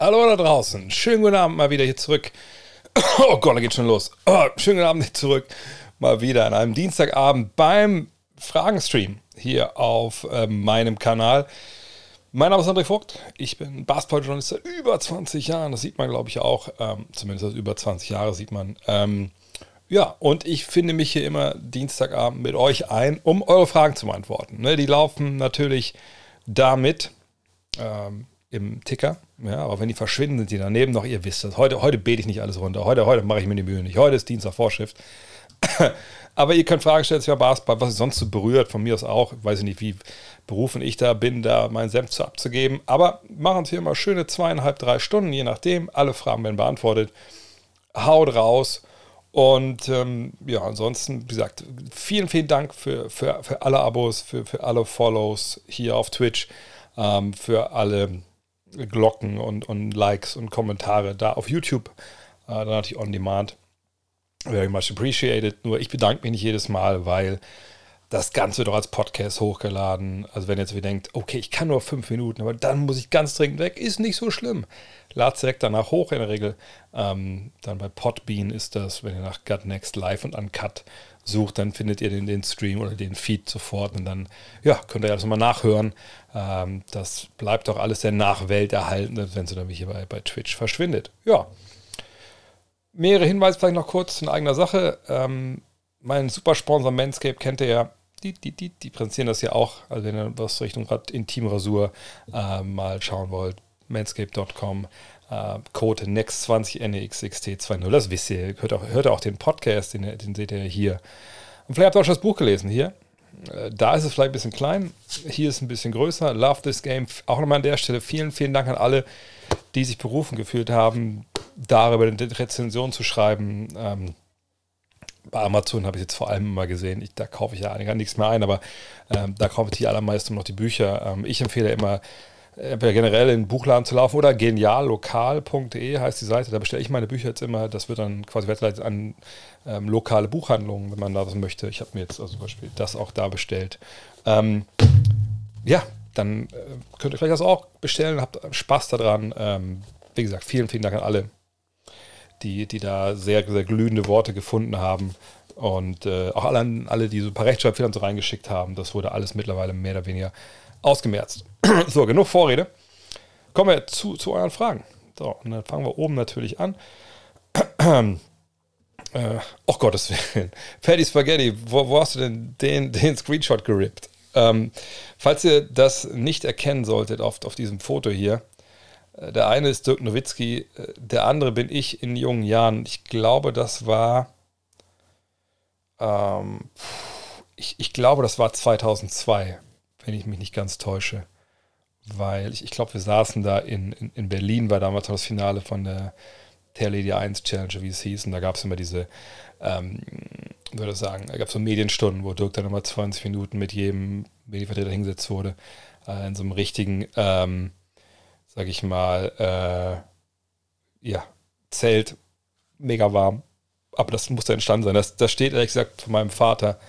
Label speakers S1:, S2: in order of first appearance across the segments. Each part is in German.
S1: Hallo da draußen. Schönen guten Abend mal wieder hier zurück. Oh Gott, da geht schon los. Oh, schönen guten Abend hier zurück. Mal wieder an einem Dienstagabend beim Fragenstream hier auf äh, meinem Kanal. Mein Name ist André Vogt. Ich bin Basketballjournalist seit über 20 Jahren. Das sieht man, glaube ich, auch. Ähm, zumindest seit über 20 Jahre sieht man. Ähm, ja, und ich finde mich hier immer Dienstagabend mit euch ein, um eure Fragen zu beantworten. Ne, die laufen natürlich damit ähm, im Ticker. Ja, aber wenn die verschwinden, sind die daneben noch. Ihr wisst das. Heute, heute bete ich nicht alles runter. Heute, heute mache ich mir die Mühe nicht. Heute ist Dienstag Vorschrift. aber ihr könnt Fragen stellen Basketball, was ihr sonst so berührt. Von mir aus auch. Ich weiß nicht, wie berufen ich da bin, da meinen Senf zu abzugeben. Aber machen hier mal schöne zweieinhalb, drei Stunden, je nachdem. Alle Fragen werden beantwortet. Haut raus. Und ähm, ja, ansonsten, wie gesagt, vielen, vielen Dank für, für, für alle Abos, für, für alle Follows hier auf Twitch, ähm, für alle Glocken und, und Likes und Kommentare da auf YouTube. Äh, dann natürlich on demand. Very much appreciated. Nur ich bedanke mich nicht jedes Mal, weil das Ganze auch als Podcast hochgeladen. Also wenn ihr jetzt wieder denkt, okay, ich kann nur fünf Minuten, aber dann muss ich ganz dringend weg, ist nicht so schlimm. Ladet direkt danach hoch in der Regel. Ähm, dann bei Podbean ist das, wenn ihr nach Gut Next Live und Uncut sucht, dann findet ihr den, den Stream oder den Feed sofort und dann ja, könnt ihr alles nochmal nachhören. Ähm, das bleibt doch alles der Nachwelt erhalten, wenn sie dann hier bei, bei Twitch verschwindet. Ja. Mehrere Hinweise vielleicht noch kurz in eigener Sache. Ähm, mein Supersponsor Manscape kennt ihr ja die, die, die, die präsentieren das ja auch. Also wenn ihr was Richtung Intimrasur äh, mal schauen wollt, manscape.com, äh, Code NEXT20 NEXXT20. Das wisst ihr. Hört auch, hört auch den Podcast, den, den seht ihr hier. Und vielleicht habt ihr auch schon das Buch gelesen hier. Äh, da ist es vielleicht ein bisschen klein. Hier ist es ein bisschen größer. Love this game. Auch nochmal an der Stelle vielen, vielen Dank an alle, die sich berufen gefühlt haben, darüber eine Rezension zu schreiben. Ähm, bei Amazon habe ich jetzt vor allem immer gesehen, ich, da kaufe ich ja gar nichts mehr ein, aber ähm, da kaufe ich die allermeisten noch die Bücher. Ähm, ich empfehle immer, generell in den Buchladen zu laufen oder geniallokal.de heißt die Seite. Da bestelle ich meine Bücher jetzt immer. Das wird dann quasi weiterleitet an ähm, lokale Buchhandlungen, wenn man da was möchte. Ich habe mir jetzt also zum Beispiel das auch da bestellt. Ähm, ja, dann äh, könnt ihr vielleicht das auch bestellen, habt Spaß daran. Ähm, wie gesagt, vielen, vielen Dank an alle, die, die da sehr, sehr glühende Worte gefunden haben. Und äh, auch alle, alle, die so ein paar Rechtschreibfehler so reingeschickt haben, das wurde alles mittlerweile mehr oder weniger ausgemerzt. so, genug Vorrede. Kommen wir zu, zu euren Fragen. So, und dann fangen wir oben natürlich an. äh, oh Gottes Willen. Fatty Spaghetti, wo, wo, hast du denn den, den Screenshot gerippt? Ähm, falls ihr das nicht erkennen solltet auf, auf diesem Foto hier, äh, der eine ist Dirk Nowitzki, äh, der andere bin ich in jungen Jahren. Ich glaube, das war. Ähm, ich, ich glaube, das war 2002, wenn ich mich nicht ganz täusche. Weil ich, ich glaube, wir saßen da in, in, in Berlin, war damals das Finale von der Lady 1 Challenge, wie es hieß. Und da gab es immer diese, ähm, würde ich sagen, da gab es so Medienstunden, wo Dirk dann immer 20 Minuten mit jedem Medienvertreter hingesetzt wurde. Äh, in so einem richtigen. Ähm, sag ich mal, äh, ja, Zelt, mega warm. Aber das muss da entstanden sein. Das, das steht ehrlich gesagt von meinem Vater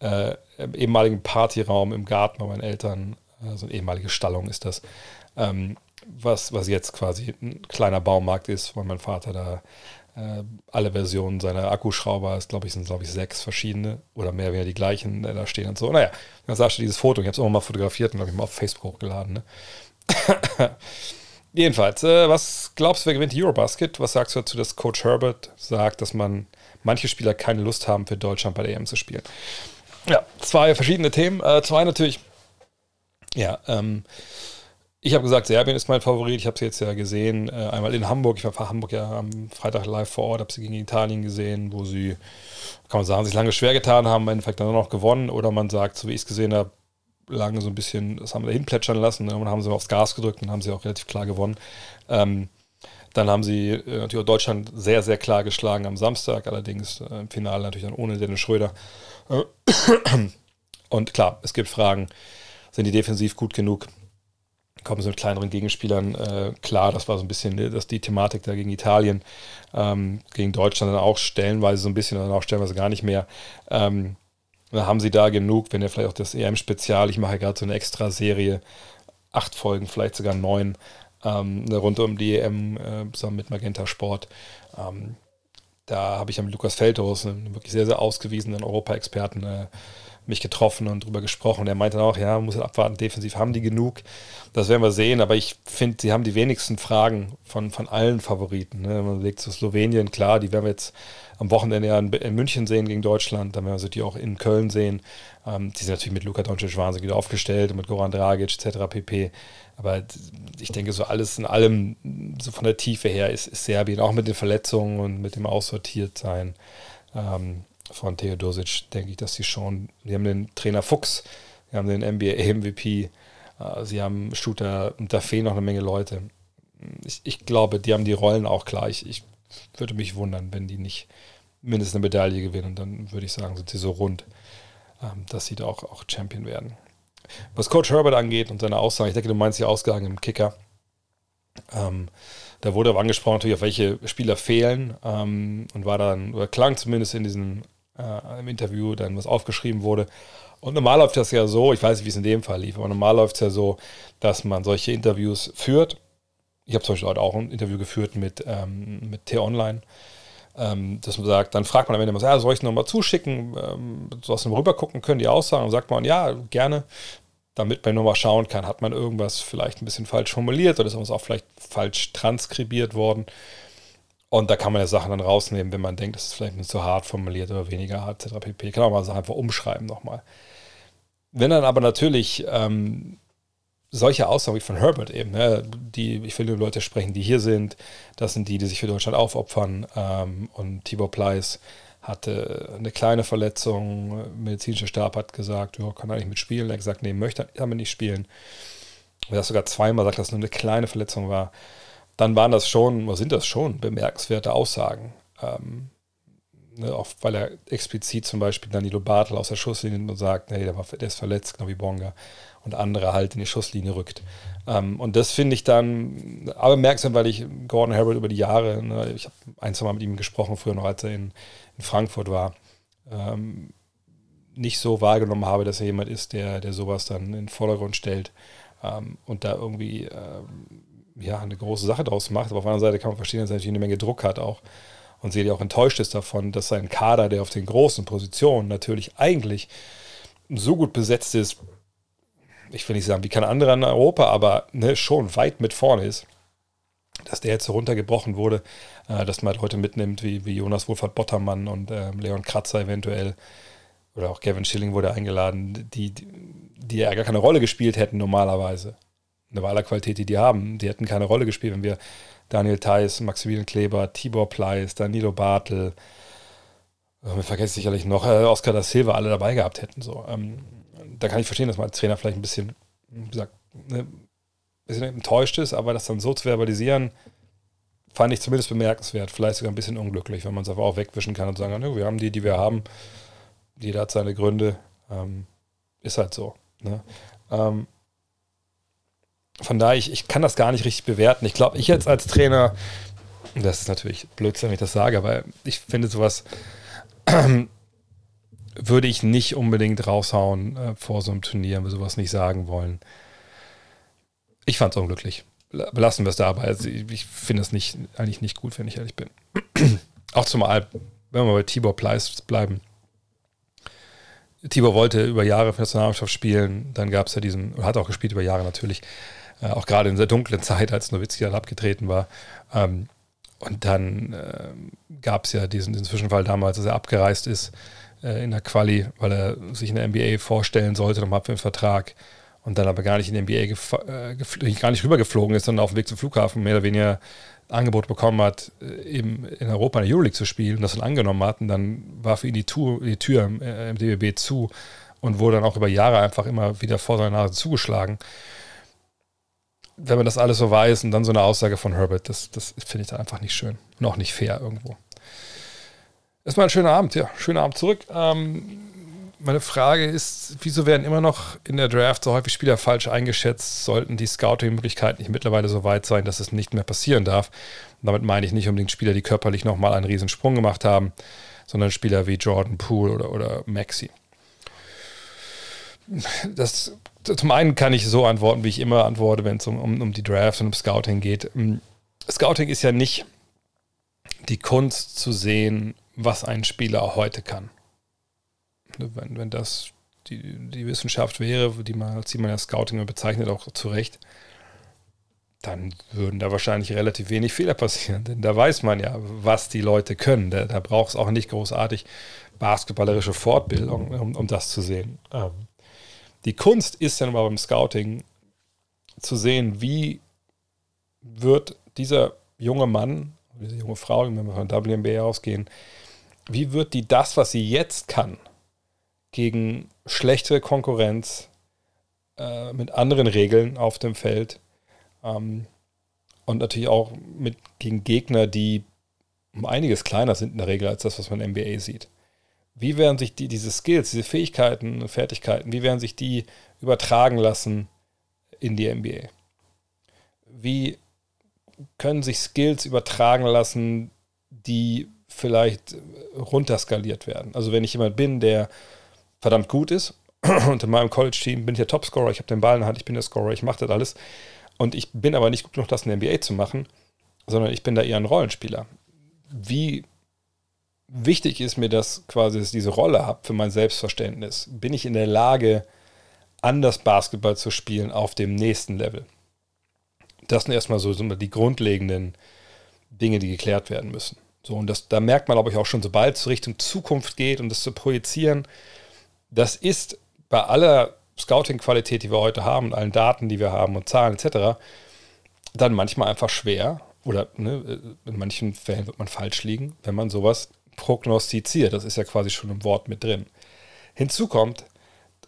S1: äh, im ehemaligen Partyraum im Garten bei meinen Eltern. Also eine ehemalige Stallung ist das. Ähm, was, was jetzt quasi ein kleiner Baumarkt ist, weil mein Vater da äh, alle Versionen seiner Akkuschrauber, ist glaube ich, sind glaube ich sechs verschiedene oder mehr wäre die gleichen äh, da stehen und so. Naja, dann sagst du dieses Foto, ich habe es auch mal fotografiert und glaube ich mal auf Facebook hochgeladen. Ne? Jedenfalls, äh, was glaubst du, wer gewinnt die Eurobasket? Was sagst du dazu, dass Coach Herbert sagt, dass man manche Spieler keine Lust haben, für Deutschland bei der EM zu spielen? Ja, zwei verschiedene Themen. Äh, zwei natürlich, ja, ähm, ich habe gesagt, Serbien ist mein Favorit. Ich habe sie jetzt ja gesehen, äh, einmal in Hamburg. Ich war vor Hamburg ja am Freitag live vor Ort, habe sie gegen Italien gesehen, wo sie, kann man sagen, sich lange schwer getan haben, im Endeffekt dann noch gewonnen. Oder man sagt, so wie ich es gesehen habe, lange so ein bisschen, das haben wir dahin plätschern lassen. Dann haben sie aufs Gas gedrückt und haben sie auch relativ klar gewonnen. Ähm, dann haben sie äh, natürlich auch Deutschland sehr, sehr klar geschlagen am Samstag, allerdings äh, im Finale natürlich dann ohne Dennis Schröder. Und klar, es gibt Fragen, sind die defensiv gut genug? Kommen sie mit kleineren Gegenspielern äh, klar? Das war so ein bisschen ne, das die Thematik da gegen Italien, ähm, gegen Deutschland dann auch stellenweise so ein bisschen, dann auch stellenweise gar nicht mehr. Ähm, dann haben sie da genug, wenn ihr vielleicht auch das EM-Spezial, ich mache gerade so eine extra Serie, acht Folgen, vielleicht sogar neun, ähm, rund um die EM äh, zusammen mit Magenta Sport. Ähm, da habe ich ja mit Lukas Feldhaus, einen wirklich sehr, sehr ausgewiesenen Europa-Experten, äh, mich getroffen und darüber gesprochen. Er meinte auch, ja, man muss halt abwarten, defensiv haben die genug. Das werden wir sehen, aber ich finde, sie haben die wenigsten Fragen von, von allen Favoriten. Ne? Man legt zu Slowenien, klar, die werden wir jetzt am Wochenende ja in, in München sehen gegen Deutschland, dann werden wir sie die auch in Köln sehen. Ähm, die sind natürlich mit Luka Doncic wahnsinnig wieder aufgestellt, mit Goran Dragic etc. pp. Aber ich denke, so alles in allem, so von der Tiefe her, ist, ist Serbien auch mit den Verletzungen und mit dem Aussortiertsein ähm, von Theodosic, denke ich, dass sie schon, sie haben den Trainer Fuchs, sie haben den NBA-MVP, äh, sie haben Shooter und da fehlen noch eine Menge Leute. Ich, ich, glaube, die haben die Rollen auch klar. Ich, würde mich wundern, wenn die nicht mindestens eine Medaille gewinnen. Dann würde ich sagen, sind sie so rund, ähm, dass sie da auch, auch Champion werden. Was Coach Herbert angeht und seine Aussagen, ich denke, du meinst die Aussagen im Kicker. Ähm, da wurde aber angesprochen, natürlich, auf welche Spieler fehlen ähm, und war dann, oder klang zumindest in diesem äh, im Interview dann, was aufgeschrieben wurde. Und normal läuft das ja so, ich weiß nicht, wie es in dem Fall lief, aber normal läuft es ja so, dass man solche Interviews führt. Ich habe zum Beispiel heute auch ein Interview geführt mit, ähm, mit T-Online ähm, dass man sagt, dann fragt man am Ende mal, ja, soll ich nochmal zuschicken, ähm, sollst du mal rübergucken können, die Aussagen, und sagt man, ja, gerne, damit man nochmal schauen kann, hat man irgendwas vielleicht ein bisschen falsch formuliert oder ist irgendwas auch vielleicht falsch transkribiert worden. Und da kann man ja Sachen dann rausnehmen, wenn man denkt, das ist vielleicht ein bisschen zu hart formuliert oder weniger hart, etc. pp. Kann auch mal Sachen einfach umschreiben nochmal. Wenn dann aber natürlich ähm, solche Aussagen wie von Herbert eben, ne, die, ich will nur Leute sprechen, die hier sind, das sind die, die sich für Deutschland aufopfern. Ähm, und Tibor Pleiss hatte eine kleine Verletzung, medizinischer Stab hat gesagt, ja, kann er nicht mitspielen. Er hat gesagt, nee, möchte er nicht spielen. Er hat sogar zweimal gesagt, dass es nur eine kleine Verletzung war. Dann waren das schon, oder sind das schon bemerkenswerte Aussagen. Ähm, ne, auch weil er explizit zum Beispiel Danilo Bartel aus der Schusslinie sagt, nee, der, war, der ist verletzt, genau wie Bonga und andere halt in die Schusslinie rückt. Ähm, und das finde ich dann, aber merksam, weil ich Gordon Herbert über die Jahre, ne, ich habe ein, zwei Mal mit ihm gesprochen, früher noch, als er in, in Frankfurt war, ähm, nicht so wahrgenommen habe, dass er jemand ist, der, der sowas dann in den Vordergrund stellt ähm, und da irgendwie ähm, ja, eine große Sache draus macht. Aber auf anderen Seite kann man verstehen, dass er natürlich eine Menge Druck hat auch und sie auch enttäuscht ist davon, dass sein Kader, der auf den großen Positionen natürlich eigentlich so gut besetzt ist, ich will nicht sagen wie kein anderer in Europa, aber ne, schon weit mit vorne ist, dass der jetzt so runtergebrochen wurde, äh, dass man halt heute mitnimmt, wie, wie Jonas Wohlfahrt Bottermann und äh, Leon Kratzer eventuell oder auch Kevin Schilling wurde eingeladen, die, die ja gar keine Rolle gespielt hätten normalerweise. Eine Wahl Qualität, die die haben, die hätten keine Rolle gespielt, wenn wir Daniel Theiss, Maximilian Kleber, Tibor Pleiss, Danilo Bartel, äh, wir vergessen sicherlich noch, äh, Oscar da Silva alle dabei gehabt hätten. So. Ähm, da kann ich verstehen, dass man als Trainer vielleicht ein bisschen, wie gesagt, ne, ein bisschen enttäuscht ist, aber das dann so zu verbalisieren, fand ich zumindest bemerkenswert. Vielleicht sogar ein bisschen unglücklich, wenn man es einfach auch wegwischen kann und sagen, ne, wir haben die, die wir haben. Jeder hat seine Gründe. Ähm, ist halt so. Ne? Ähm, von daher, ich, ich kann das gar nicht richtig bewerten. Ich glaube, ich jetzt als Trainer, das ist natürlich Blödsinn, wenn ich das sage, aber ich finde sowas würde ich nicht unbedingt raushauen äh, vor so einem Turnier, wir sowas nicht sagen wollen. Ich fand es unglücklich. Belassen wir es dabei. Also ich finde es nicht, eigentlich nicht gut, wenn ich ehrlich bin. Auch zumal, wenn wir bei Tibor Pleiss bleiben. Tibor wollte über Jahre für Nationalmannschaft spielen, dann gab es ja diesen, hat auch gespielt über Jahre natürlich, äh, auch gerade in der dunklen Zeit, als Nowitzki dann abgetreten war. Ähm, und dann äh, gab es ja diesen, diesen Zwischenfall damals, dass er abgereist ist äh, in der Quali, weil er sich in der NBA vorstellen sollte, nochmal für den Vertrag und dann aber gar nicht in der NBA äh, gar nicht rübergeflogen ist, sondern auf dem Weg zum Flughafen mehr oder weniger Angebot bekommen hat, äh, eben in Europa in der Euroleague zu spielen das dann angenommen hat. Und dann war für ihn die, Tour, die Tür im, äh, im DBB zu und wurde dann auch über Jahre einfach immer wieder vor seiner Nase zugeschlagen. Wenn man das alles so weiß und dann so eine Aussage von Herbert, das, das finde ich dann einfach nicht schön und auch nicht fair irgendwo. Erstmal ein schöner Abend, ja. Schöner Abend zurück. Ähm, meine Frage ist, wieso werden immer noch in der Draft so häufig Spieler falsch eingeschätzt? Sollten die Scouting-Möglichkeiten nicht mittlerweile so weit sein, dass es nicht mehr passieren darf? Und damit meine ich nicht unbedingt Spieler, die körperlich nochmal einen riesen Sprung gemacht haben, sondern Spieler wie Jordan Poole oder, oder Maxi. Das zum einen kann ich so antworten, wie ich immer antworte, wenn es um, um, um die Draft und um Scouting geht. Ähm, Scouting ist ja nicht die Kunst zu sehen, was ein Spieler heute kann. Wenn, wenn das die, die Wissenschaft wäre, die man, die ja Scouting bezeichnet, auch zu Recht, dann würden da wahrscheinlich relativ wenig Fehler passieren. Denn da weiß man ja, was die Leute können. Da, da braucht es auch nicht großartig basketballerische Fortbildung, um, um das zu sehen. Ähm, die Kunst ist dann aber beim Scouting zu sehen, wie wird dieser junge Mann, diese junge Frau, wenn wir von WNBA ausgehen, wie wird die das, was sie jetzt kann, gegen schlechte Konkurrenz äh, mit anderen Regeln auf dem Feld ähm, und natürlich auch mit, gegen Gegner, die um einiges kleiner sind in der Regel als das, was man in NBA sieht. Wie werden sich die, diese Skills, diese Fähigkeiten, Fertigkeiten, wie werden sich die übertragen lassen in die NBA? Wie können sich Skills übertragen lassen, die vielleicht runterskaliert werden? Also wenn ich jemand bin, der verdammt gut ist und in meinem College-Team bin ich der Topscorer, ich habe den Ball in der Hand, ich bin der Scorer, ich mache das alles und ich bin aber nicht gut genug, das in der NBA zu machen, sondern ich bin da eher ein Rollenspieler. Wie wichtig ist mir das quasi, dass ich diese Rolle habe für mein Selbstverständnis. Bin ich in der Lage, anders Basketball zu spielen auf dem nächsten Level? Das sind erstmal so, die grundlegenden Dinge, die geklärt werden müssen. So, und das, da merkt man, glaube ich, auch schon, sobald es Richtung Zukunft geht und das zu projizieren, das ist bei aller Scouting-Qualität, die wir heute haben, und allen Daten, die wir haben und Zahlen etc., dann manchmal einfach schwer oder ne, in manchen Fällen wird man falsch liegen, wenn man sowas prognostiziert. Das ist ja quasi schon im Wort mit drin. Hinzu kommt,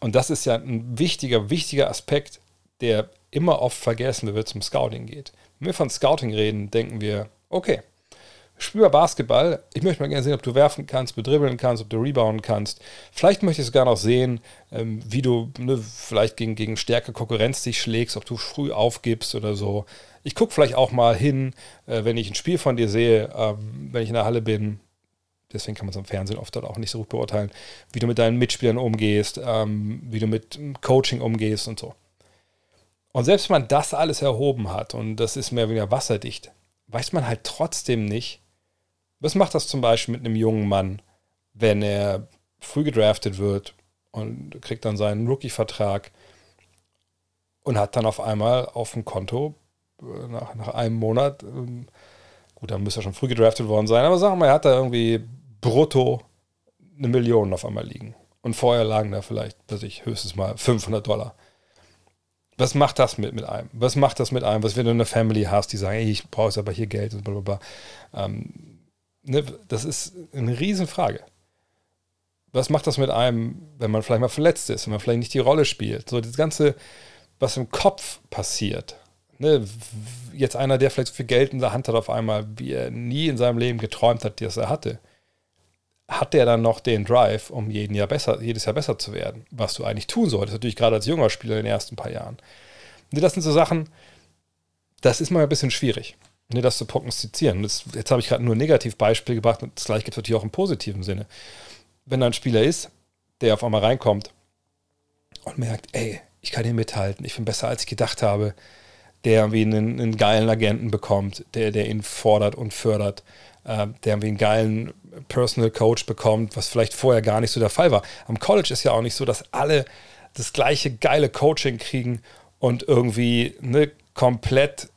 S1: und das ist ja ein wichtiger, wichtiger Aspekt, der immer oft vergessen wird, wenn es zum Scouting geht. Wenn wir von Scouting reden, denken wir, okay, mal Basketball. Ich möchte mal gerne sehen, ob du werfen kannst, bedribbeln kannst, ob du rebounden kannst. Vielleicht möchte ich sogar noch sehen, ähm, wie du ne, vielleicht gegen, gegen stärkere Konkurrenz dich schlägst, ob du früh aufgibst oder so. Ich gucke vielleicht auch mal hin, äh, wenn ich ein Spiel von dir sehe, ähm, wenn ich in der Halle bin, deswegen kann man es im Fernsehen oft auch nicht so gut beurteilen, wie du mit deinen Mitspielern umgehst, ähm, wie du mit Coaching umgehst und so. Und selbst wenn man das alles erhoben hat und das ist mehr oder weniger wasserdicht, weiß man halt trotzdem nicht, was macht das zum Beispiel mit einem jungen Mann, wenn er früh gedraftet wird und kriegt dann seinen Rookie-Vertrag und hat dann auf einmal auf dem Konto äh, nach, nach einem Monat, ähm, gut, dann müsste er schon früh gedraftet worden sein, aber sagen wir mal, er hat da irgendwie brutto eine Million auf einmal liegen. Und vorher lagen da vielleicht, weiß ich, höchstens mal 500 Dollar. Was macht das mit, mit einem? Was macht das mit einem? Was, wenn du eine Family hast, die sagen, ey, ich brauche jetzt aber hier Geld und blablabla. Ähm, ne, das ist eine Riesenfrage. Was macht das mit einem, wenn man vielleicht mal verletzt ist, wenn man vielleicht nicht die Rolle spielt? So das Ganze, was im Kopf passiert. Ne, jetzt einer, der vielleicht so viel Geld in der Hand hat auf einmal, wie er nie in seinem Leben geträumt hat, dass er hatte hat der dann noch den Drive, um jeden Jahr besser, jedes Jahr besser zu werden, was du eigentlich tun solltest, natürlich gerade als junger Spieler in den ersten paar Jahren. Und das sind so Sachen, das ist mal ein bisschen schwierig, ne, das zu prognostizieren. Das, jetzt habe ich gerade nur ein Negativbeispiel gebracht und das gleiche gibt es natürlich auch im positiven Sinne. Wenn da ein Spieler ist, der auf einmal reinkommt und merkt, ey, ich kann hier mithalten, ich bin besser, als ich gedacht habe, der irgendwie einen, einen geilen Agenten bekommt, der, der ihn fordert und fördert, äh, der irgendwie einen geilen Personal Coach bekommt, was vielleicht vorher gar nicht so der Fall war. Am College ist ja auch nicht so, dass alle das gleiche geile Coaching kriegen und irgendwie ne, komplett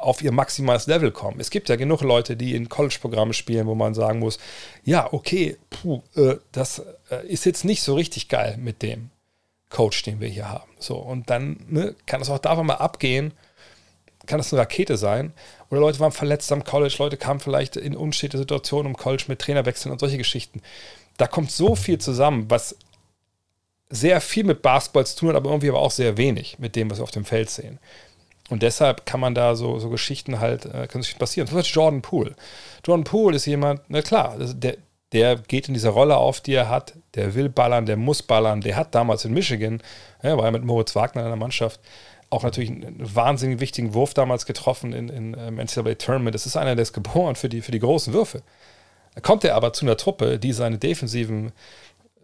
S1: auf ihr maximales Level kommen. Es gibt ja genug Leute, die in College-Programme spielen, wo man sagen muss, ja, okay, puh, äh, das äh, ist jetzt nicht so richtig geil mit dem Coach, den wir hier haben. So, und dann ne, kann es auch davon mal abgehen, kann das eine Rakete sein. Oder Leute waren verletzt am College, Leute kamen vielleicht in unstete Situationen im College mit Trainerwechseln und solche Geschichten. Da kommt so viel zusammen, was sehr viel mit Basketball zu tun hat, aber irgendwie aber auch sehr wenig mit dem, was wir auf dem Feld sehen. Und deshalb kann man da so, so Geschichten halt, äh, können sich passieren. Zum Beispiel Jordan Poole. Jordan Poole ist jemand, na klar, der, der geht in dieser Rolle auf, die er hat, der will ballern, der muss ballern, der hat damals in Michigan, ja, war ja mit Moritz Wagner in der Mannschaft, auch natürlich einen wahnsinnig wichtigen Wurf damals getroffen in, in, im ähm, NCAA Tournament. Das ist einer, der ist geboren für die, für die großen Würfe. Da kommt er aber zu einer Truppe, die seine defensiven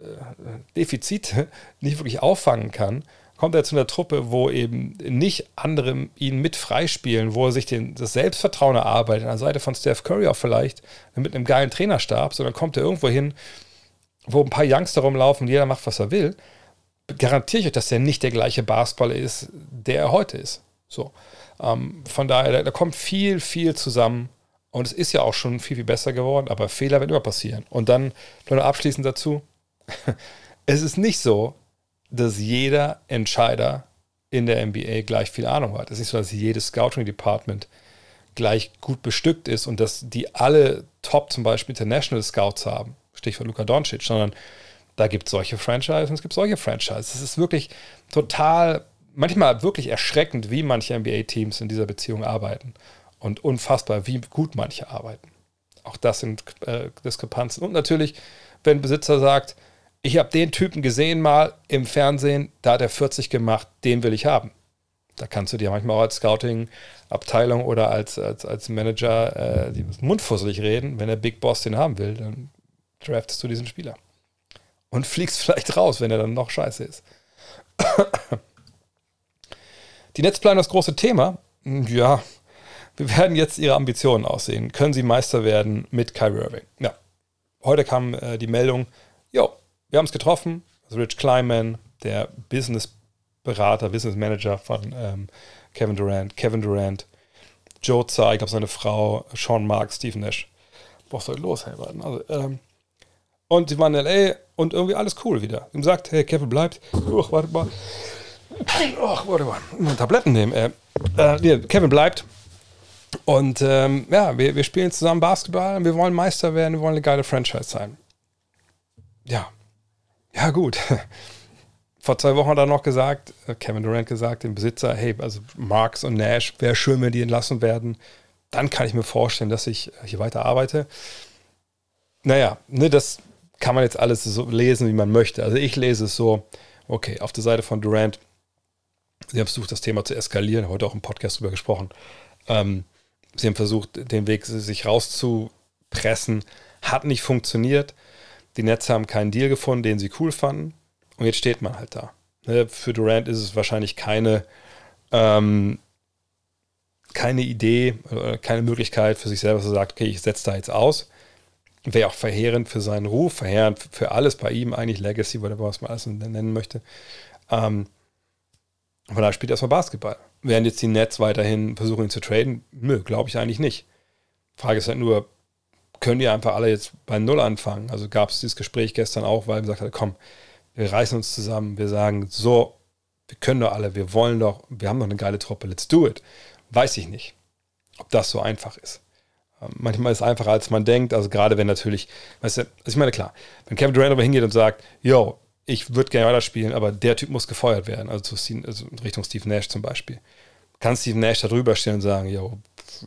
S1: äh, Defizite nicht wirklich auffangen kann kommt er zu einer Truppe, wo eben nicht andere ihn mit freispielen, wo er sich den, das Selbstvertrauen erarbeitet, an der Seite von Steph Curry auch vielleicht, mit einem geilen Trainerstab, sondern kommt er irgendwo hin, wo ein paar Youngster rumlaufen, jeder macht, was er will, garantiere ich euch, dass der nicht der gleiche Basketballer ist, der er heute ist. So. Ähm, von daher, da, da, kommt viel, viel zusammen. Und es ist ja auch schon viel, viel besser geworden, aber Fehler werden immer passieren. Und dann nur abschließend dazu: Es ist nicht so, dass jeder Entscheider in der NBA gleich viel Ahnung hat. Es ist nicht so, dass jedes Scouting-Department gleich gut bestückt ist und dass die alle top zum Beispiel International Scouts haben. Stichwort Luka Doncic, sondern da gibt es solche Franchises und es gibt solche Franchises. Es ist wirklich total, manchmal wirklich erschreckend, wie manche NBA-Teams in dieser Beziehung arbeiten und unfassbar, wie gut manche arbeiten. Auch das sind äh, Diskrepanzen. Und natürlich, wenn ein Besitzer sagt, ich habe den Typen gesehen mal im Fernsehen, da hat er 40 gemacht, den will ich haben. Da kannst du dir manchmal auch als Scouting-Abteilung oder als, als, als Manager äh, mundfusselig reden. Wenn der Big Boss den haben will, dann draftest du diesen Spieler. Und fliegst vielleicht raus, wenn er dann noch scheiße ist. Die Netzplan, das große Thema. Ja, wir werden jetzt ihre Ambitionen aussehen. Können sie Meister werden mit Kyrie Irving? Ja. Heute kam äh, die Meldung, jo, wir haben es getroffen. Also Rich Kleiman, der Business-Berater, Business-Manager von ähm, Kevin Durant, Kevin Durant, Joe Tsai, ich glaube seine Frau, Sean Mark, Steve Nash. Was soll los, hey, also, ähm, und sie waren in L.A. und irgendwie alles cool wieder. Ihm sagt, hey, Kevin bleibt. Uch, warte mal. Ach, warte mal. Tabletten nehmen. Äh, äh, Kevin bleibt. Und ähm, ja, wir, wir spielen zusammen Basketball und wir wollen Meister werden, wir wollen eine geile Franchise sein. Ja. Ja, gut. Vor zwei Wochen hat er noch gesagt, äh, Kevin Durant gesagt, dem Besitzer, hey, also Marks und Nash, wäre schön, wenn die entlassen werden. Dann kann ich mir vorstellen, dass ich hier weiter arbeite. Naja, ne, das kann man jetzt alles so lesen, wie man möchte. Also ich lese es so, okay, auf der Seite von Durant, sie haben versucht, das Thema zu eskalieren, heute auch im Podcast drüber gesprochen. Ähm, sie haben versucht, den Weg sich rauszupressen, hat nicht funktioniert. Die Nets haben keinen Deal gefunden, den sie cool fanden. Und jetzt steht man halt da. Ne, für Durant ist es wahrscheinlich keine, ähm, keine Idee, keine Möglichkeit für sich selber zu sagen, okay, ich setze da jetzt aus wäre auch verheerend für seinen Ruf, verheerend für alles bei ihm, eigentlich Legacy, whatever, was man alles nennen möchte. Ähm, von daher spielt er erstmal Basketball. Werden jetzt die Nets weiterhin versuchen, ihn zu traden? Nö, glaube ich eigentlich nicht. Frage ist halt nur, können die einfach alle jetzt bei Null anfangen? Also gab es dieses Gespräch gestern auch, weil gesagt hat, komm, wir reißen uns zusammen, wir sagen, so, wir können doch alle, wir wollen doch, wir haben doch eine geile Truppe, let's do it. Weiß ich nicht, ob das so einfach ist. Ähm, manchmal ist es einfacher, als man denkt. Also gerade wenn natürlich, weißt du, also ich meine, klar, wenn Kevin Durant aber hingeht und sagt, yo, ich würde gerne weiterspielen, aber der Typ muss gefeuert werden, also, zu also Richtung Steve Nash zum Beispiel. Kann Steve Nash da drüber stehen und sagen, yo,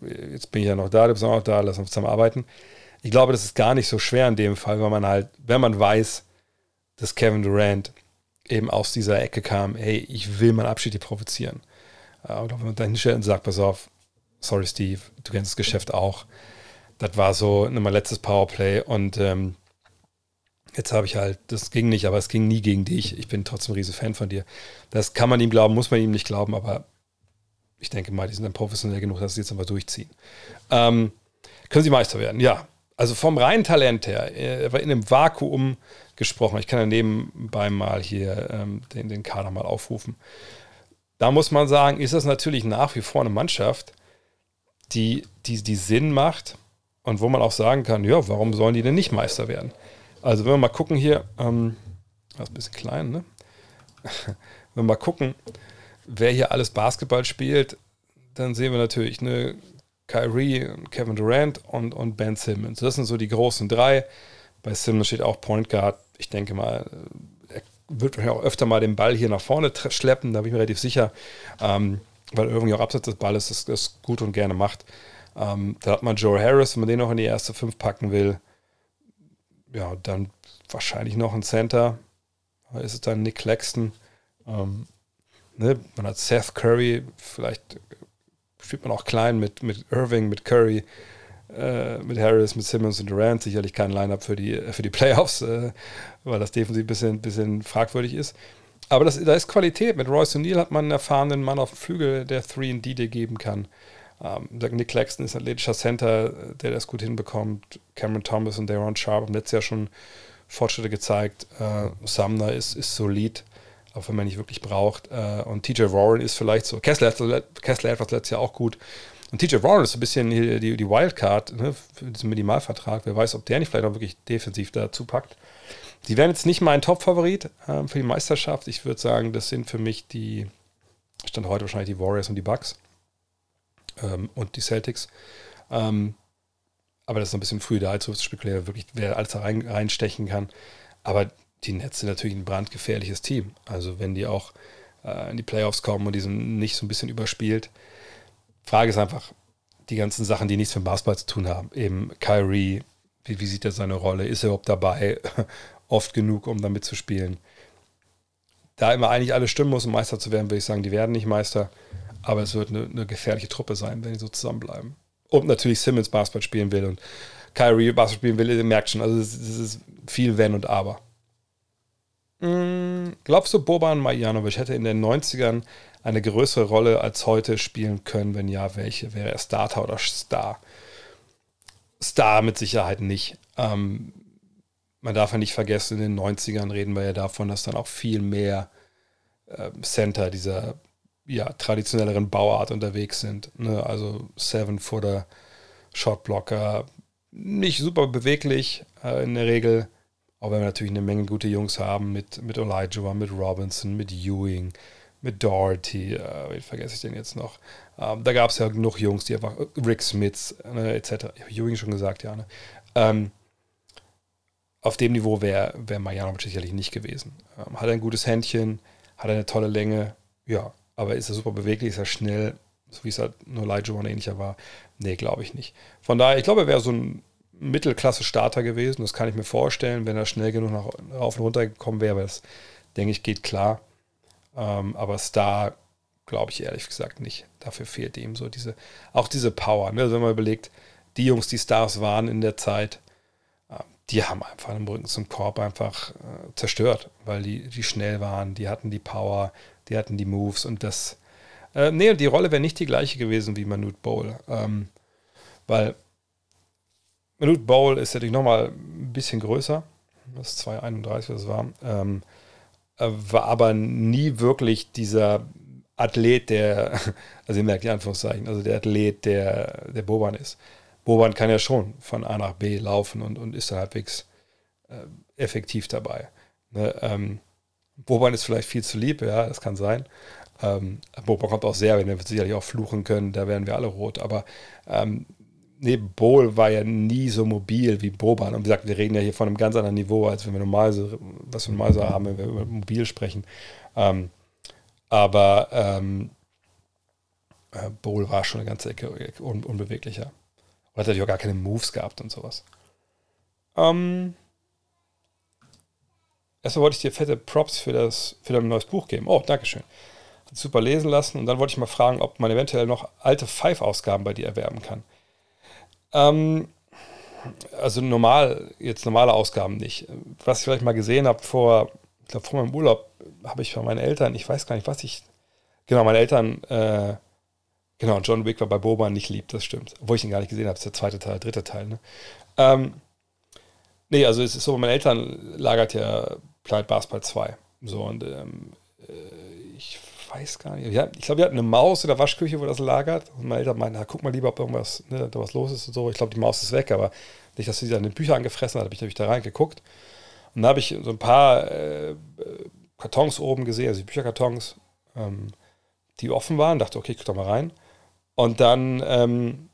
S1: jetzt bin ich ja noch da, du bist auch noch da, lass uns zusammen arbeiten. Ich glaube, das ist gar nicht so schwer in dem Fall, weil man halt, wenn man weiß, dass Kevin Durant eben aus dieser Ecke kam, hey, ich will meinen Abschied hier provozieren. Oder wenn man da hinstellt und sagt, pass auf, sorry Steve, du kennst das Geschäft auch. Das war so mein letztes Powerplay und ähm, jetzt habe ich halt, das ging nicht, aber es ging nie gegen dich. Ich bin trotzdem ein riesen Fan von dir. Das kann man ihm glauben, muss man ihm nicht glauben, aber ich denke mal, die sind dann professionell genug, dass sie jetzt einfach durchziehen. Ähm, können sie Meister werden? Ja. Also vom reinen Talent her, er war in einem Vakuum gesprochen. Ich kann ja nebenbei mal hier ähm, den, den Kader mal aufrufen. Da muss man sagen, ist das natürlich nach wie vor eine Mannschaft, die, die, die Sinn macht und wo man auch sagen kann, ja, warum sollen die denn nicht Meister werden? Also wenn wir mal gucken hier, ähm, das ist ein bisschen klein, ne? wenn wir mal gucken, wer hier alles Basketball spielt, dann sehen wir natürlich eine Kyrie, Kevin Durant und, und Ben Simmons. Das sind so die großen drei. Bei Simmons steht auch Point Guard. Ich denke mal, er wird auch öfter mal den Ball hier nach vorne schleppen, da bin ich mir relativ sicher. Ähm, weil irgendwie auch abseits des Balles das, das gut und gerne macht. Ähm, da hat man Joe Harris, wenn man den noch in die erste fünf packen will. Ja, dann wahrscheinlich noch ein Center. Ist es dann Nick Claxton? Ähm, ne? Man hat Seth Curry, vielleicht spielt man auch klein mit, mit Irving, mit Curry, äh, mit Harris, mit Simmons und Durant. Sicherlich kein Line-Up für die, für die Playoffs, äh, weil das defensiv ein bisschen, bisschen fragwürdig ist. aber das, da ist Qualität. Mit Royce O'Neill hat man einen erfahrenen Mann auf dem Flügel, der 3D dir geben kann. Ähm, Nick Claxton ist ein athletischer Center, der das gut hinbekommt. Cameron Thomas und Daron Sharp haben letztes Jahr schon Fortschritte gezeigt. Äh, Sumner ist, ist solid, auch wenn man nicht wirklich braucht. Äh, und TJ Warren ist vielleicht so. Kessler, Kessler etwas letztes Jahr auch gut. Und TJ Warren ist so ein bisschen die, die Wildcard ne, für diesen Minimalvertrag. Wer weiß, ob der nicht vielleicht auch wirklich defensiv dazu packt. Die wären jetzt nicht mein Top-Favorit äh, für die Meisterschaft. Ich würde sagen, das sind für mich die, stand heute wahrscheinlich die Warriors und die Bucks ähm, und die Celtics. Ähm, aber das ist ein bisschen früh da, zu spekulieren, wirklich, wer alles da rein, reinstechen kann. Aber die Nets sind natürlich ein brandgefährliches Team. Also wenn die auch äh, in die Playoffs kommen und die sind nicht so ein bisschen überspielt. Frage ist einfach, die ganzen Sachen, die nichts mit Basketball zu tun haben. Eben Kyrie, wie, wie sieht er seine Rolle? Ist er überhaupt dabei? Oft genug, um damit zu spielen. Da immer eigentlich alles stimmen muss, um Meister zu werden, würde ich sagen, die werden nicht Meister. Aber es wird eine, eine gefährliche Truppe sein, wenn die so zusammenbleiben. Und natürlich Simmons Basketball spielen will und Kyrie Basketball spielen will, ihr merkt schon, also es, ist viel Wenn und Aber. Mm, glaubst du, Boban Marjanovic hätte in den 90ern eine größere Rolle als heute spielen können? Wenn ja, welche? Wäre er Starter oder Star? Star mit Sicherheit nicht. Ähm, man darf ja nicht vergessen, in den 90ern reden wir ja davon, dass dann auch viel mehr äh, Center dieser ja, traditionelleren Bauart unterwegs sind. Ne? Also Seven-Footer, Shotblocker, nicht super beweglich äh, in der Regel, auch wenn wir natürlich eine Menge gute Jungs haben mit, mit Elijah, mit Robinson, mit Ewing, mit Doherty, äh, wen vergesse ich denn jetzt noch? Ähm, da gab es ja genug Jungs, die einfach, Rick Smiths, ne, etc. Ich habe Ewing schon gesagt, ja. Ne? Ähm, auf dem Niveau wäre wär Marjanovic sicherlich nicht gewesen. Ähm, hat ein gutes Händchen, hat eine tolle Länge, ja, aber ist er super beweglich, ist er schnell, so wie es halt nur oder ähnlicher war? Nee, glaube ich nicht. Von daher, ich glaube, er wäre so ein Mittelklasse-Starter gewesen. Das kann ich mir vorstellen, wenn er schnell genug nach, rauf und runter gekommen wäre. Das, denke ich, geht klar. Ähm, aber Star, glaube ich ehrlich gesagt nicht. Dafür fehlt ihm so diese, auch diese Power. Ne? Also wenn man überlegt, die Jungs, die Stars waren in der Zeit, äh, die haben einfach den Rücken zum Korb einfach äh, zerstört, weil die, die schnell waren, die hatten die Power, die hatten die Moves und das. Äh, nee, die Rolle wäre nicht die gleiche gewesen wie Manute Bowl. Ähm, weil Manute Bowl ist natürlich nochmal ein bisschen größer. Das ist 2,31, was es war. Ähm, äh, war aber nie wirklich dieser Athlet, der, also ihr merkt die Anführungszeichen, also der Athlet, der, der Boban ist. Boban kann ja schon von A nach B laufen und, und ist da halbwegs äh, effektiv dabei. Ne, ähm, Boban ist vielleicht viel zu lieb, ja, das kann sein. Ähm, Boban kommt auch sehr, wenn wir sicherlich auch fluchen können, da wären wir alle rot. Aber ähm, nee, Bohl war ja nie so mobil wie Boban. Und wie gesagt, wir reden ja hier von einem ganz anderen Niveau, als wenn wir normal so, was wir normal so haben, wenn wir über mobil sprechen. Ähm, aber ähm, äh, Bohl war schon eine ganze Ecke un unbeweglicher. Und hat natürlich auch gar keine Moves gehabt und sowas. Ähm, Erstmal wollte ich dir fette Props für, das, für dein neues Buch geben. Oh, Dankeschön. Hat super lesen lassen. Und dann wollte ich mal fragen, ob man eventuell noch alte Five-Ausgaben bei dir erwerben kann. Ähm, also normal, jetzt normale Ausgaben nicht. Was ich vielleicht mal gesehen habe vor, ich glaube vor meinem Urlaub, habe ich von meinen Eltern, ich weiß gar nicht, was ich, genau, meine Eltern, äh, genau, John Wick war bei Boba nicht lieb, das stimmt. Obwohl ich ihn gar nicht gesehen habe, ist der zweite Teil, dritte Teil, ne? Ähm, nee, also es ist so, meine Eltern lagert ja Planet Basketball 2. So, und ähm, äh, ich weiß gar nicht. Ich glaube, wir hatten eine Maus in der Waschküche, wo das lagert. Und meine Eltern meinten, guck mal lieber, ob irgendwas, ne, da was los ist und so. Ich glaube, die Maus ist weg, aber nicht, dass sie dann die Bücher angefressen hat, habe ich natürlich da reingeguckt. Und da habe ich so ein paar äh, Kartons oben gesehen, also die Bücherkartons, ähm, die offen waren. Dachte, okay, guck doch mal rein. Und dann ähm,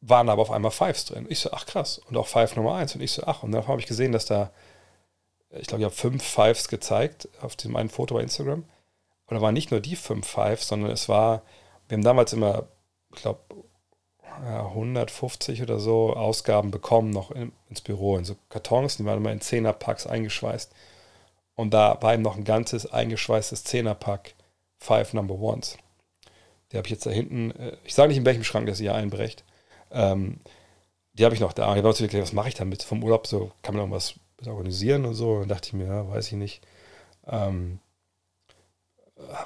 S1: waren aber auf einmal Fives drin. Ich so, ach krass. Und auch Five Nummer 1. Und ich so, ach. Und dann habe ich gesehen, dass da ich glaube, ich habe fünf Fives gezeigt auf dem einen Foto bei Instagram. Und da waren nicht nur die fünf Fives, sondern es war, wir haben damals immer, ich glaube, 150 oder so Ausgaben bekommen, noch in, ins Büro, in so Kartons, die waren immer in Zehnerpacks eingeschweißt. Und da war eben noch ein ganzes eingeschweißtes Zehnerpack Five Number Ones. Die habe ich jetzt da hinten, äh, ich sage nicht in welchem Schrank das hier einbrecht. Ähm, die habe ich noch da. Ich habe natürlich gedacht, was mache ich damit? Vom Urlaub so kann man irgendwas organisieren und so. Dann dachte ich mir, ja, weiß ich nicht. Ähm,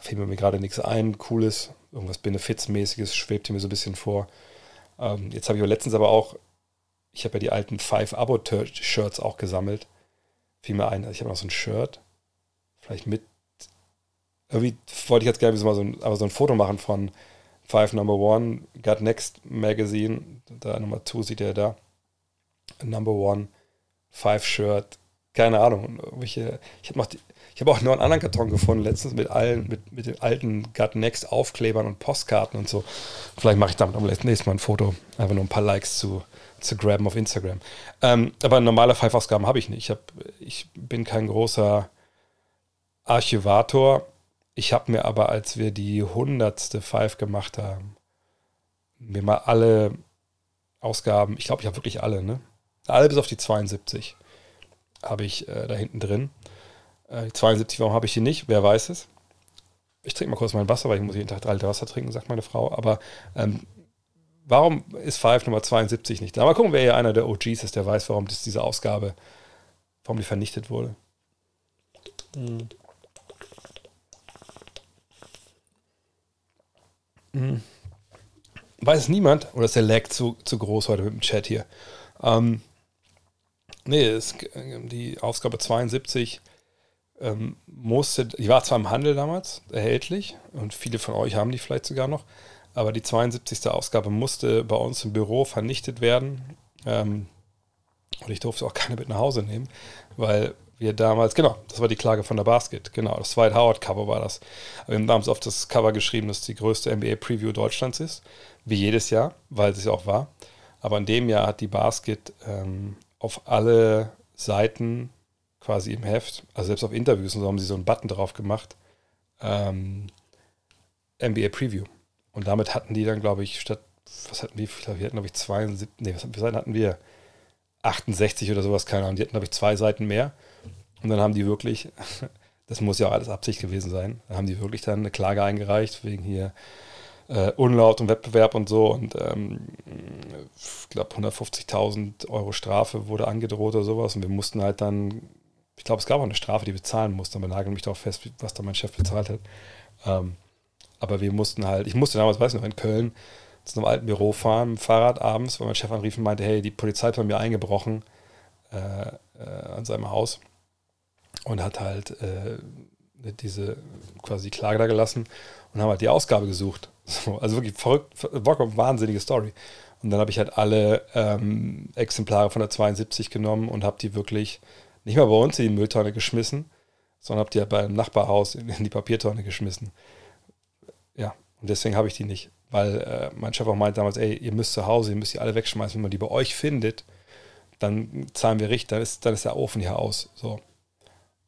S1: fällt mir gerade nichts ein, cooles, irgendwas Benefizmäßiges schwebt mir so ein bisschen vor. Ähm, jetzt habe ich aber letztens aber auch, ich habe ja die alten Five-Abo-Shirts auch gesammelt. Fiel mir ein, also ich habe noch so ein Shirt, vielleicht mit, irgendwie wollte ich jetzt gerne mal so ein, aber so ein Foto machen von Five Number One, Got Next Magazine, da Nummer 2 sieht er da. Number One, Five Shirt, keine Ahnung. Ich habe hab auch noch einen anderen Karton gefunden, letztens mit allen, mit, mit den alten Got Next Aufklebern und Postkarten und so. Vielleicht mache ich damit am nächsten Mal ein Foto. Einfach nur ein paar Likes zu, zu graben auf Instagram. Ähm, aber normale Five-Ausgaben habe ich nicht. Ich, hab, ich bin kein großer Archivator. Ich habe mir aber, als wir die hundertste Five gemacht haben, mir mal alle Ausgaben, ich glaube, ich habe wirklich alle, ne? Alle bis auf die 72 habe ich äh, da hinten drin. Äh, 72, warum habe ich die nicht? Wer weiß es? Ich trinke mal kurz mein Wasser, weil ich muss jeden Tag drei Liter Wasser trinken, sagt meine Frau. Aber ähm, warum ist Five Nummer 72 nicht da? Mal gucken, wer hier einer der OGs ist, der weiß, warum das diese Ausgabe, warum die vernichtet wurde. Hm. Hm. Weiß niemand, oder ist der Lag zu, zu groß heute mit dem Chat hier? Ähm, Nee, es, die Ausgabe 72 ähm, musste, die war zwar im Handel damals erhältlich und viele von euch haben die vielleicht sogar noch, aber die 72. Ausgabe musste bei uns im Büro vernichtet werden. Ähm, und ich durfte auch keine mit nach Hause nehmen, weil wir damals, genau, das war die Klage von der Basket, genau, das Dwight Howard Cover war das. Wir haben damals auf das Cover geschrieben, dass die größte NBA Preview Deutschlands ist, wie jedes Jahr, weil es ja auch war. Aber in dem Jahr hat die Basket ähm, auf alle Seiten quasi im Heft, also selbst auf Interviews und so haben sie so einen Button drauf gemacht, ähm, NBA Preview. Und damit hatten die dann, glaube ich, statt, was hatten wir, wir hatten, glaube ich, 72, nee, was Seiten hatten wir? 68 oder sowas, keine Ahnung. Die hatten, glaube ich, zwei Seiten mehr. Und dann haben die wirklich, das muss ja auch alles Absicht gewesen sein, haben die wirklich dann eine Klage eingereicht, wegen hier äh, Unlaut und Wettbewerb und so. Und ähm, ich glaube, 150.000 Euro Strafe wurde angedroht oder sowas. Und wir mussten halt dann, ich glaube, es gab auch eine Strafe, die wir zahlen mussten, aber nageln mich darauf fest, was da mein Chef bezahlt hat. Ähm, aber wir mussten halt, ich musste damals, weiß ich noch, in Köln zu einem alten Büro fahren, mit Fahrrad abends, weil mein Chef anrief und meinte, hey, die Polizei hat bei mir eingebrochen äh, äh, an seinem Haus und hat halt äh, diese quasi Klage da gelassen und haben halt die Ausgabe gesucht. So, also wirklich verrückt, vollkommen wahnsinnige Story. Und dann habe ich halt alle ähm, Exemplare von der 72 genommen und habe die wirklich nicht mal bei uns in die Mülltonne geschmissen, sondern habe die halt beim Nachbarhaus in, in, die Papiertonne geschmissen. Ja, und deswegen habe ich die nicht. Weil äh, mein Chef auch meint damals, ey, ihr müsst zu Hause, ihr müsst die alle wegschmeißen. Wenn man die bei euch findet, dann zahlen wir richtig, dann ist, dann ist der Ofen hier aus. So.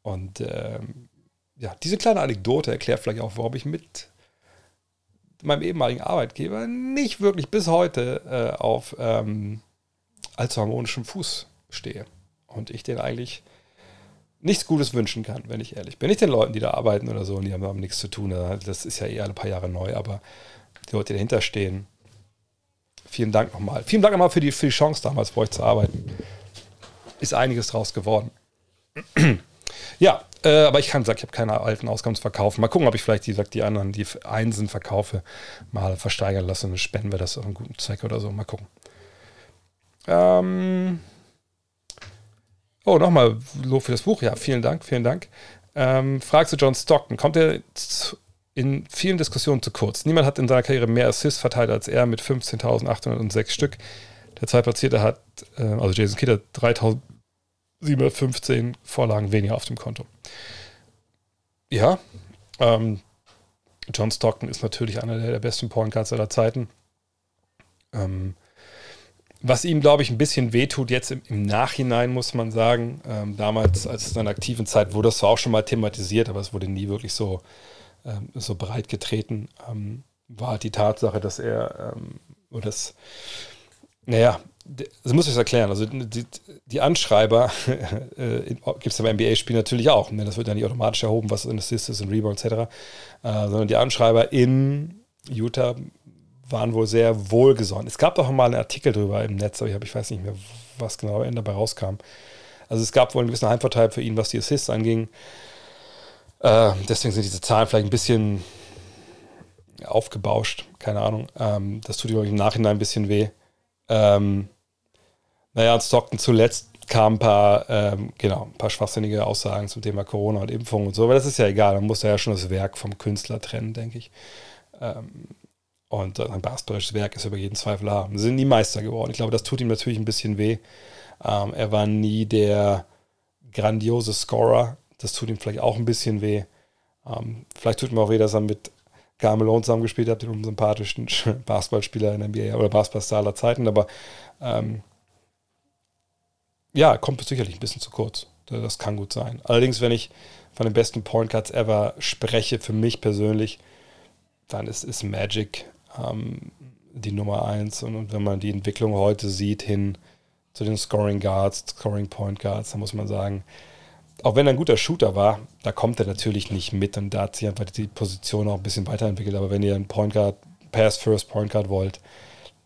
S1: Und ähm, ja, diese kleine Anekdote erklärt vielleicht auch, warum ich mit meinem ehemaligen Arbeitgeber nicht wirklich bis heute äh, auf ähm, allzu harmonischem Fuß stehe. Und ich den eigentlich nichts Gutes wünschen kann, wenn ich ehrlich bin. Nicht den Leuten, die da arbeiten oder so, und die haben, haben nichts zu tun. Das ist ja eher ein paar Jahre neu, aber die Leute, die dahinter stehen, vielen Dank nochmal. Vielen Dank nochmal für die, für die Chance damals, bei euch zu arbeiten. Ist einiges draus geworden. ja, äh, aber ich kann sagen, ich habe keine alten Ausgaben zu verkaufen. Mal gucken, ob ich vielleicht die, die anderen, die Einsen verkaufe, mal versteigern lasse und dann spenden wir das auf einen guten Zweck oder so. Mal gucken. Ähm oh, nochmal Lob für das Buch. Ja, vielen Dank, vielen Dank. Ähm, Frage zu John Stockton. Kommt er in vielen Diskussionen zu kurz? Niemand hat in seiner Karriere mehr Assists verteilt als er mit 15.806 Stück. Der Zweitplatzierte hat, äh, also Jason Kidd hat 3.000 715 Vorlagen weniger auf dem Konto. Ja, ähm, John Stockton ist natürlich einer der, der besten Point Guards aller Zeiten. Ähm, was ihm, glaube ich, ein bisschen wehtut, jetzt im, im Nachhinein, muss man sagen. Ähm, damals, als in seiner aktiven Zeit, wurde das zwar auch schon mal thematisiert, aber es wurde nie wirklich so, ähm, so breit getreten. Ähm, war halt die Tatsache, dass er, ähm, oder das, naja, das muss ich erklären. Also die, die Anschreiber äh, gibt es beim NBA-Spiel natürlich auch. Ne? Das wird ja nicht automatisch erhoben, was ein Assist ist, ein Rebound etc. Äh, sondern die Anschreiber in Utah waren wohl sehr wohlgesonnen. Es gab doch mal einen Artikel drüber im Netz, aber ich, hab, ich weiß nicht mehr, was genau dabei rauskam. Also es gab wohl einen gewissen Heimvorteil für ihn, was die Assists anging. Äh, deswegen sind diese Zahlen vielleicht ein bisschen aufgebauscht, keine Ahnung. Ähm, das tut ihm im Nachhinein ein bisschen weh. Ähm, naja, und Stockton zuletzt kamen ein paar, ähm, genau, ein paar schwachsinnige Aussagen zum Thema Corona und Impfung und so, aber das ist ja egal, man muss ja schon das Werk vom Künstler trennen, denke ich. Ähm, und ein basketballisches Werk ist über jeden Zweifel haben. Sie sind nie Meister geworden. Ich glaube, das tut ihm natürlich ein bisschen weh. Ähm, er war nie der grandiose Scorer. Das tut ihm vielleicht auch ein bisschen weh. Ähm, vielleicht tut ihm auch weh, dass er mit Carmelo zusammengespielt hat, dem sympathischen Basketballspieler in der NBA oder Basketballstar aller Zeiten. Aber ähm, ja, kommt sicherlich ein bisschen zu kurz. Das kann gut sein. Allerdings, wenn ich von den besten Point Cards ever spreche, für mich persönlich, dann ist, ist Magic ähm, die Nummer eins. Und, wenn man die Entwicklung heute sieht hin zu den Scoring Guards, Scoring Point Guards, dann muss man sagen, auch wenn er ein guter Shooter war, da kommt er natürlich nicht mit und da hat sich einfach die Position auch ein bisschen weiterentwickelt. Aber wenn ihr einen Point Guard, Pass First Point Guard wollt,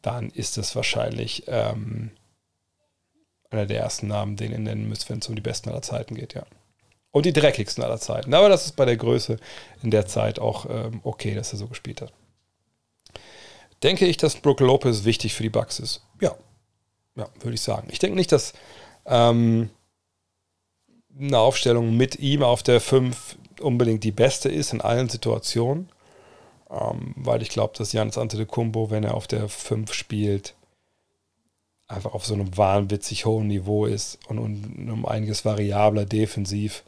S1: dann ist es wahrscheinlich ähm, einer der ersten Namen, den ihr nennen müsst, wenn es um die besten aller Zeiten geht, ja. Und die dreckigsten aller Zeiten. Aber das ist bei der Größe in der Zeit auch ähm, okay, dass er so gespielt hat. Denke ich, dass Brook Lopez wichtig für die Bucks ist? Ja. Ja, würde ich sagen. Ich denke nicht, dass ähm, eine Aufstellung mit ihm auf der 5 unbedingt die beste ist in allen Situationen. Ähm, weil ich glaube, dass Janis Antetokounmpo, wenn er auf der 5 spielt, einfach auf so einem wahnwitzig hohen Niveau ist und, und um einiges variabler defensiv,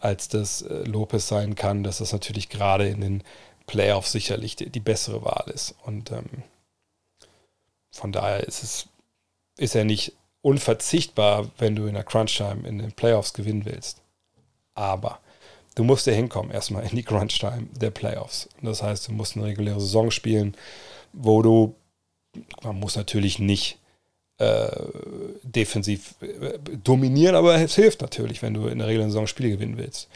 S1: als das äh, Lopez sein kann, dass das natürlich gerade in den Playoffs sicherlich die, die bessere Wahl ist. Und ähm, von daher ist es, ist er nicht unverzichtbar, wenn du in der Crunch-Time in den Playoffs gewinnen willst. Aber du musst ja hinkommen, erstmal in die Crunch-Time der Playoffs. Das heißt, du musst eine reguläre Saison spielen, wo du, man muss natürlich nicht äh, defensiv äh, dominieren, aber es hilft natürlich, wenn du in der regulären Saison Spiele gewinnen willst.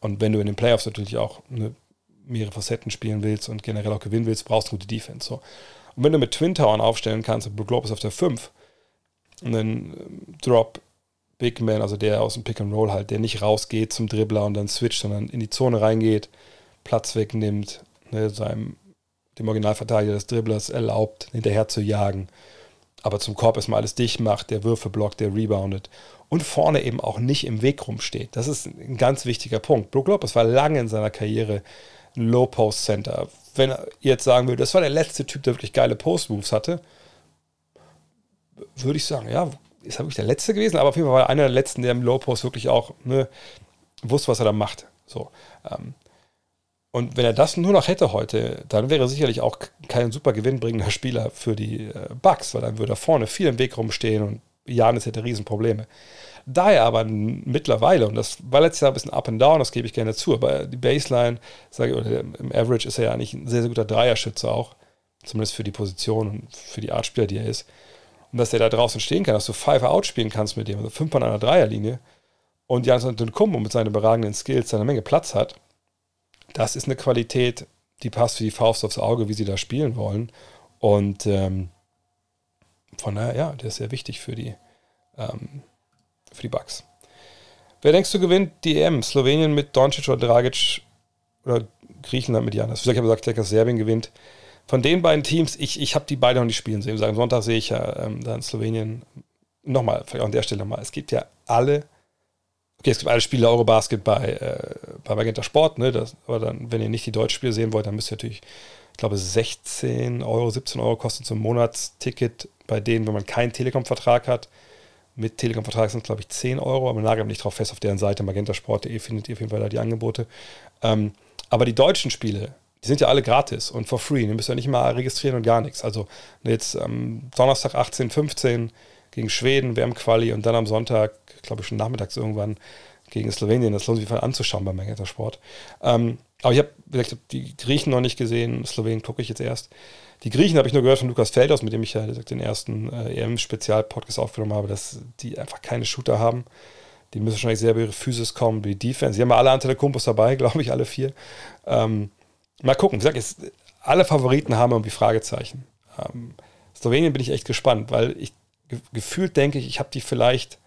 S1: Und wenn du in den Playoffs natürlich auch eine, mehrere Facetten spielen willst und generell auch gewinnen willst, brauchst du gute Defense. So. Und wenn du mit Twin Towern aufstellen kannst, Brook Lopez auf der 5 und dann ähm, Drop Big Man, also der aus dem Pick and Roll halt, der nicht rausgeht zum Dribbler und dann switcht, sondern in die Zone reingeht, Platz wegnimmt, ne, seinem, dem Originalverteidiger des Dribblers erlaubt, hinterher zu jagen aber zum Korb erstmal alles dicht macht, der Würfe blockt, der reboundet und vorne eben auch nicht im Weg rumsteht. Das ist ein ganz wichtiger Punkt. Brook Lopez war lange in seiner Karriere ein Low-Post-Center. Wenn er jetzt sagen würde, das war der letzte Typ, der wirklich geile Post-Moves hatte, würde ich sagen, ja, ist er wirklich der Letzte gewesen, aber auf jeden Fall war er einer der Letzten, der im Low-Post wirklich auch ne, wusste, was er da macht. So, ähm, und wenn er das nur noch hätte heute, dann wäre er sicherlich auch kein super gewinnbringender Spieler für die äh, Bucks, weil dann würde er vorne viel im Weg rumstehen und Janis hätte Riesenprobleme. Da er aber mittlerweile, und das war letztes Jahr ein bisschen up and down, das gebe ich gerne zu, aber die Baseline, sage ich, oder im Average ist er ja eigentlich ein sehr, sehr guter Dreierschütze auch, zumindest für die Position und für die Art Spieler, die er ist. Und dass er da draußen stehen kann, dass du Five Out spielen kannst mit dem, also fünf an einer Dreierlinie und Janis Antetokounmpo mit seinen überragenden Skills eine Menge Platz hat, das ist eine Qualität, die passt wie die Faust aufs Auge, wie sie da spielen wollen. Und ähm, von daher, ja, der ist sehr wichtig für die, ähm, für die Bugs. Wer denkst du gewinnt die EM? Slowenien mit Doncic oder Dragic oder Griechenland mit Janis? Ich habe gesagt, dass Serbien gewinnt. Von den beiden Teams, ich, ich habe die beiden noch nicht spielen sehen. Am Sonntag sehe ich ja ähm, da in Slowenien. Nochmal, vielleicht auch an der Stelle mal. Es gibt ja alle Okay, es gibt alle Spiele Eurobasket bei, äh, bei Magenta Sport, ne? Das, aber dann, wenn ihr nicht die deutschen Spiele sehen wollt, dann müsst ihr natürlich, ich glaube, 16 Euro, 17 Euro kosten zum Monatsticket bei denen, wenn man keinen Telekom-Vertrag hat. Mit Telekom-Vertrag sind es, glaube ich, 10 Euro, aber nagelt nicht drauf fest auf deren Seite, magentasport.de findet ihr auf jeden Fall da die Angebote. Ähm, aber die deutschen Spiele, die sind ja alle gratis und for free. Ihr müsst ja nicht mal registrieren und gar nichts. Also jetzt am Donnerstag 18, 15 gegen Schweden, WM-Quali und dann am Sonntag, glaube ich schon nachmittags irgendwann, gegen Slowenien. Das lohnt sich auf anzuschauen beim Magenta Sport. Ähm, aber ich habe die Griechen noch nicht gesehen, Slowenien gucke ich jetzt erst. Die Griechen habe ich nur gehört von Lukas Feldhaus, mit dem ich ja den ersten äh, EM-Spezial-Podcast aufgenommen habe, dass die einfach keine Shooter haben. Die müssen wahrscheinlich sehr über ihre Physis kommen, die Defense. Sie haben ja alle Antetokounmpos dabei, glaube ich, alle vier. Ähm, mal gucken. Wie gesagt, alle Favoriten haben irgendwie Fragezeichen. Ähm, Slowenien bin ich echt gespannt, weil ich gefühlt denke ich, ich habe die vielleicht,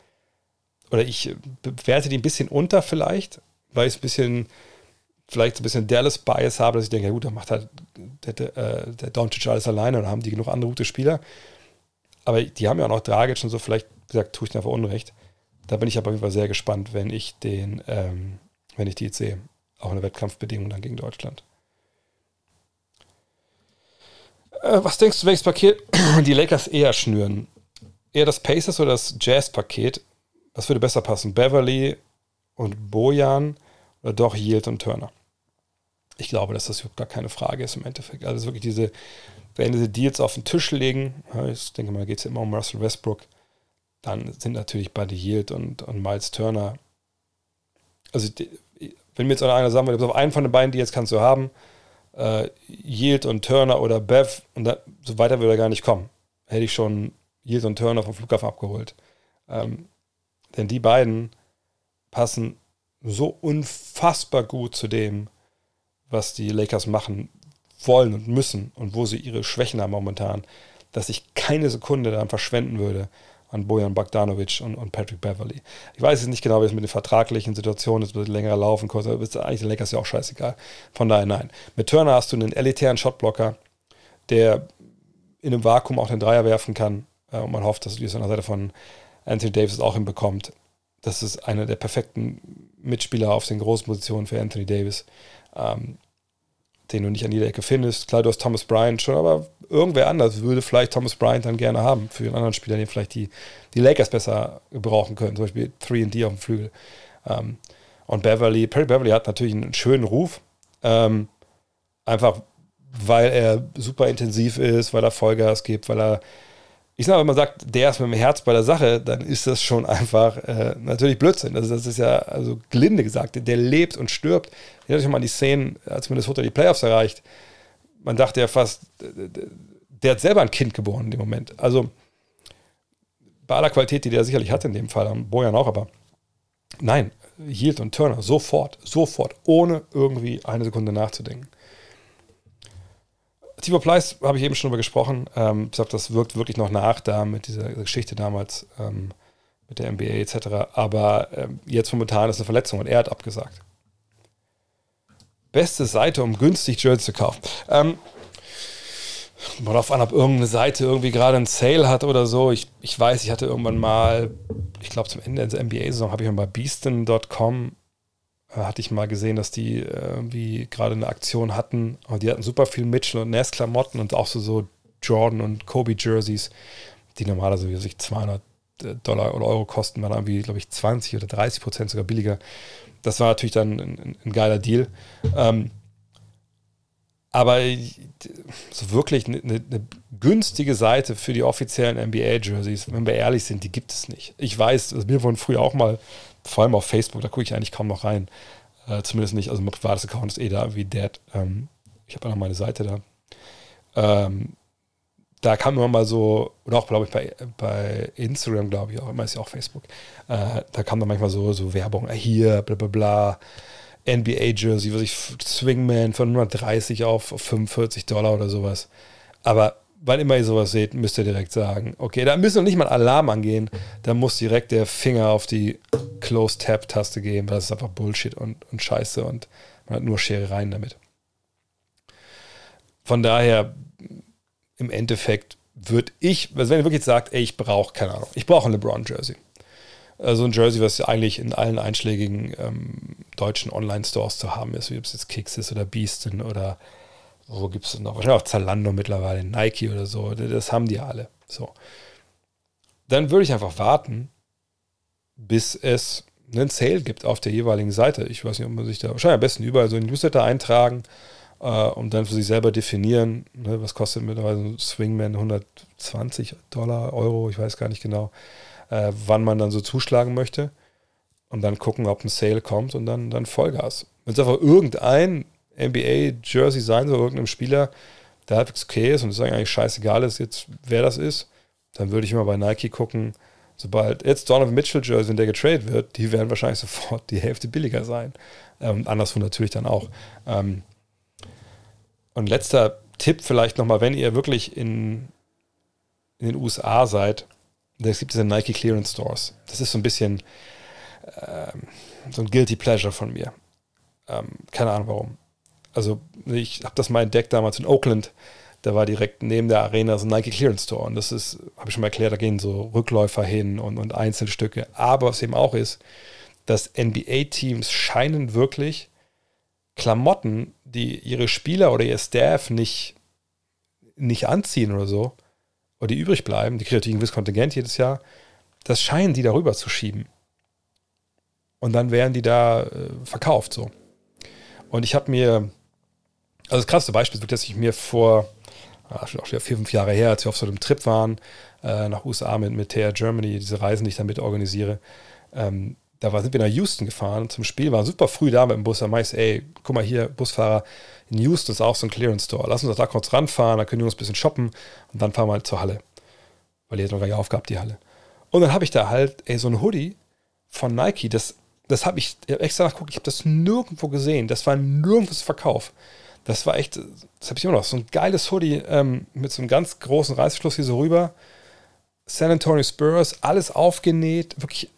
S1: oder ich bewerte die ein bisschen unter vielleicht, weil ich es ein bisschen vielleicht so ein bisschen Dallas-Bias habe, dass ich denke, ja gut, dann macht halt der, der, äh, der Doncic alles alleine und haben die genug andere gute Spieler. Aber die haben ja auch noch Dragic und so, vielleicht, gesagt, tue ich einfach Unrecht. Da bin ich aber auf jeden Fall sehr gespannt, wenn ich den, ähm, wenn ich die jetzt sehe. Auch in der Wettkampfbedingung dann gegen Deutschland. Äh, was denkst du, welches Paket die Lakers eher schnüren? Eher das Pacers oder das Jazz-Paket? Was würde besser passen? Beverly und Bojan oder doch Yield und Turner? Ich glaube, dass das überhaupt gar keine Frage ist im Endeffekt. Also wirklich diese, wenn diese Deals auf den Tisch legen, ich denke mal, geht es immer um Russell Westbrook, dann sind natürlich Buddy Yield und, und Miles Turner. Also, wenn mir jetzt einer sagen würde, auf einen von den beiden, die jetzt kannst du haben, äh, Yield und Turner oder Bev, und da, so weiter würde er gar nicht kommen. Hätte ich schon Yield und Turner vom Flughafen abgeholt. Ähm, denn die beiden passen so unfassbar gut zu dem, was die Lakers machen wollen und müssen und wo sie ihre Schwächen haben momentan, dass ich keine Sekunde daran verschwenden würde, an Bojan Bogdanovic und, und, Patrick Beverly. Ich weiß jetzt nicht genau, wie es mit den vertraglichen Situationen ist, wird länger laufen, kurz, aber ist eigentlich den Lakers ja auch scheißegal. Von daher nein. Mit Turner hast du einen elitären Shotblocker, der in einem Vakuum auch den Dreier werfen kann äh, und man hofft, dass du das an der Seite von Anthony Davis auch hinbekommt. Das ist einer der perfekten Mitspieler auf den großen Positionen für Anthony Davis. Ähm, den du nicht an jeder Ecke findest. Klar, du hast Thomas Bryant schon, aber irgendwer anders würde vielleicht Thomas Bryant dann gerne haben für einen anderen Spieler, den vielleicht die, die Lakers besser gebrauchen können, zum Beispiel 3D auf dem Flügel. Ähm, und Beverly, Perry Beverly hat natürlich einen schönen Ruf, ähm, einfach weil er super intensiv ist, weil er Vollgas gibt, weil er ich sage, wenn man sagt, der ist mit dem Herz bei der Sache, dann ist das schon einfach äh, natürlich Blödsinn. Also das ist ja, also gelinde gesagt, der lebt und stirbt. Ich hatte schon mal an die Szenen, als Minnesota die Playoffs erreicht. Man dachte ja fast, der hat selber ein Kind geboren in dem Moment. Also bei aller Qualität, die der sicherlich hatte in dem Fall, und Bojan auch, aber nein, Hield und Turner sofort, sofort, ohne irgendwie eine Sekunde nachzudenken. Tibor Pleiss habe ich eben schon drüber gesprochen. Ähm, ich glaube, das wirkt wirklich noch nach da mit dieser Geschichte damals ähm, mit der NBA etc. Aber ähm, jetzt momentan ist eine Verletzung und er hat abgesagt. Beste Seite, um günstig Jersey zu kaufen. Ähm, mal darauf an, ob irgendeine Seite irgendwie gerade einen Sale hat oder so. Ich, ich weiß, ich hatte irgendwann mal, ich glaube zum Ende der NBA-Saison, habe ich mal bei beaston.com hatte ich mal gesehen, dass die irgendwie gerade eine Aktion hatten. Und die hatten super viel Mitchell und Ness Klamotten und auch so, so Jordan und Kobe Jerseys, die normalerweise sich 200 äh, Dollar oder Euro kosten, waren irgendwie, glaube ich, 20 oder 30 Prozent sogar billiger. Das war natürlich dann ein, ein geiler Deal. Ähm, aber so wirklich eine, eine, günstige Seite für die offiziellen NBA-Jerseys, wenn wir ehrlich sind, die gibt es nicht. Ich weiß, also mir wurden früher auch mal vor allem auf Facebook, da gucke ich eigentlich kaum noch rein. Äh, zumindest nicht, also mein privates Account ist eh da wie Dead. Ähm, ich habe ja noch meine Seite da. Ähm, da kam immer mal so, oder auch glaube ich bei, bei Instagram, glaube ich auch, immer ist ja auch Facebook, äh, da kam dann manchmal so, so Werbung, äh, hier, bla bla bla, NBA-Jersey, was ich, Swingman von 130 auf, auf 45 Dollar oder sowas. Aber wann immer ihr sowas seht, müsst ihr direkt sagen, okay, da müssen noch nicht mal Alarm angehen, da muss direkt der Finger auf die Close-Tab-Taste gehen, weil das ist einfach Bullshit und, und Scheiße und man hat nur Scherereien damit. Von daher, im Endeffekt würde ich, also wenn ihr wirklich sagt, ey, ich brauche, keine Ahnung, ich brauche ein LeBron-Jersey. Also ein Jersey, was eigentlich in allen einschlägigen ähm, deutschen Online-Stores zu haben ist, wie ob es jetzt Kicks ist oder Beastin oder wo gibt es noch? Wahrscheinlich auch Zalando mittlerweile, Nike oder so. Das haben die alle. So. Dann würde ich einfach warten, bis es einen Sale gibt auf der jeweiligen Seite. Ich weiß nicht, ob man sich da wahrscheinlich am besten überall so ein Newsletter eintragen äh, und dann für sich selber definieren, ne, was kostet mittlerweile ein Swingman 120 Dollar, Euro, ich weiß gar nicht genau, äh, wann man dann so zuschlagen möchte und dann gucken, ob ein Sale kommt und dann, dann Vollgas. Wenn es einfach irgendein NBA-Jersey sein soll, irgendeinem Spieler, der halbwegs okay ist und es eigentlich scheißegal ist jetzt, wer das ist, dann würde ich immer bei Nike gucken, sobald jetzt Donovan Mitchell Jersey, wenn der getradet wird, die werden wahrscheinlich sofort die Hälfte billiger sein. Ähm, anderswo natürlich dann auch. Ähm, und letzter Tipp vielleicht nochmal, wenn ihr wirklich in, in den USA seid, es gibt diese Nike Clearance Stores. Das ist so ein bisschen ähm, so ein Guilty Pleasure von mir. Ähm, keine Ahnung warum. Also ich habe das mal entdeckt damals in Oakland. Da war direkt neben der Arena so ein Nike Clearance Store. Und das ist, habe ich schon mal erklärt, da gehen so Rückläufer hin und, und Einzelstücke. Aber was eben auch ist, dass NBA-Teams scheinen wirklich Klamotten, die ihre Spieler oder ihr Staff nicht, nicht anziehen oder so, oder die übrig bleiben, die ein gewisses Kontingent jedes Jahr, das scheinen die darüber zu schieben. Und dann werden die da äh, verkauft so. Und ich habe mir, also das krasseste Beispiel ist, dass ich mir vor, ah, schon auch wieder vier, fünf Jahre her, als wir auf so einem Trip waren, äh, nach USA mit, mit TR Germany, diese Reisen, die ich damit organisiere, ähm, da war, sind wir nach Houston gefahren zum Spiel, waren super früh da mit dem Bus. Da meinte ich, ey, guck mal hier, Busfahrer, in Houston ist auch so ein Clearance Store. Lass uns da kurz ranfahren, da können wir uns ein bisschen shoppen und dann fahren wir halt zur Halle. Weil die hat noch gar nicht aufgehabt, die Halle. Und dann habe ich da halt, ey, so ein Hoodie von Nike, das, das habe ich, ich hab extra nachgeguckt, ich habe das nirgendwo gesehen. Das war nirgendwo Verkauf. Das war echt, das habe ich immer noch, so ein geiles Hoodie ähm, mit so einem ganz großen Reißschluss hier so rüber. San Antonio Spurs, alles aufgenäht, wirklich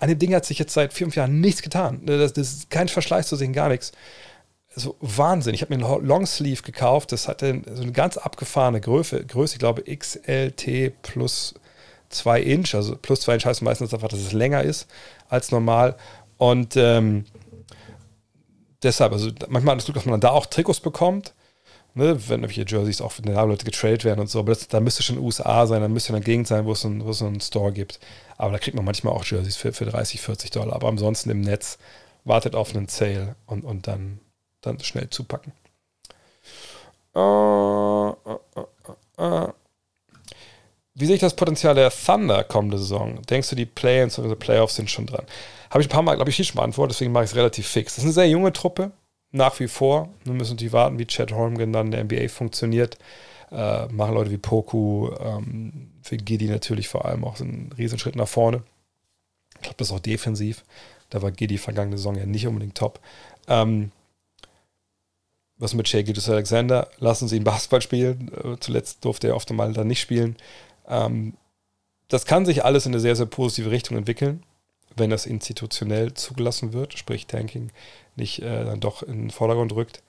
S1: an dem Ding hat sich jetzt seit fünf Jahren nichts getan. Das, das ist kein Verschleiß zu sehen, gar nichts. Also Wahnsinn. Ich habe mir einen Longsleeve gekauft. Das hatte so eine ganz abgefahrene Größe. Größe, ich glaube XLT plus 2 Inch. Also plus 2 Inch heißt meistens einfach, dass es länger ist als normal. Und ähm, deshalb, also manchmal das Glück, dass man dann da auch Trikots bekommt. Ne, wenn irgendwelche Jerseys auch für den Leute getradet werden und so. Aber da müsste schon USA sein, da müsste eine Gegend sein, wo es, ein, einen Store gibt. Aber da kriegt man manchmal auch Jerseys für, für 30, 40 Dollar. Aber ansonsten im Netz wartet auf einen Sale und, und dann, dann schnell zupacken. Äh, äh, äh, Wie sehe ich das Potenzial der Thunder kommende Saison? Denkst du, die Play-ins oder Playoffs sind schon dran? Habe ich ein paar Mal, glaube ich, hier schon beantwortet, deswegen mache ich es relativ fix. Das ist eine sehr junge Truppe, nach wie vor. Wir müssen die warten, wie Chad Holmgren dann in der NBA funktioniert. Äh, machen Leute wie Poku, ähm, für Giddy natürlich vor allem auch so einen Riesenschritt nach vorne. Ich glaube, das ist auch defensiv. Da war Giddy vergangene Saison ja nicht unbedingt top. Ähm, was mit Shea Gidus Alexander? Lassen Sie ihn Basketball spielen. Äh, zuletzt durfte er oft einmal dann nicht spielen. Ähm, das kann sich alles in eine sehr, sehr positive Richtung entwickeln, wenn das institutionell zugelassen wird, sprich Tanking nicht äh, dann doch in den Vordergrund rückt.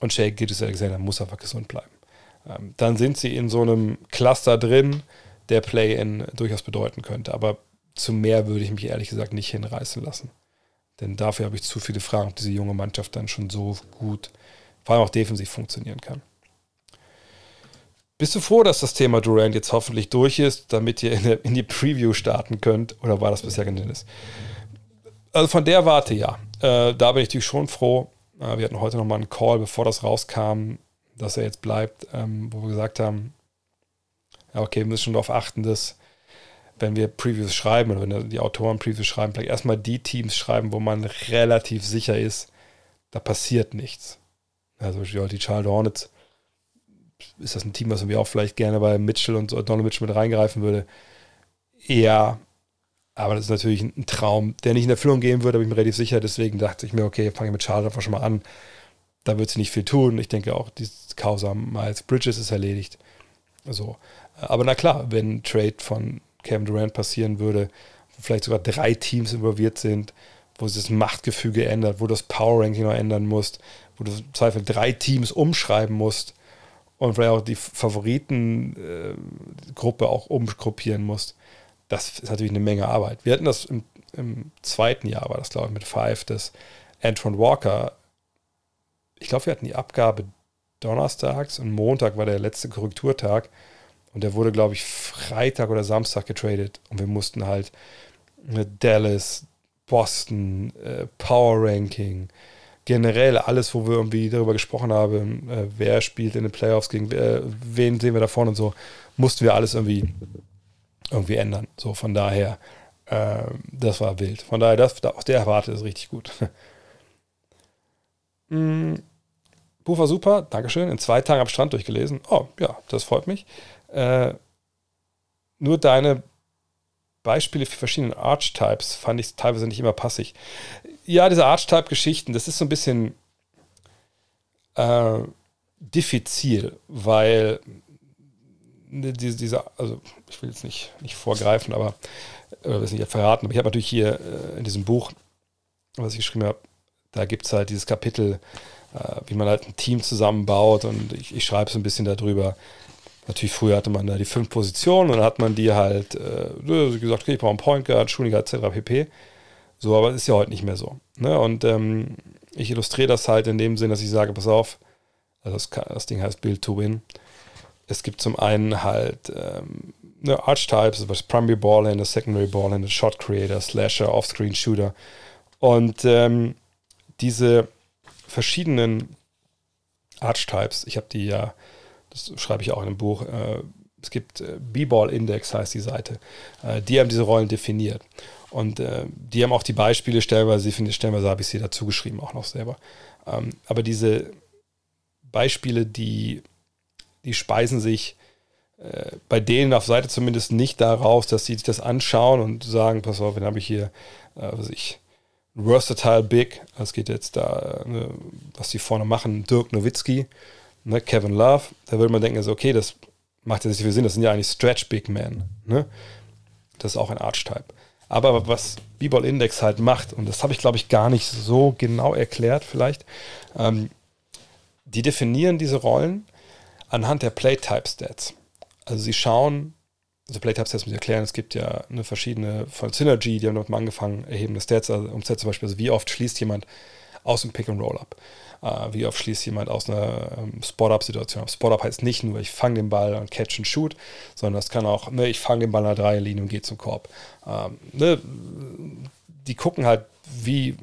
S1: Und Shea Gidus Alexander muss einfach gesund bleiben. Ähm, dann sind sie in so einem Cluster drin, der Play-In durchaus bedeuten könnte. Aber zu mehr würde ich mich ehrlich gesagt nicht hinreißen lassen. Denn dafür habe ich zu viele Fragen, ob diese junge Mannschaft dann schon so gut, vor allem auch defensiv funktionieren kann. Bist du froh, dass das Thema Durant jetzt hoffentlich durch ist, damit ihr in, der, in die Preview starten könnt? Oder war das bisher genannt? Also von der Warte ja. Äh, da bin ich natürlich schon froh. Äh, wir hatten heute nochmal einen Call, bevor das rauskam, dass er jetzt bleibt, ähm, wo wir gesagt haben, ja, okay, wir müssen schon darauf achten, dass wenn wir Previews schreiben oder wenn die Autoren Previews schreiben, vielleicht erstmal die Teams schreiben, wo man relativ sicher ist, da passiert nichts. Also die Charles Hornets ist das ein Team, was wir auch vielleicht gerne bei Mitchell und Donald Mitchell mit reingreifen würde. Ja, aber das ist natürlich ein Traum, der nicht in Erfüllung gehen würde, da bin ich mir relativ sicher. Deswegen dachte ich mir, okay, fange ich mit Charles einfach schon mal an da wird sie nicht viel tun. Ich denke auch, die Causa Miles Bridges ist erledigt. So. Aber na klar, wenn ein Trade von Kevin Durant passieren würde, wo vielleicht sogar drei Teams involviert sind, wo sich das Machtgefüge ändert, wo du das Power Ranking noch ändern musst, wo du im Zweifel drei Teams umschreiben musst und vielleicht auch die Favoritengruppe auch umgruppieren musst. Das ist natürlich eine Menge Arbeit. Wir hatten das im, im zweiten Jahr, war das glaube ich mit Five, dass Antoine Walker ich glaube, wir hatten die Abgabe donnerstags und Montag war der letzte Korrekturtag. Und der wurde, glaube ich, Freitag oder Samstag getradet. Und wir mussten halt Dallas, Boston, äh, Power Ranking, generell alles, wo wir irgendwie darüber gesprochen haben, äh, wer spielt in den Playoffs, gegen äh, wen sehen wir da vorne und so, mussten wir alles irgendwie, irgendwie ändern. So, von daher, äh, das war wild. Von daher, das, aus der Erwarte ist richtig gut. mm. Buch war super, Dankeschön. In zwei Tagen am Strand durchgelesen. Oh, ja, das freut mich. Äh, nur deine Beispiele für verschiedene Archetypes fand ich teilweise nicht immer passig. Ja, diese Archetype-Geschichten, das ist so ein bisschen äh, diffizil, weil diese, diese, also ich will jetzt nicht, nicht vorgreifen, aber das nicht verraten, aber ich habe natürlich hier äh, in diesem Buch, was ich geschrieben habe, da gibt es halt dieses Kapitel, äh, wie man halt ein Team zusammenbaut und ich, ich schreibe so ein bisschen darüber. Natürlich, früher hatte man da die fünf Positionen und dann hat man die halt äh, gesagt, okay, ich brauche einen Point Guard, Shooting Guard, etc. pp. So, aber das ist ja heute nicht mehr so. Ne? Und ähm, ich illustriere das halt in dem Sinn, dass ich sage, pass auf, also das, das Ding heißt Build to Win. Es gibt zum einen halt ähm, ne, Archetypes, was Primary Ballhänder, Secondary Ballhänder, Shot Creator, Slasher, Offscreen Shooter. Und ähm, diese verschiedenen Archetypes, ich habe die ja, das schreibe ich auch in einem Buch, äh, es gibt äh, B-Ball Index, heißt die Seite, äh, die haben diese Rollen definiert. Und äh, die haben auch die Beispiele stellenweise, stellenweise habe ich sie dazu geschrieben, auch noch selber. Ähm, aber diese Beispiele, die, die speisen sich äh, bei denen auf Seite zumindest nicht daraus, dass sie sich das anschauen und sagen, pass auf, dann habe ich hier, äh, was ich, Versatile Big, es geht jetzt da, ne, was die vorne machen, Dirk Nowitzki, ne, Kevin Love, da würde man denken, also okay, das macht ja nicht viel Sinn, das sind ja eigentlich Stretch Big Men, ne? Das ist auch ein Archetype. Aber was B-Ball Index halt macht, und das habe ich glaube ich gar nicht so genau erklärt vielleicht, ähm, die definieren diese Rollen anhand der Playtype Stats. Also sie schauen, also Playtype Stats muss ich erklären, es gibt ja eine verschiedene von Synergy, die haben dort mal angefangen, erhebende Stats, also um Stats zum Beispiel, also wie oft schließt jemand aus dem Pick and Roll ab. Uh, wie oft schließt jemand aus einer ähm, Spot-Up-Situation ab. Spot-Up heißt nicht nur, ich fange den Ball und catch and shoot, sondern das kann auch, ne, ich fange den Ball an der Dreierlinie und gehe zum Korb. Ähm, ne, die gucken halt, wie,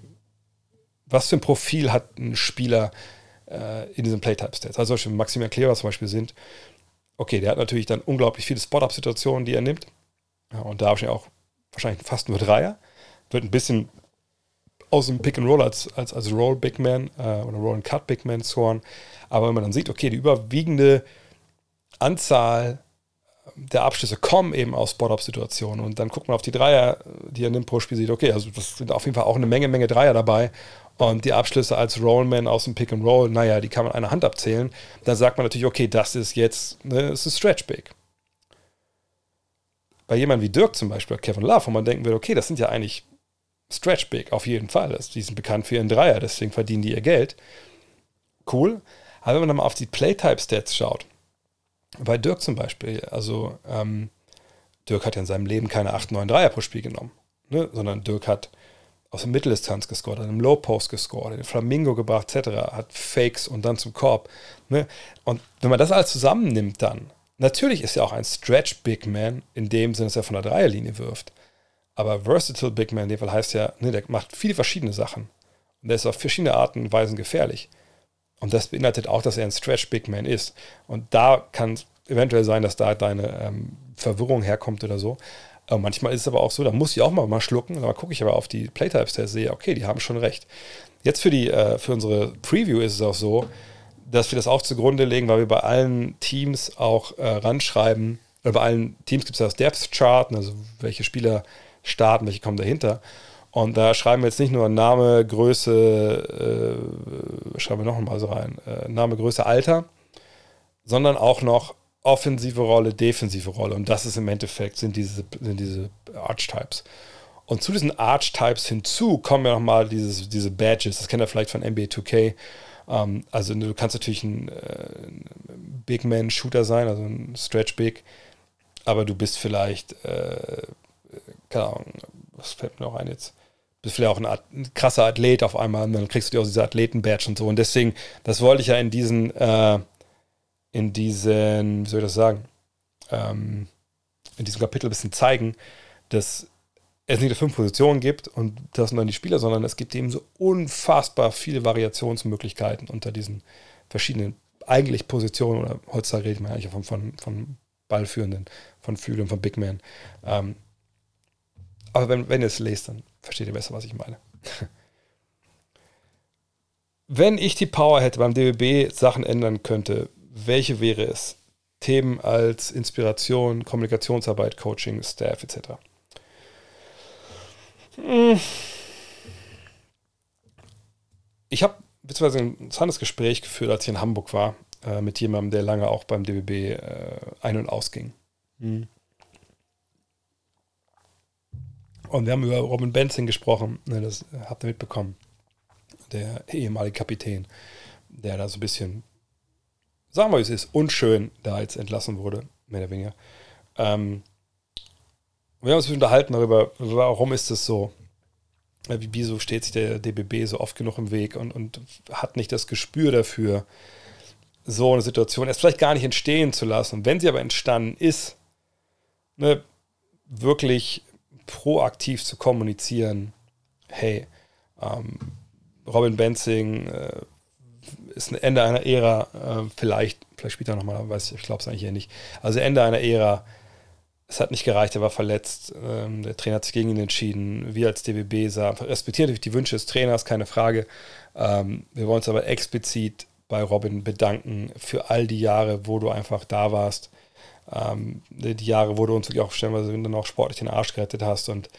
S1: was für ein Profil hat ein Spieler äh, in diesen Playtype-Stats. Also zum Beispiel Maxim Erklärer zum Beispiel sind, okay, der hat natürlich dann unglaublich viele Spot-Up-Situationen, die er nimmt. Ja, und da habe ich auch wahrscheinlich fast nur Dreier. Wird ein bisschen aus dem Pick and Roll als, als, als Roll Big Man äh, oder Roll and Cut Big Man scoren. Aber wenn man dann sieht, okay, die überwiegende Anzahl der Abschlüsse kommen eben aus Spot-Up-Situationen und dann guckt man auf die Dreier, die er nimmt pro Spiel, sieht, okay, also das sind auf jeden Fall auch eine Menge, Menge Dreier dabei und die Abschlüsse als Rollman aus dem Pick and Roll, naja, die kann man einer Hand abzählen. Dann sagt man natürlich, okay, das ist jetzt, ne, das ist Stretch Big. Bei jemandem wie Dirk zum Beispiel, Kevin Love, wo man denken würde, okay, das sind ja eigentlich Stretch Big, auf jeden Fall. die sind bekannt für ihren Dreier, deswegen verdienen die ihr Geld. Cool. Aber wenn man dann mal auf die Playtype-Stats schaut, bei Dirk zum Beispiel, also ähm, Dirk hat ja in seinem Leben keine 8, 9 Dreier pro Spiel genommen, ne? sondern Dirk hat aus der Mitteldistanz gescored, hat im Low Post gescored, den Flamingo gebracht, etc., hat Fakes und dann zum Korb. Ne? Und wenn man das alles zusammennimmt, dann, natürlich ist er auch ein Stretch Big Man, in dem Sinne, dass er von der Dreierlinie wirft. Aber Versatile Big Man in dem Fall heißt ja, ne, der macht viele verschiedene Sachen. Und der ist auf verschiedene Arten und Weisen gefährlich. Und das beinhaltet auch, dass er ein Stretch Big Man ist. Und da kann es eventuell sein, dass da deine ähm, Verwirrung herkommt oder so. Aber manchmal ist es aber auch so, da muss ich auch mal, mal schlucken. Da gucke ich aber auf die Playtypes, der sehe, okay, die haben schon recht. Jetzt für, die, äh, für unsere Preview ist es auch so, dass wir das auch zugrunde legen, weil wir bei allen Teams auch äh, ranschreiben, oder bei allen Teams gibt es das Depth Chart, also welche Spieler starten, welche kommen dahinter. Und da schreiben wir jetzt nicht nur Name, Größe, äh, schreiben wir noch mal so rein, äh, Name, Größe, Alter, sondern auch noch offensive Rolle, defensive Rolle. Und das ist im Endeffekt, sind diese, sind diese Archetypes. Und zu diesen Archetypes hinzu kommen ja nochmal diese Badges. Das kennt ihr vielleicht von NBA 2K. Ähm, also du kannst natürlich ein, äh, Big Man Shooter sein, also ein Stretch Big. Aber du bist vielleicht, äh, keine Ahnung, was fällt mir noch ein jetzt? bist vielleicht auch ein, Art, ein krasser Athlet auf einmal und dann kriegst du dir auch diese Athleten-Badge und so. Und deswegen, das wollte ich ja in diesen äh, in diesen, wie soll ich das sagen, ähm, in diesem Kapitel ein bisschen zeigen, dass es nicht nur fünf Positionen gibt und das sind dann die Spieler, sondern es gibt eben so unfassbar viele Variationsmöglichkeiten unter diesen verschiedenen eigentlich Positionen oder heutzutage redet man eigentlich von, von, von Ballführenden, von Fühlern, von Big Man. Ähm, aber wenn, wenn ihr es lest, dann versteht ihr besser, was ich meine. wenn ich die Power hätte, beim DBB Sachen ändern könnte, welche wäre es? Themen als Inspiration, Kommunikationsarbeit, Coaching, Staff etc. Hm. Ich habe beziehungsweise ein interessantes Gespräch geführt, als ich in Hamburg war, äh, mit jemandem, der lange auch beim DBB äh, ein- und ausging. Mhm. Und wir haben über Robin Benzing gesprochen, ne, das habt ihr mitbekommen. der ehemalige Kapitän, der da so ein bisschen, sagen wir, es ist unschön, da jetzt entlassen wurde, mehr oder weniger. Ähm, wir haben uns unterhalten darüber, warum ist das so? Wieso steht sich der DBB so oft genug im Weg und, und hat nicht das Gespür dafür, so eine Situation erst vielleicht gar nicht entstehen zu lassen. Und wenn sie aber entstanden ist, ne, wirklich proaktiv zu kommunizieren, hey, ähm, Robin Benzing äh, ist ein Ende einer Ära, äh, vielleicht, vielleicht spielt nochmal, weiß ich, ich glaube es eigentlich eher nicht. Also Ende einer Ära, es hat nicht gereicht, er war verletzt, ähm, der Trainer hat sich gegen ihn entschieden. Wir als DBB respektieren natürlich die Wünsche des Trainers, keine Frage. Ähm, wir wollen uns aber explizit bei Robin bedanken für all die Jahre, wo du einfach da warst. Ähm, die Jahre, wo du uns wirklich auch stellenweise dann auch sportlich den Arsch gerettet hast. Und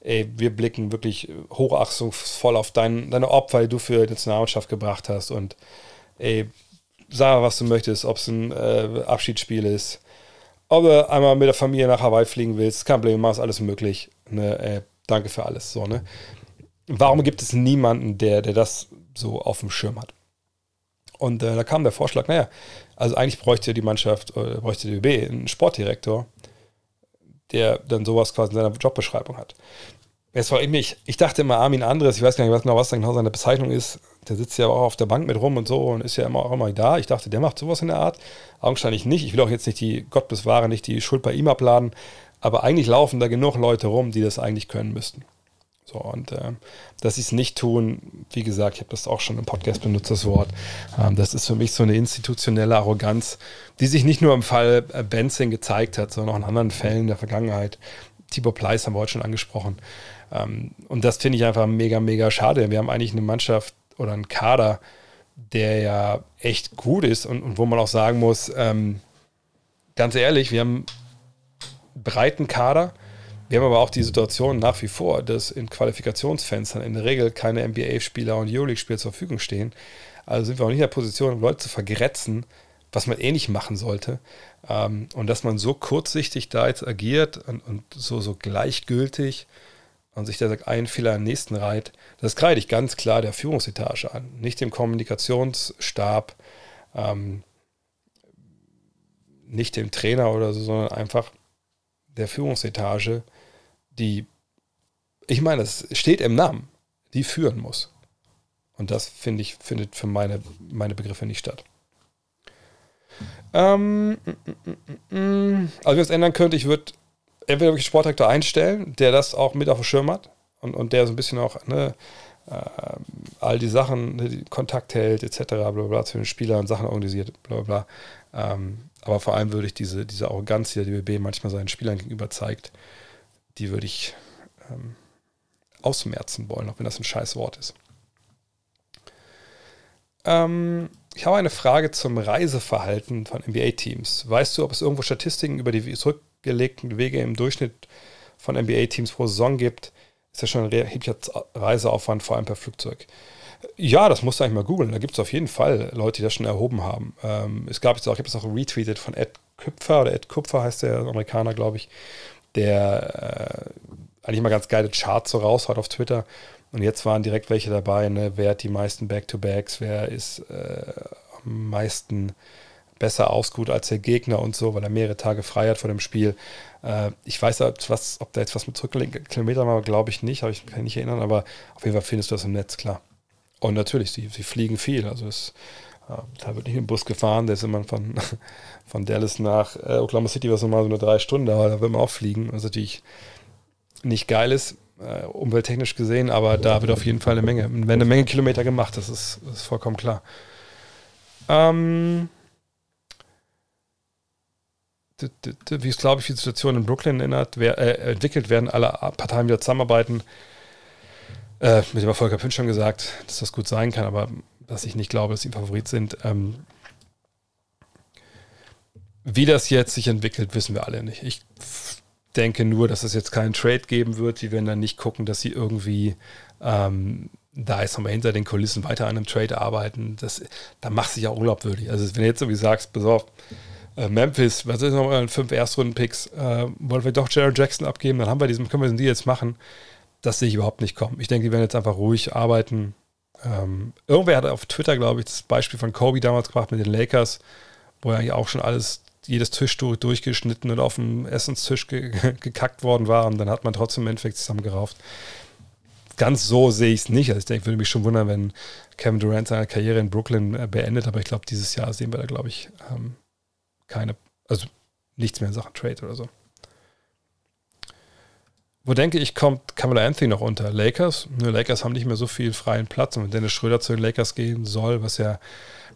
S1: ey, wir blicken wirklich hochachtungsvoll auf dein, deine Opfer, die du für die Nationalmannschaft gebracht hast. Und ey, sag was du möchtest, ob es ein äh, Abschiedsspiel ist, ob du einmal mit der Familie nach Hawaii fliegen willst, kein Problem, machst alles möglich. Ne? Ey, danke für alles. So, ne? Warum gibt es niemanden, der, der das so auf dem Schirm hat? Und äh, da kam der Vorschlag, naja, also eigentlich bräuchte die Mannschaft, oder bräuchte die ÖB einen Sportdirektor, der dann sowas quasi in seiner Jobbeschreibung hat. Jetzt war ich mich, ich dachte immer Armin Andres, ich weiß gar nicht genau, was genau seine Bezeichnung ist. Der sitzt ja auch auf der Bank mit rum und so und ist ja immer auch immer da. Ich dachte, der macht sowas in der Art. Augenscheinlich nicht. Ich will auch jetzt nicht die, Gott bewahre, nicht die Schuld bei ihm abladen. Aber eigentlich laufen da genug Leute rum, die das eigentlich können müssten. So, und äh, dass sie es nicht tun, wie gesagt, ich habe das auch schon im Podcast benutzt, das Wort. Ähm, das ist für mich so eine institutionelle Arroganz, die sich nicht nur im Fall äh, Benzing gezeigt hat, sondern auch in anderen Fällen der Vergangenheit. Tibor Pleiss haben wir heute schon angesprochen. Ähm, und das finde ich einfach mega, mega schade. Wir haben eigentlich eine Mannschaft oder einen Kader, der ja echt gut ist und, und wo man auch sagen muss, ähm, ganz ehrlich, wir haben einen breiten Kader wir haben aber auch die Situation nach wie vor, dass in Qualifikationsfenstern in der Regel keine NBA-Spieler und Euroleague-Spieler zur Verfügung stehen. Also sind wir auch nicht in der Position, Leute zu vergrätzen, was man eh nicht machen sollte. Ähm, und dass man so kurzsichtig da jetzt agiert und, und so, so gleichgültig und sich da einen Fehler am nächsten reiht, das kreide ich ganz klar der Führungsetage an, nicht dem Kommunikationsstab, ähm, nicht dem Trainer oder so, sondern einfach der Führungsetage, die, ich meine, es steht im Namen, die führen muss. Und das, finde ich, findet für meine, meine Begriffe nicht statt. Ähm, mm, mm, mm, also, wenn es ändern könnte, ich würde entweder wirklich Sportdirektor einstellen, der das auch mit auf dem Schirm hat und, und der so ein bisschen auch ne, äh, all die Sachen, ne, die Kontakt hält, etc., bla, bla, zu den Spielern Sachen organisiert, bla, bla. Ähm, aber vor allem würde ich diese, diese Arroganz, die der DBB manchmal seinen Spielern gegenüber zeigt, die würde ich ähm, ausmerzen wollen, auch wenn das ein scheiß Wort ist. Ähm, ich habe eine Frage zum Reiseverhalten von NBA-Teams. Weißt du, ob es irgendwo Statistiken über die zurückgelegten Wege im Durchschnitt von NBA-Teams pro Saison gibt? Ist ja schon ein erheblicher Reiseaufwand, vor allem per Flugzeug. Ja, das musst du eigentlich mal googeln. Da gibt es auf jeden Fall Leute, die das schon erhoben haben. Ähm, es gab jetzt auch, ich habe es auch retweetet von Ed Küpfer oder Ed Kupfer heißt der Amerikaner, glaube ich, der äh, eigentlich mal ganz geile Charts so raushaut auf Twitter. Und jetzt waren direkt welche dabei, ne? wer hat die meisten Back-to-Backs, wer ist äh, am meisten besser ausgeruht als der Gegner und so, weil er mehrere Tage frei hat vor dem Spiel. Äh, ich weiß, was, ob da jetzt was mit zurückgelegten Kilometern war, glaube ich nicht, aber ich kann mich nicht erinnern, aber auf jeden Fall findest du das im Netz, klar. Und natürlich, sie, sie fliegen viel, also es, äh, da wird nicht im Bus gefahren, der ist immer von, von Dallas nach äh, Oklahoma City, was nochmal so eine drei Stunden, aber da wird man auch fliegen, was natürlich nicht geil ist, äh, umwelttechnisch gesehen, aber da wird auf jeden Fall eine Menge, wenn eine Menge Kilometer gemacht, das ist, das ist vollkommen klar. Ähm, wie es, glaube ich, die Situation in Brooklyn erinnert, wer, äh, entwickelt werden, alle Parteien wieder zusammenarbeiten. Äh, mit dem habe ich schon gesagt, dass das gut sein kann, aber dass ich nicht glaube, dass sie Favorit sind. Ähm, wie das jetzt sich entwickelt, wissen wir alle nicht. Ich denke nur, dass es jetzt keinen Trade geben wird. Die werden dann nicht gucken, dass sie irgendwie ähm, da jetzt nochmal hinter den Kulissen weiter an einem Trade arbeiten. Das, da macht sich ja unglaubwürdig. Also wenn du jetzt irgendwie sagst, pass auf, äh, Memphis, was ist nochmal fünf Erstrunden-Picks, äh, wollen wir doch Jared Jackson abgeben, dann haben wir diesen, können wir diesen Deal jetzt machen. Das sehe ich überhaupt nicht kommen. Ich denke, die werden jetzt einfach ruhig arbeiten, Ähm, irgendwer hat auf Twitter, glaube ich, das Beispiel von Kobe damals gebracht mit den Lakers, wo ja auch schon alles, jedes Tischtuch durchgeschnitten und auf dem Essenstisch ge gekackt worden war und dann hat man trotzdem im Endeffekt zusammengerauft. Ganz so sehe ich es nicht. Also ich denke, würde mich schon wundern, wenn Kevin Durant seine Karriere in Brooklyn äh, beendet, aber ich glaube, dieses Jahr sehen wir da, glaube ich, ähm, keine, also nichts mehr in Sachen Trade oder so. Wo denke ich, kommt Kamala Anthony noch unter? Lakers? Nur Lakers haben nicht mehr so viel freien Platz. Und wenn Dennis Schröder zu den Lakers gehen soll, was ja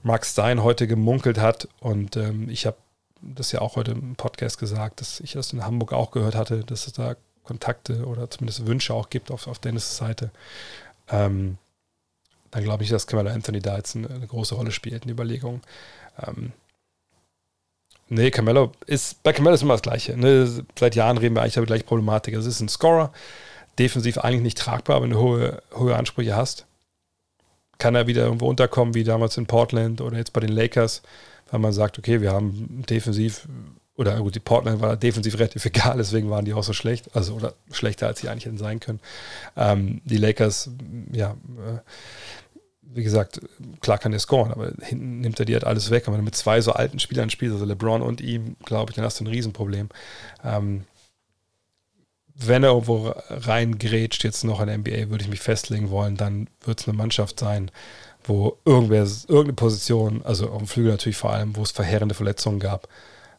S1: Mark Stein heute gemunkelt hat, und ähm, ich habe das ja auch heute im Podcast gesagt, dass ich das in Hamburg auch gehört hatte, dass es da Kontakte oder zumindest Wünsche auch gibt auf, auf Dennis' Seite. Ähm, dann glaube ich, dass Kamala Anthony da jetzt eine, eine, große Rolle spielt in die Überlegung. Ähm, Nee, Carmelo ist, bei Carmelo ist immer das Gleiche. Ne? Seit Jahren reden wir eigentlich über die gleiche Problematik. Es ist ein Scorer, defensiv eigentlich nicht tragbar, wenn du hohe, hohe Ansprüche hast. Kann er wieder irgendwo unterkommen, wie damals in Portland oder jetzt bei den Lakers, weil man sagt, okay, wir haben defensiv, oder gut, die Portland war defensiv relativ egal, deswegen waren die auch so schlecht, also oder schlechter, als sie eigentlich hätten sein können. Ähm, die Lakers, ja, äh, wie gesagt, klar kann er scoren, aber hinten nimmt er dir halt alles weg. Und wenn du mit zwei so alten Spielern spielst, also LeBron und ihm, glaube ich, dann hast du ein Riesenproblem. Ähm, wenn er irgendwo reingrätscht, jetzt noch in der NBA, würde ich mich festlegen wollen, dann wird es eine Mannschaft sein, wo irgendwer, irgendeine Position, also auf dem Flügel natürlich vor allem, wo es verheerende Verletzungen gab.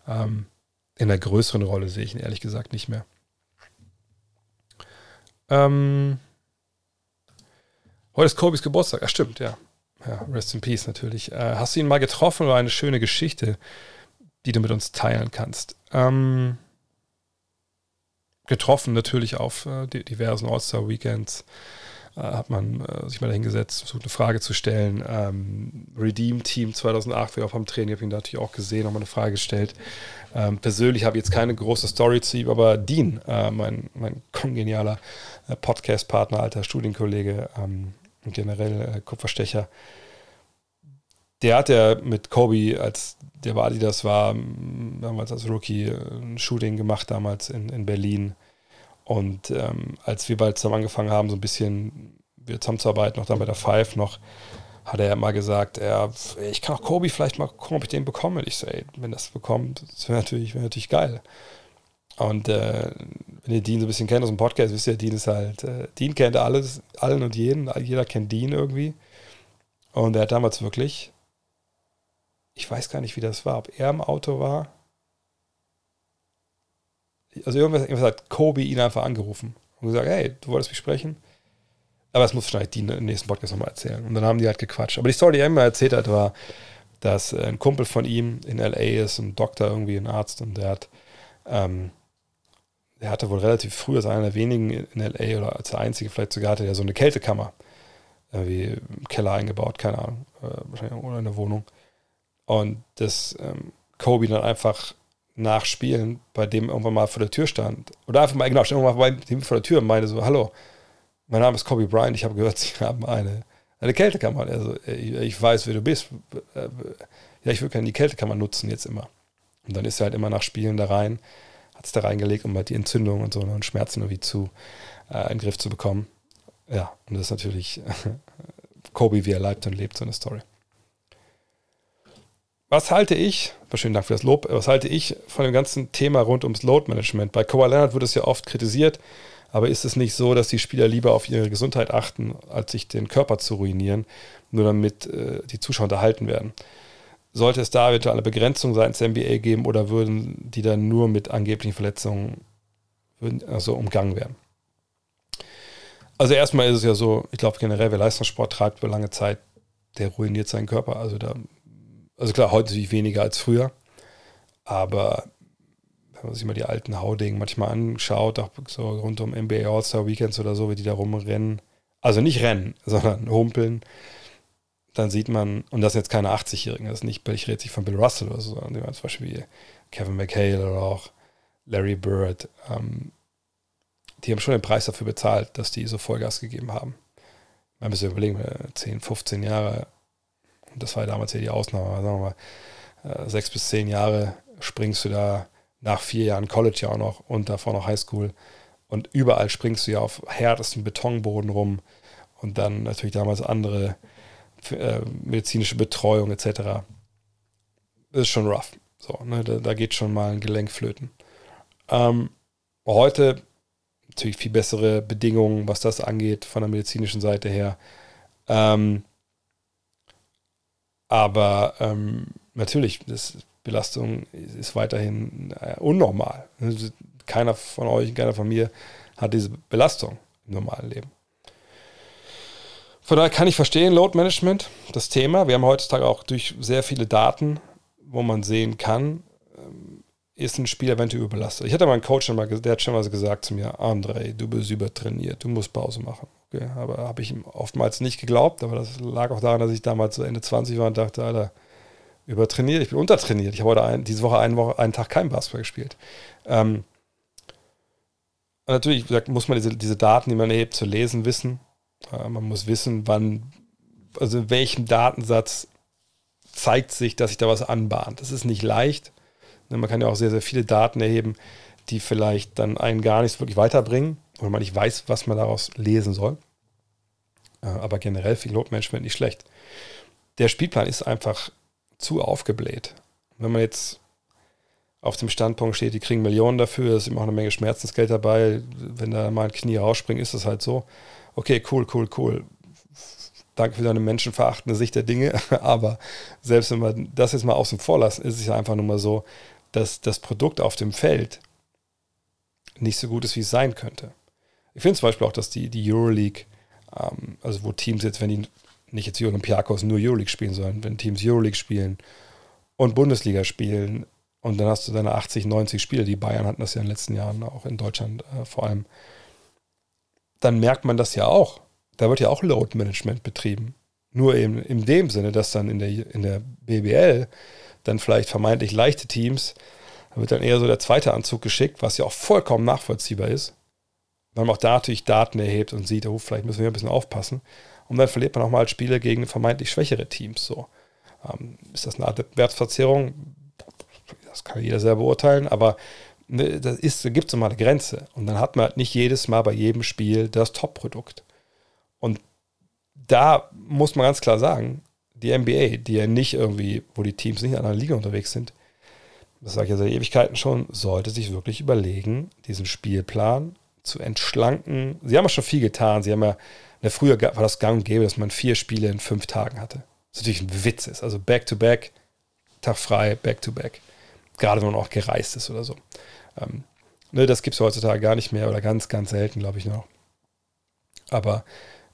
S1: Ähm, in einer größeren Rolle sehe ich ihn ehrlich gesagt nicht mehr. Ähm, Heute ist Kobis Geburtstag. Ah, stimmt, ja. Ja, rest in peace natürlich. Äh, hast du ihn mal getroffen oder eine schöne Geschichte, die du mit uns teilen kannst? Ähm, getroffen natürlich auf äh, diversen All-Star-Weekends. Äh, hat man äh, sich mal dahingesetzt, versucht eine Frage zu stellen. Ähm, Redeem Team 2008, wir auch beim Training, habe ihn natürlich auch gesehen, nochmal eine Frage gestellt. Ähm, persönlich habe ich jetzt keine große Story zu ihm, aber Dean, äh, mein, mein kongenialer Podcast-Partner, alter Studienkollege, ähm, und generell äh, Kupferstecher. Der hat ja mit Kobe, als der bei Adidas war, damals als Rookie äh, ein Shooting gemacht, damals in, in Berlin. Und ähm, als wir bald zusammen angefangen haben, so ein bisschen wir zusammenzuarbeiten, noch dann bei der Five noch, hat er ja mal gesagt, er, ich kann auch Kobe vielleicht mal gucken, ob ich den bekomme. Und ich so, ey, wenn das bekommt, das wäre natürlich, wär natürlich geil. Und äh, wenn ihr Dean so ein bisschen kennt aus dem Podcast, wisst ihr, Dean ist halt, äh, Dean kennt alles, allen und jeden, jeder kennt Dean irgendwie. Und er hat damals wirklich, ich weiß gar nicht, wie das war, ob er im Auto war. Also irgendwas, irgendwas hat Kobe ihn einfach angerufen und gesagt, hey, du wolltest mich sprechen? Aber das muss wahrscheinlich Dean im nächsten Podcast nochmal erzählen. Und dann haben die halt gequatscht. Aber die Story, die er immer erzählt hat, war, dass ein Kumpel von ihm in L.A. ist, ein Doktor, irgendwie ein Arzt, und der hat ähm, der hatte wohl relativ früh, als einer der wenigen in LA oder als der einzige vielleicht sogar hatte, der so eine Kältekammer irgendwie im Keller eingebaut, keine Ahnung, äh, wahrscheinlich oder in der Wohnung. Und das ähm, Kobe dann einfach nachspielen, bei dem irgendwann mal vor der Tür stand. Oder einfach mal, genau, irgendwann mal bei dem vor der Tür und meinte so, hallo, mein Name ist Kobe Bryant, ich habe gehört, Sie haben eine, eine Kältekammer. Also ich, ich weiß, wer du bist. Äh, ja, ich würde gerne die Kältekammer nutzen jetzt immer. Und dann ist er halt immer nach Spielen da rein es da reingelegt, um halt die Entzündung und so ne, und Schmerzen irgendwie zu äh, in den Griff zu bekommen. Ja, und das ist natürlich Kobe, wie er leibt und lebt, so eine Story. Was halte ich, schönen Dank für das Lob, was halte ich von dem ganzen Thema rund ums Load Management? Bei Kawhi Leonard wird es ja oft kritisiert, aber ist es nicht so, dass die Spieler lieber auf ihre Gesundheit achten, als sich den Körper zu ruinieren, nur damit äh, die Zuschauer unterhalten werden? Sollte es da eventuell eine Begrenzung seitens der NBA geben oder würden die dann nur mit angeblichen Verletzungen würden, also umgangen werden? Also erstmal ist es ja so, ich glaube generell, wer Leistungssport treibt über lange Zeit, der ruiniert seinen Körper. Also da, also klar, heute natürlich weniger als früher, aber wenn man sich mal die alten Haudingen manchmal anschaut, auch so rund um NBA All-Star Weekends oder so, wie die da rumrennen, also nicht rennen, sondern humpeln, dann sieht man, und das sind jetzt keine 80-Jährigen, das ist nicht, ich rede sich von Bill Russell oder so, sondern zum Beispiel wie Kevin McHale oder auch Larry Bird, ähm, die haben schon den Preis dafür bezahlt, dass die so Vollgas gegeben haben. Man muss überlegen, 10, 15 Jahre, und das war ja damals ja die Ausnahme, sagen wir mal, äh, sechs bis zehn Jahre springst du da nach vier Jahren College ja auch noch und davor noch Highschool und überall springst du ja auf härtesten Betonboden rum und dann natürlich damals andere äh, medizinische Betreuung etc. Das ist schon rough. So, ne, da, da, geht schon mal ein Gelenk flöten. Ähm, heute natürlich viel bessere Bedingungen, was das angeht, von der medizinischen Seite her. Ähm, aber ähm, natürlich, das Belastung ist weiterhin äh, unnormal. Keiner von euch, keiner von mir hat diese Belastung im normalen Leben. Von daher kann ich verstehen, Load Management, das Thema. Wir haben heutzutage auch durch sehr viele Daten, wo man sehen kann, ähm, ist ein Spiel eventuell überlastet. Ich hatte mal einen Coach, der hat schon mal gesagt zu mir, André, du bist übertrainiert, du musst Pause machen. Okay, aber habe ich ihm oftmals nicht geglaubt, aber das lag auch daran, dass ich damals so Ende 20 war und dachte, Alter, übertrainiert, ich bin untertrainiert. Ich habe heute ein, diese Woche eine Woche, einen Tag kein Basketball gespielt. Ähm, natürlich gesagt, muss man diese, diese Daten, die man erhebt, zu lesen wissen. Man muss wissen, wann, also in welchem Datensatz zeigt sich, dass sich da was anbahnt. Das ist nicht leicht. Ne, man kann ja auch sehr, sehr viele Daten erheben, die vielleicht dann einen gar nicht wirklich weiterbringen oder man nicht weiß, was man daraus lesen soll. Äh, aber generell für Load Management nicht schlecht. Der Spielplan ist einfach zu aufgebläht. Wenn man jetzt auf dem Standpunkt steht, die kriegen Millionen dafür, ist immer auch eine Menge Schmerzensgeld dabei. Wenn da mal ein Knie rausspringt, ist das halt so. Okay, cool, cool, cool. Danke für deine menschenverachtende Sicht der Dinge. Aber selbst wenn wir das jetzt mal außen vor lassen, ist es ja einfach nur mal so, dass das Produkt auf dem Feld nicht so gut ist, wie es sein könnte. Ich finde zum Beispiel auch, dass die, die Euroleague, ähm, also wo Teams jetzt, wenn die nicht jetzt die Olympiakos nur Euroleague spielen, sondern wenn Teams Euroleague spielen und Bundesliga spielen und dann hast du deine 80, 90 Spiele, die Bayern hatten das ja in den letzten Jahren auch in Deutschland äh, vor allem, dann merkt man das ja auch. Da wird ja auch Load Management betrieben. Nur eben in dem Sinne, dass dann in der, in der BBL dann vielleicht vermeintlich leichte Teams, da wird dann eher so der zweite Anzug geschickt, was ja auch vollkommen nachvollziehbar ist, weil man auch da natürlich Daten erhebt und sieht, oh, vielleicht müssen wir ein bisschen aufpassen. Und dann verliert man auch mal Spiele gegen vermeintlich schwächere Teams. So. Ähm, ist das eine Art Wertverzerrung? Das kann jeder selber beurteilen, aber ne, da, gibt es mal eine Grenze. Und dann hat man halt nicht jedes Mal bei jedem Spiel das Top-Produkt. Und da muss man ganz klar sagen, die NBA, die ja nicht irgendwie, wo die Teams nicht in einer Liga unterwegs sind, das sage ich ja seit Ewigkeiten schon, sollte sich wirklich überlegen, diesen Spielplan zu entschlanken. Sie haben ja schon viel getan. Sie haben ja, ne, früher war das gang und gäbe, dass man vier Spiele in fünf Tagen hatte. Was natürlich ein Witz ist. Also Back-to-Back, Tag frei, Back-to-Back. Gerade wenn man auch gereist ist oder so. Ähm, ne, das gibt es heutzutage gar nicht mehr oder ganz, ganz selten, glaube ich noch. Aber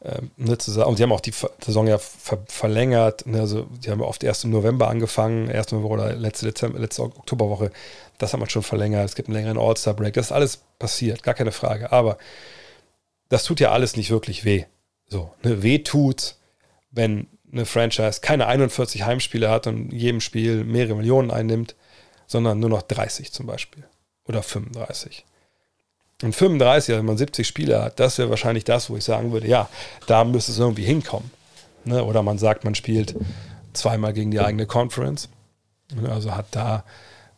S1: ähm, ne, und sie haben auch die Saison ja ver verlängert. Ne, also die haben oft erst im November angefangen, erste November oder letzte, Dezember, letzte Oktoberwoche. Das hat man schon verlängert. Es gibt einen längeren All-Star-Break. Das ist alles passiert, gar keine Frage. Aber das tut ja alles nicht wirklich weh. So, ne, weh tut, wenn eine Franchise keine 41 Heimspiele hat und in jedem Spiel mehrere Millionen einnimmt, sondern nur noch 30 zum Beispiel. Oder 35. Und 35, also wenn man 70 Spiele hat, das wäre wahrscheinlich das, wo ich sagen würde, ja, da müsste es irgendwie hinkommen. Ne? Oder man sagt, man spielt zweimal gegen die eigene Conference. Also hat da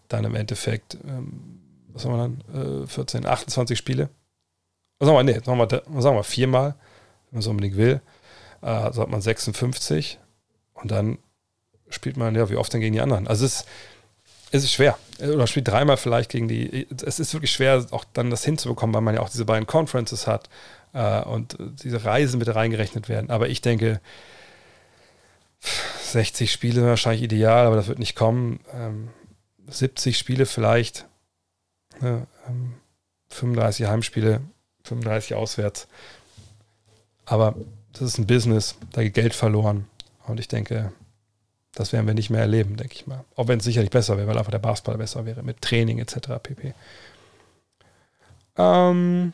S1: dann im Endeffekt, ähm, was haben wir dann, äh, 14, 28 Spiele. Sagen wir, nee, sagen wir, sagen wir viermal, wenn man es unbedingt will. Äh, also man 56 und dann spielt man, ja, wie oft denn gegen die anderen? Also es ist, es ist schwer. Oder spielt dreimal vielleicht gegen die. Es ist wirklich schwer, auch dann das hinzubekommen, weil man ja auch diese beiden Conferences hat äh, und diese Reisen mit reingerechnet werden. Aber ich denke, 60 Spiele wahrscheinlich ideal, aber das wird nicht kommen. Ähm, 70 Spiele vielleicht. Ne, ähm, 35 Heimspiele, 35 auswärts. Aber das ist ein Business, da geht Geld verloren. Und ich denke, das werden wir nicht mehr erleben, denke ich mal. Auch wenn es sicherlich besser wäre, weil einfach der Basketball besser wäre, mit Training etc. pp. Ähm,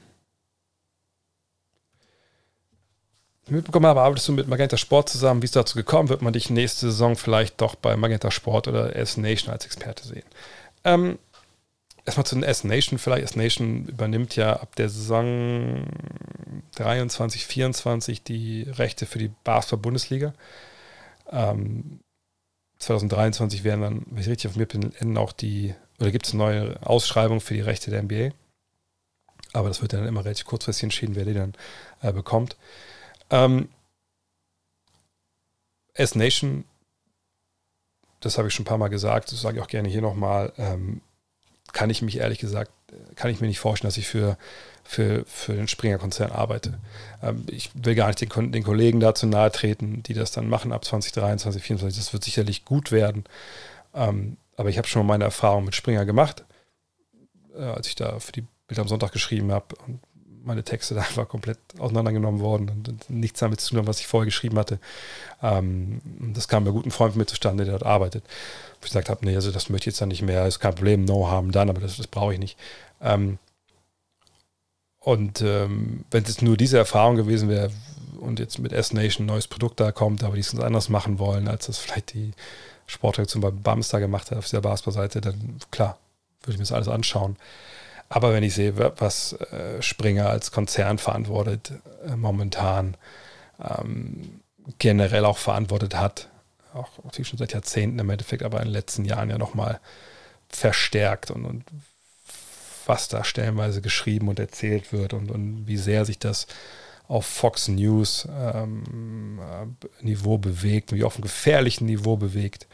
S1: mitbekommen habe, arbeitest du mit Magenta Sport zusammen. Wie ist dazu gekommen? Wird man dich nächste Saison vielleicht doch bei Magenta Sport oder S Nation als Experte sehen? Ähm, erstmal zu den S Nation vielleicht. S Nation übernimmt ja ab der Saison 23, 24 die Rechte für die Basketball-Bundesliga. Ähm, 2023 werden dann, wenn ich richtig informiert bin, enden auch die, oder gibt es eine neue Ausschreibung für die Rechte der NBA. Aber das wird dann immer relativ kurzfristig entschieden, wer die dann äh, bekommt. Ähm, S-Nation, das habe ich schon ein paar Mal gesagt, das sage ich auch gerne hier nochmal, ähm, kann ich mich ehrlich gesagt, kann ich mir nicht vorstellen, dass ich für, für, für den Springer-Konzern arbeite. Ähm, ich will gar nicht den, den Kollegen dazu nahe treten, die das dann machen ab 2023, 2024. Das wird sicherlich gut werden. Ähm, aber ich habe schon mal meine Erfahrung mit Springer gemacht, äh, als ich da für die Bild am Sonntag geschrieben habe und meine Texte da einfach komplett auseinandergenommen worden und, nichts damit zu tun haben, was ich vorher geschrieben hatte. Ähm, das kam bei guten Freund von mir zustande, der dort arbeitet. Wo ich gesagt habe, nee, also das möchte ich jetzt dann nicht mehr, ist kein Problem, no harm done, aber das, das brauche ich nicht. Ähm, und ähm, wenn es nur diese Erfahrung gewesen wäre und jetzt mit S-Nation ein neues Produkt da kommt, aber die es anders machen wollen, als das vielleicht die Sportredaktion bei Bamster gemacht hat auf dieser Basketballseite, dann klar, würde ich mir das alles anschauen. Aber wenn ich sehe, was äh, Springer als Konzern verantwortet, äh, momentan ähm, generell auch verantwortet hat, auch natürlich schon seit Jahrzehnten im Endeffekt, aber in den letzten Jahren ja nochmal verstärkt und, und was da stellenweise geschrieben und erzählt wird und, und wie sehr sich das auf Fox News ähm, äh, Niveau bewegt, wie auf einem gefährlichen Niveau bewegt,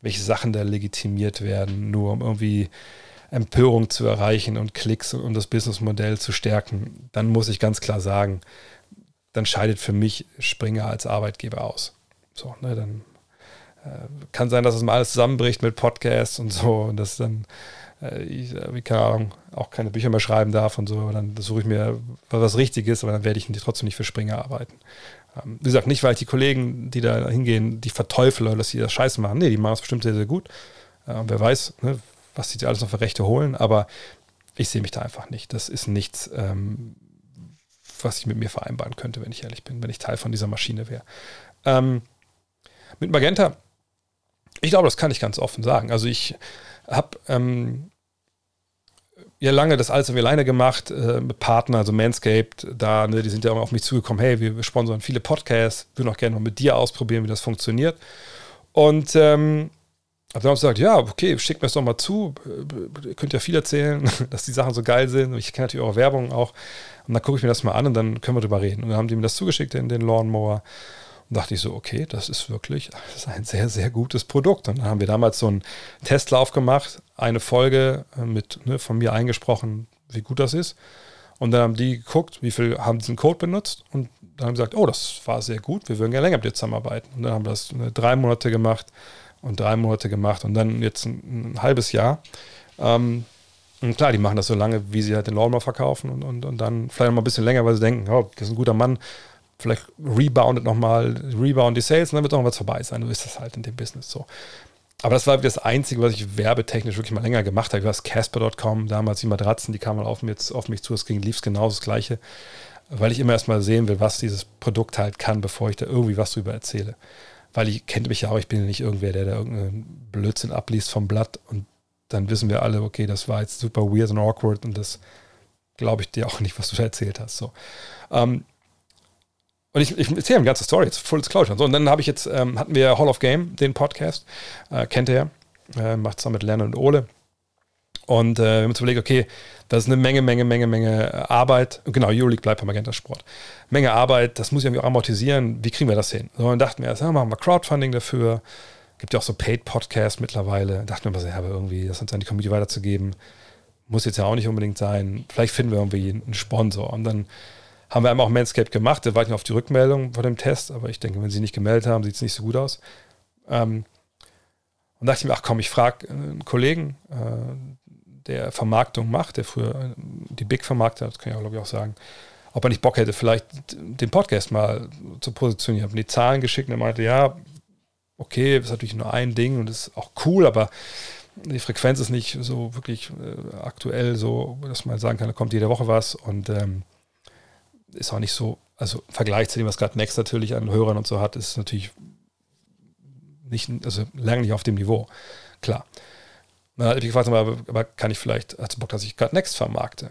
S1: welche Sachen da legitimiert werden, nur um irgendwie Empörung zu erreichen und Klicks und das Businessmodell zu stärken, dann muss ich ganz klar sagen, dann scheidet für mich Springer als Arbeitgeber aus. So, ne, dann äh, kann sein, dass es mal alles zusammenbricht mit Podcasts und so und dass dann ich, äh, keine Ahnung, auch keine Bücher mehr schreiben darf und so, aber dann suche ich mir was Richtiges, aber dann werde ich trotzdem nicht für Springer arbeiten. Ähm, wie gesagt, nicht, weil ich die Kollegen, die da hingehen, die verteufle, dass sie das Scheiße machen. Nee, die machen es bestimmt sehr, sehr gut. Äh, wer weiß, ne, was sie alles noch für Rechte holen, aber ich sehe mich da einfach nicht. Das ist nichts, ähm, was ich mit mir vereinbaren könnte, wenn ich ehrlich bin, wenn ich Teil von dieser Maschine wäre. Ähm, mit Magenta, ich glaube, das kann ich ganz offen sagen. Also ich habe ähm, ja lange das alles alleine gemacht, äh, mit Partnern, also Manscaped, da, ne, die sind ja auch auf mich zugekommen, hey, wir, wir sponsern viele Podcasts, würden auch gerne mal mit dir ausprobieren, wie das funktioniert. Und ähm, habe dann gesagt, ja, okay, schickt mir das doch mal zu. Ihr könnt ja viel erzählen, dass die Sachen so geil sind. Ich kenne natürlich eure Werbung auch. Und dann gucke ich mir das mal an und dann können wir drüber reden. Und dann haben die mir das zugeschickt in den Lawnmower. Dachte ich so, okay, das ist wirklich das ist ein sehr, sehr gutes Produkt. Und dann haben wir damals so einen Testlauf gemacht, eine Folge äh, mit ne, von mir eingesprochen, wie gut das ist. Und dann haben die geguckt, wie viel haben diesen Code benutzt und dann haben sie gesagt, oh, das war sehr gut, wir würden gerne länger mit dir zusammenarbeiten. Und dann haben wir das ne, drei Monate gemacht und drei Monate gemacht und dann jetzt ein, ein halbes Jahr. Ähm, und klar, die machen das so lange, wie sie halt den Lawnmower verkaufen und, und, und dann vielleicht noch mal ein bisschen länger, weil sie denken, oh, das ist ein guter Mann, vielleicht reboundet nochmal, rebound die Sales und dann wird auch was vorbei sein. Du bist das halt in dem Business so. Aber das war das Einzige, was ich werbetechnisch wirklich mal länger gemacht habe. Ich weiß, Casper.com, damals die Matratzen, die kamen auf, mich, auf mich zu, es ging, lief genau das Gleiche, weil ich immer erstmal sehen will, was dieses Produkt halt kann, bevor ich da irgendwie was drüber erzähle weil ich kennt mich ja auch, ich bin ja nicht irgendwer, der da irgendeinen Blödsinn abliest vom Blatt und dann wissen wir alle, okay, das war jetzt super weird und awkward und das glaube ich dir auch nicht, was du da erzählt hast. So. Ähm, und ich, ich erzähle eine ganze Story, jetzt full disclosure. So, und dann habe ich jetzt, ähm, hatten wir Hall of Game, den Podcast, äh, kennt ihr ja, äh, macht zusammen mit Lerner und Ole. Und äh, wir haben uns überlegt, okay, das ist eine Menge, Menge, Menge, Menge Arbeit. Genau, Euroleague bleibt bei Magenta Sport. Menge Arbeit, das muss ich irgendwie auch amortisieren. Wie kriegen wir das hin? So, dann dachten wir, ja, machen wir Crowdfunding dafür. Gibt ja auch so Paid-Podcasts mittlerweile. Dachten wir, ja, aber irgendwie das uns an die Community weiterzugeben, muss jetzt ja auch nicht unbedingt sein. Vielleicht finden wir irgendwie einen Sponsor. Und dann haben wir einmal auch Manscape gemacht. Da war ich noch auf die Rückmeldung von dem Test, aber ich denke, wenn sie nicht gemeldet haben, sieht es nicht so gut aus. Ähm, und dachte ich mir, ach komm, ich frage einen Kollegen, äh, der Vermarktung macht, der früher die Big vermarktet hat, das kann ich auch, glaube ich, auch sagen, ob er nicht Bock hätte, vielleicht den Podcast mal zu positionieren. Ich habe die Zahlen geschickt und er meinte, ja, okay, das ist natürlich nur ein Ding und ist auch cool, aber die Frequenz ist nicht so wirklich äh, aktuell, so dass man sagen kann, da kommt jede Woche was und ähm, ist auch nicht so, also im Vergleich zu dem, was gerade Next natürlich an Hörern und so hat, ist natürlich nicht, also lange nicht auf dem Niveau. Klar. Dann hat ich gefragt, aber, aber kann ich vielleicht, hat Bock, dass ich gerade Next vermarkte?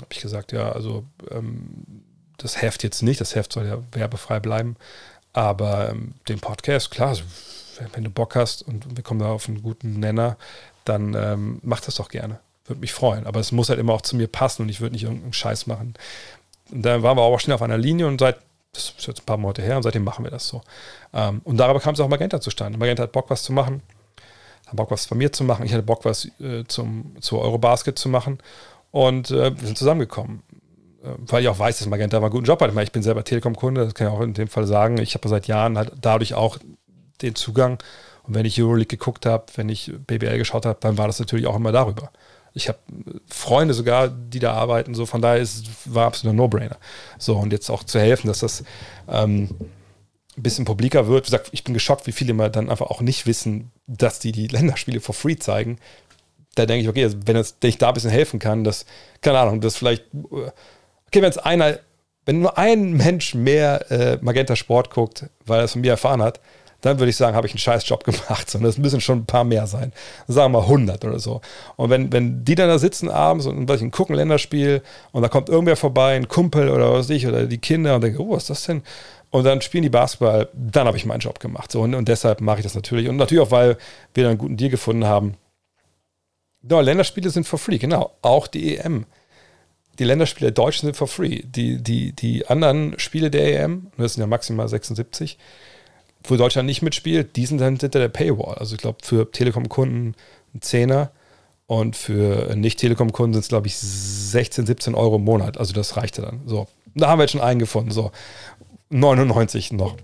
S1: Habe ich gesagt, ja, also ähm, das Heft jetzt nicht, das Heft soll ja werbefrei bleiben, aber ähm, den Podcast, klar, also, wenn, wenn, du Bock hast und wir kommen da auf einen guten Nenner, dann ähm, mach das doch gerne. Würde mich freuen. Aber es muss halt immer auch zu mir passen und ich würde nicht irgendeinen Scheiß machen. Und dann waren wir auch schnell auf einer Linie und seit Das ist jetzt ein paar Monate her und seitdem machen wir das so. Ähm, und darüber kam es auch Magenta zustande. Magenta hat Bock, was zu machen, hat Bock, was von mir zu machen. Ich hatte Bock, was äh, zum, zu Eurobasket zu machen. Und äh, wir sind zusammengekommen. Äh, weil ich auch weiß, dass Magenta mal einen guten Job hat. Ich, meine, ich bin selber Telekom-Kunde, das kann ich auch in dem Fall sagen. Ich habe seit Jahren halt dadurch auch den Zugang. Und wenn ich Euroleague geguckt habe, wenn ich BBL geschaut habe, dann war das natürlich auch immer darüber. Ich habe Freunde sogar, die da arbeiten, so von daher ist, war absolut ein No-Brainer. So, und jetzt auch zu helfen, dass das ähm, ein bisschen publiker wird. Wie gesagt, ich bin geschockt, wie viele mal dann einfach auch nicht wissen, dass die die Länderspiele for free zeigen. Da denke ich, okay, also wenn, das, wenn ich da ein bisschen helfen kann, dass, keine Ahnung, das vielleicht, okay, wenn es einer, wenn nur ein Mensch mehr äh, Magenta Sport guckt, weil er es von mir erfahren hat, dann würde ich sagen, habe ich einen scheiß Job gemacht. Sondern es müssen schon ein paar mehr sein. Sagen wir mal 100 oder so. Und wenn, wenn die dann da sitzen abends und was gucken Länderspiel und da kommt irgendwer vorbei, ein Kumpel oder was weiß ich, oder die Kinder und denken, oh, was ist das denn? Und dann spielen die Basketball, dann habe ich meinen Job gemacht. So, und, und deshalb mache ich das natürlich. Und natürlich auch, weil wir dann einen guten Deal gefunden haben. Ja, Länderspiele sind for free, genau. Auch die EM. Die Länderspiele der Deutschen sind for free. Die, die, die anderen Spiele der EM, das sind ja maximal 76, wo Deutschland nicht mitspielt, die sind dann hinter der Paywall. Also ich glaube, für Telekom-Kunden ein Zehner und für Nicht-Telekom-Kunden sind es, glaube ich, 16, 17 Euro im Monat. Also das reichte dann. So. Da haben wir jetzt schon einen gefunden. So. 99 noch.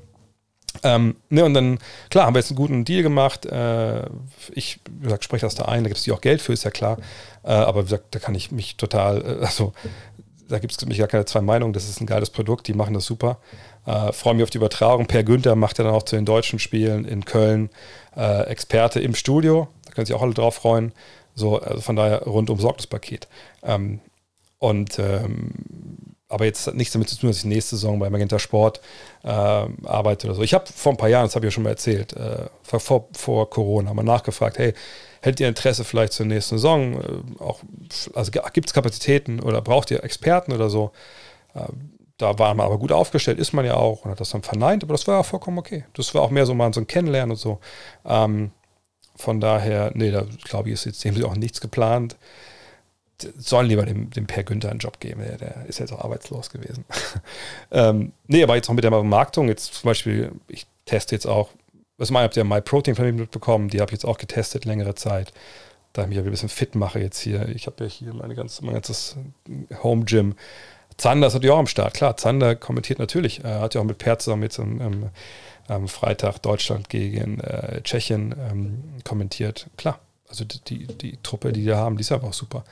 S1: Ähm, ne, und dann, klar, haben wir jetzt einen guten Deal gemacht. Äh, ich, wie gesagt, spreche das da ein, da gibt es ja auch Geld für, ist ja klar. Äh, aber wie gesagt, da kann ich mich total, äh, also da gibt es mich gar keine zwei Meinungen, das ist ein geiles Produkt, die machen das super. Äh, Freue mich auf die Übertragung. Per Günther macht ja dann auch zu den deutschen Spielen in Köln äh, Experte im Studio. Da können sich auch alle drauf freuen. So, also von daher rundum Sorglos-Paket. Ähm, und ähm, aber jetzt hat nichts damit zu tun, dass ich nächste Saison bei Magenta Sport äh, arbeite oder so. Ich habe vor ein paar Jahren, das habe ich ja schon mal erzählt, äh, vor, vor Corona mal nachgefragt, hey, hättet ihr Interesse vielleicht zur nächsten Saison? Äh, auch, also gibt es Kapazitäten oder braucht ihr Experten oder so? Da war man aber gut aufgestellt, ist man ja auch und hat das dann verneint, aber das war ja vollkommen okay. Das war auch mehr so mal so ein Kennenlernen und so. Ähm, von daher, nee, da glaube ich, ist jetzt dem auch nichts geplant. Sollen lieber dem, dem Per Günther einen Job geben, der, der ist jetzt auch arbeitslos gewesen. ähm, nee, aber jetzt auch mit der Vermarktung, jetzt zum Beispiel, ich teste jetzt auch, was mal, habt ihr MyProtein von mir mitbekommen, die habe ich jetzt auch getestet längere Zeit da ich mich ein bisschen fit mache jetzt hier. Ich habe ja hier meine ganze, mein ganzes Home Gym Zander ist natürlich auch am Start. Klar, Zander kommentiert natürlich. Er hat ja auch mit Per zusammen jetzt am, am, am Freitag Deutschland gegen äh, Tschechien ähm, kommentiert. Klar, also die, die, die, Truppe, die wir haben, die ist einfach auch super.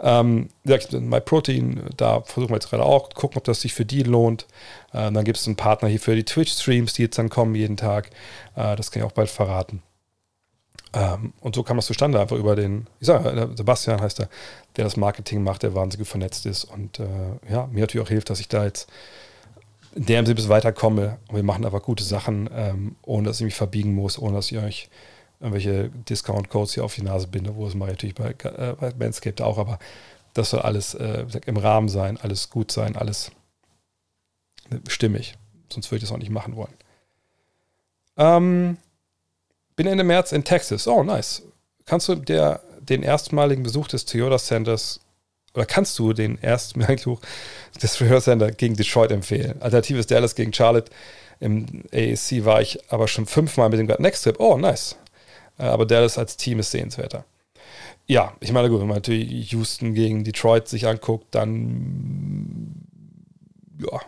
S1: Ähm, MyProtein, da versuchen wir jetzt gerade auch, gucken, ob das sich für die lohnt. Ähm, dann gibt es einen Partner hier für die Twitch-Streams, die jetzt dann kommen jeden Tag. Äh, das kann ich auch bald verraten. Ähm, und so kam das zustande, einfach über den, ich sage, Sebastian heißt er, der das Marketing macht, der wahnsinnig vernetzt ist und äh, ja, mir natürlich auch hilft, dass ich da jetzt in der Sinne bis weiterkomme und wir machen einfach gute Sachen, ähm, ohne dass ich mich verbiegen muss, ohne dass ich euch irgendwelche Discount-Codes hier auf die Nase binde, wo es mache ich natürlich bei, äh, bei Manscaped auch, aber das soll alles äh, im Rahmen sein, alles gut sein, alles stimmig. Sonst würde ich das auch nicht machen wollen. Ähm, bin Ende März in Texas. Oh, nice. Kannst du der, den erstmaligen Besuch des Toyota Centers oder kannst du den erstmaligen Besuch des Toyota Center gegen Detroit empfehlen? Alternativ ist Dallas gegen Charlotte. Im AAC war ich aber schon fünfmal mit dem Next Trip. Oh, nice. Äh, aber Dallas als Team ist sehenswerter. Ja, ich meine, gut, wenn man natürlich Houston gegen Detroit sich anguckt, dann ja,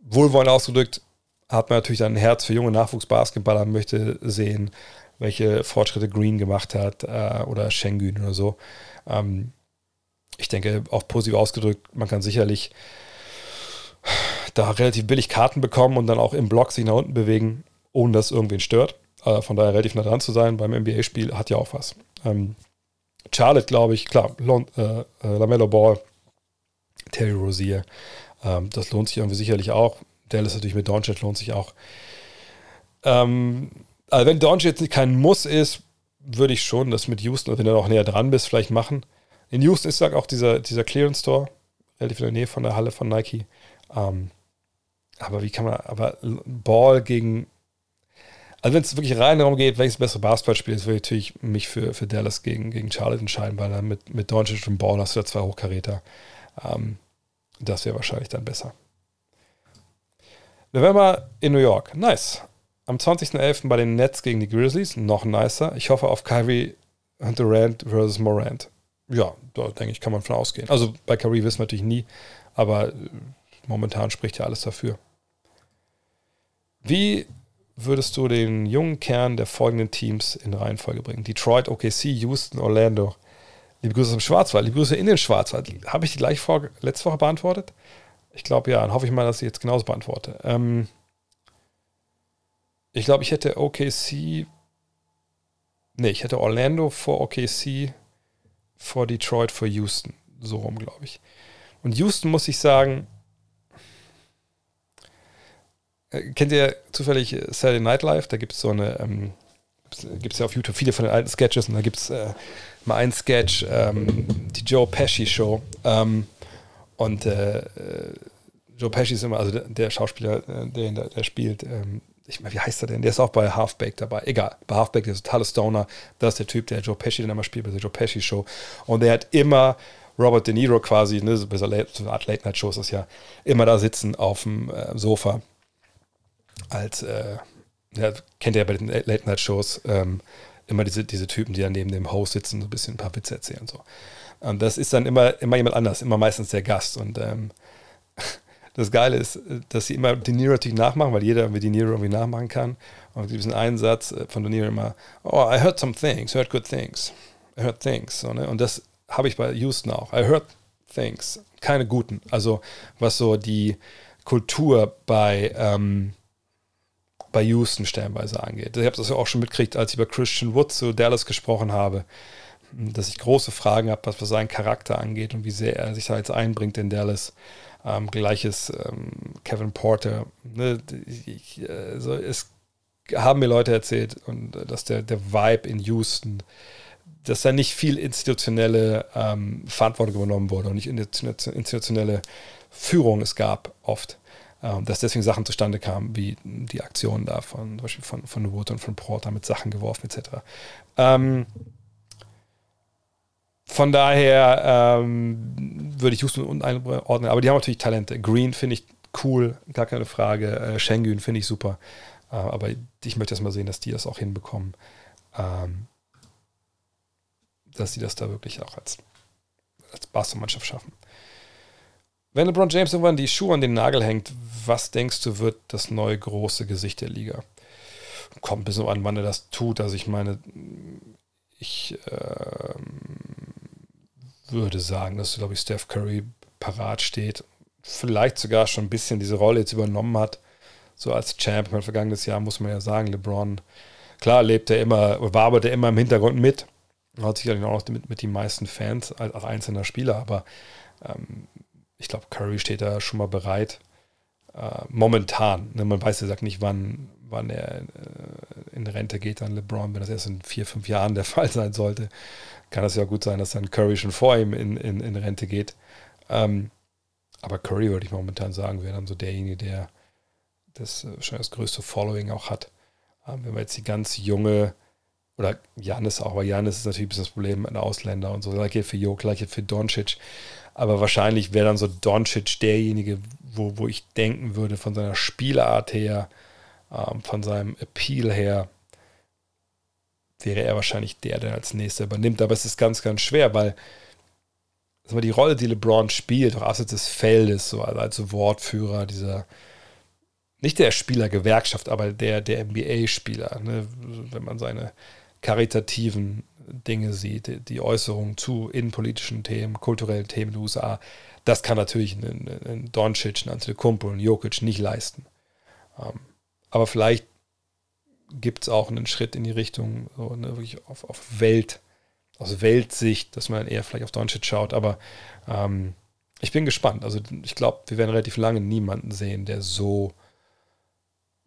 S1: wohlwollend ausgedrückt, hat man natürlich dann ein Herz für junge Nachwuchsbasketballer, möchte sehen, welche Fortschritte Green gemacht hat äh, oder Schengen oder so. Ähm, ich denke, auch positiv ausgedrückt, man kann sicherlich da relativ billig Karten bekommen und dann auch im Block sich nach unten bewegen, ohne dass irgendwen stört. Äh, von daher relativ nah dran zu sein beim NBA-Spiel hat ja auch was. Ähm, Charlotte, glaube ich, klar, Lon, äh, äh, Lamello Ball, Terry Rozier, ähm, das lohnt sich irgendwie sicherlich auch. Dallas natürlich mit Doncic lohnt sich auch. Ähm, also wenn Doncic jetzt kein Muss ist, würde ich schon das mit Houston, wenn du noch näher dran bist, vielleicht machen. In Houston ist auch dieser, dieser Clearance Store, relativ in der Nähe von der Halle von Nike. Ähm, aber wie kann man, aber Ball gegen, also wenn es wirklich rein darum geht, welches bessere Basketballspiel ist, würde ich natürlich mich für, für Dallas gegen, gegen Charlotte entscheiden, weil dann mit, mit Doncic und Ball hast du ja zwei Hochkaräter. Ähm, das wäre wahrscheinlich dann besser. November in New York. Nice. Am 20.11. bei den Nets gegen die Grizzlies. Noch nicer. Ich hoffe auf Kyrie und Durant versus Morant. Ja, da denke ich, kann man von ausgehen. Also bei Kyrie wissen wir natürlich nie, aber äh, momentan spricht ja alles dafür. Wie würdest du den jungen Kern der folgenden Teams in Reihenfolge bringen? Detroit, OKC, Houston, Orlando. Liebe Grüße im Schwarzwald, liebe Grüße in den Schwarzwald. Habe ich die gleiche Frage letzte Woche beantwortet? Ich glaube ja, dann hoffe ich mal, dass ich jetzt genauso beantworte. Ähm ich glaube, ich hätte OKC. Nee, ich hätte Orlando vor OKC, vor Detroit, vor Houston. So rum, glaube ich. Und Houston muss ich sagen, äh, kennt ihr zufällig Saturday Night Live? Da gibt es so eine, ähm, gibt es ja auf YouTube viele von den alten Sketches und da gibt es äh, mal einen Sketch, ähm, die Joe Pesci Show. Ähm, und äh, äh Joe Pesci ist immer, also der, Schauspieler, äh, der, der spielt, ähm, ich meine, wie heißt er denn? Der ist auch bei Halfbake dabei. Egal, bei Halfbake, der ist totale Stoner. Das ist der Typ, der Joe Pesci dann immer spielt bei der Joe Pesci Show. Und der hat immer Robert De Niro quasi, ne, so eine Art Late-Night-Show ist das ja, immer da sitzen auf dem äh, Sofa als, äh, ja, kennt ihr ja bei den Late-Night-Shows, ähm, immer diese, diese Typen, die dann neben dem Host sitzen, so ein bisschen ein paar Witze erzählen und so. Und das ist dann immer, immer jemand anders, immer meistens der Gast. Und ähm, das Geile ist, dass sie immer De Niro natürlich nachmachen, weil jeder irgendwie De Niro irgendwie nachmachen kann. Und diesen einen Satz äh, von De Niro immer, oh, I heard some things, heard good things. I heard things. So, ne? Und das habe ich bei Houston auch. I heard things. Keine guten. Also was so die Kultur bei, ähm, bei Houston stellenweise angeht. Ich habe das ja auch schon mitgekriegt, als ich über Christian Wood zu Dallas gesprochen habe, dass ich große Fragen habe, was, was seinen Charakter angeht und wie sehr er sich da jetzt einbringt in Dallas. Ähm, gleiches ähm, Kevin Porter. Ne? Ich, also es haben mir Leute erzählt, und äh, dass der, der Vibe in Houston, dass da nicht viel institutionelle ähm, Verantwortung übernommen wurde und nicht institutionelle Führung es gab oft. Ähm, dass deswegen Sachen zustande kamen, wie die Aktion da von, zum Beispiel von, von Wood und von Porter mit Sachen geworfen etc. Ähm, von daher ähm, würde ich Houston unten einordnen, aber die haben natürlich Talente. Green finde ich cool, gar keine Frage. Äh, Schengen finde ich super. Äh, aber ich möchte erst mal sehen, dass die das auch hinbekommen. Ähm, dass sie das da wirklich auch als, als Basketballmannschaft schaffen. Wenn LeBron James irgendwann die Schuhe an den Nagel hängt, was denkst du, wird das neue große Gesicht der Liga? Kommt ein bisschen an, wann er das tut. Also ich meine, ich äh, würde sagen, dass, glaube ich, Steph Curry parat steht. Vielleicht sogar schon ein bisschen diese Rolle jetzt übernommen hat. So als Champ. Mein vergangenes Jahr muss man ja sagen, LeBron, klar, lebt er immer, war aber der immer im Hintergrund mit. Hat sicherlich auch noch mit, mit den meisten Fans als, als einzelner Spieler, aber ähm, ich glaube, Curry steht da schon mal bereit. Äh, momentan. Ne, man weiß ja sagt nicht, wann, wann er äh, in Rente geht an LeBron. Wenn das erst in vier, fünf Jahren der Fall sein sollte, kann es ja gut sein, dass dann Curry schon vor ihm in, in, in Rente geht. Ähm, aber Curry würde ich momentan sagen, wäre dann so derjenige, der das äh, schon das größte Following auch hat. Ähm, wenn wir jetzt die ganz junge oder Janis auch, weil Janis ist natürlich ein bisschen das Problem, ein Ausländer und so, gleiche für Jo, gleiche für Doncic. Aber wahrscheinlich wäre dann so Doncic derjenige, wo, wo ich denken würde, von seiner Spielart her, ähm, von seinem Appeal her, wäre er wahrscheinlich der, der als nächster übernimmt. Aber es ist ganz, ganz schwer, weil also die Rolle, die LeBron spielt, auch abseits des Feldes, so als Wortführer dieser, nicht der Spielergewerkschaft, aber der, der NBA-Spieler, ne? wenn man seine karitativen Dinge sieht, die Äußerungen zu innenpolitischen Themen, kulturellen Themen in den USA, das kann natürlich ein, ein Doncic, ein Antetokounmpo, ein Jokic nicht leisten. Ähm, aber vielleicht gibt es auch einen Schritt in die Richtung, so, ne, wirklich auf, auf Welt, aus Weltsicht, dass man eher vielleicht auf Doncic schaut, aber ähm, ich bin gespannt. Also ich glaube, wir werden relativ lange niemanden sehen, der so,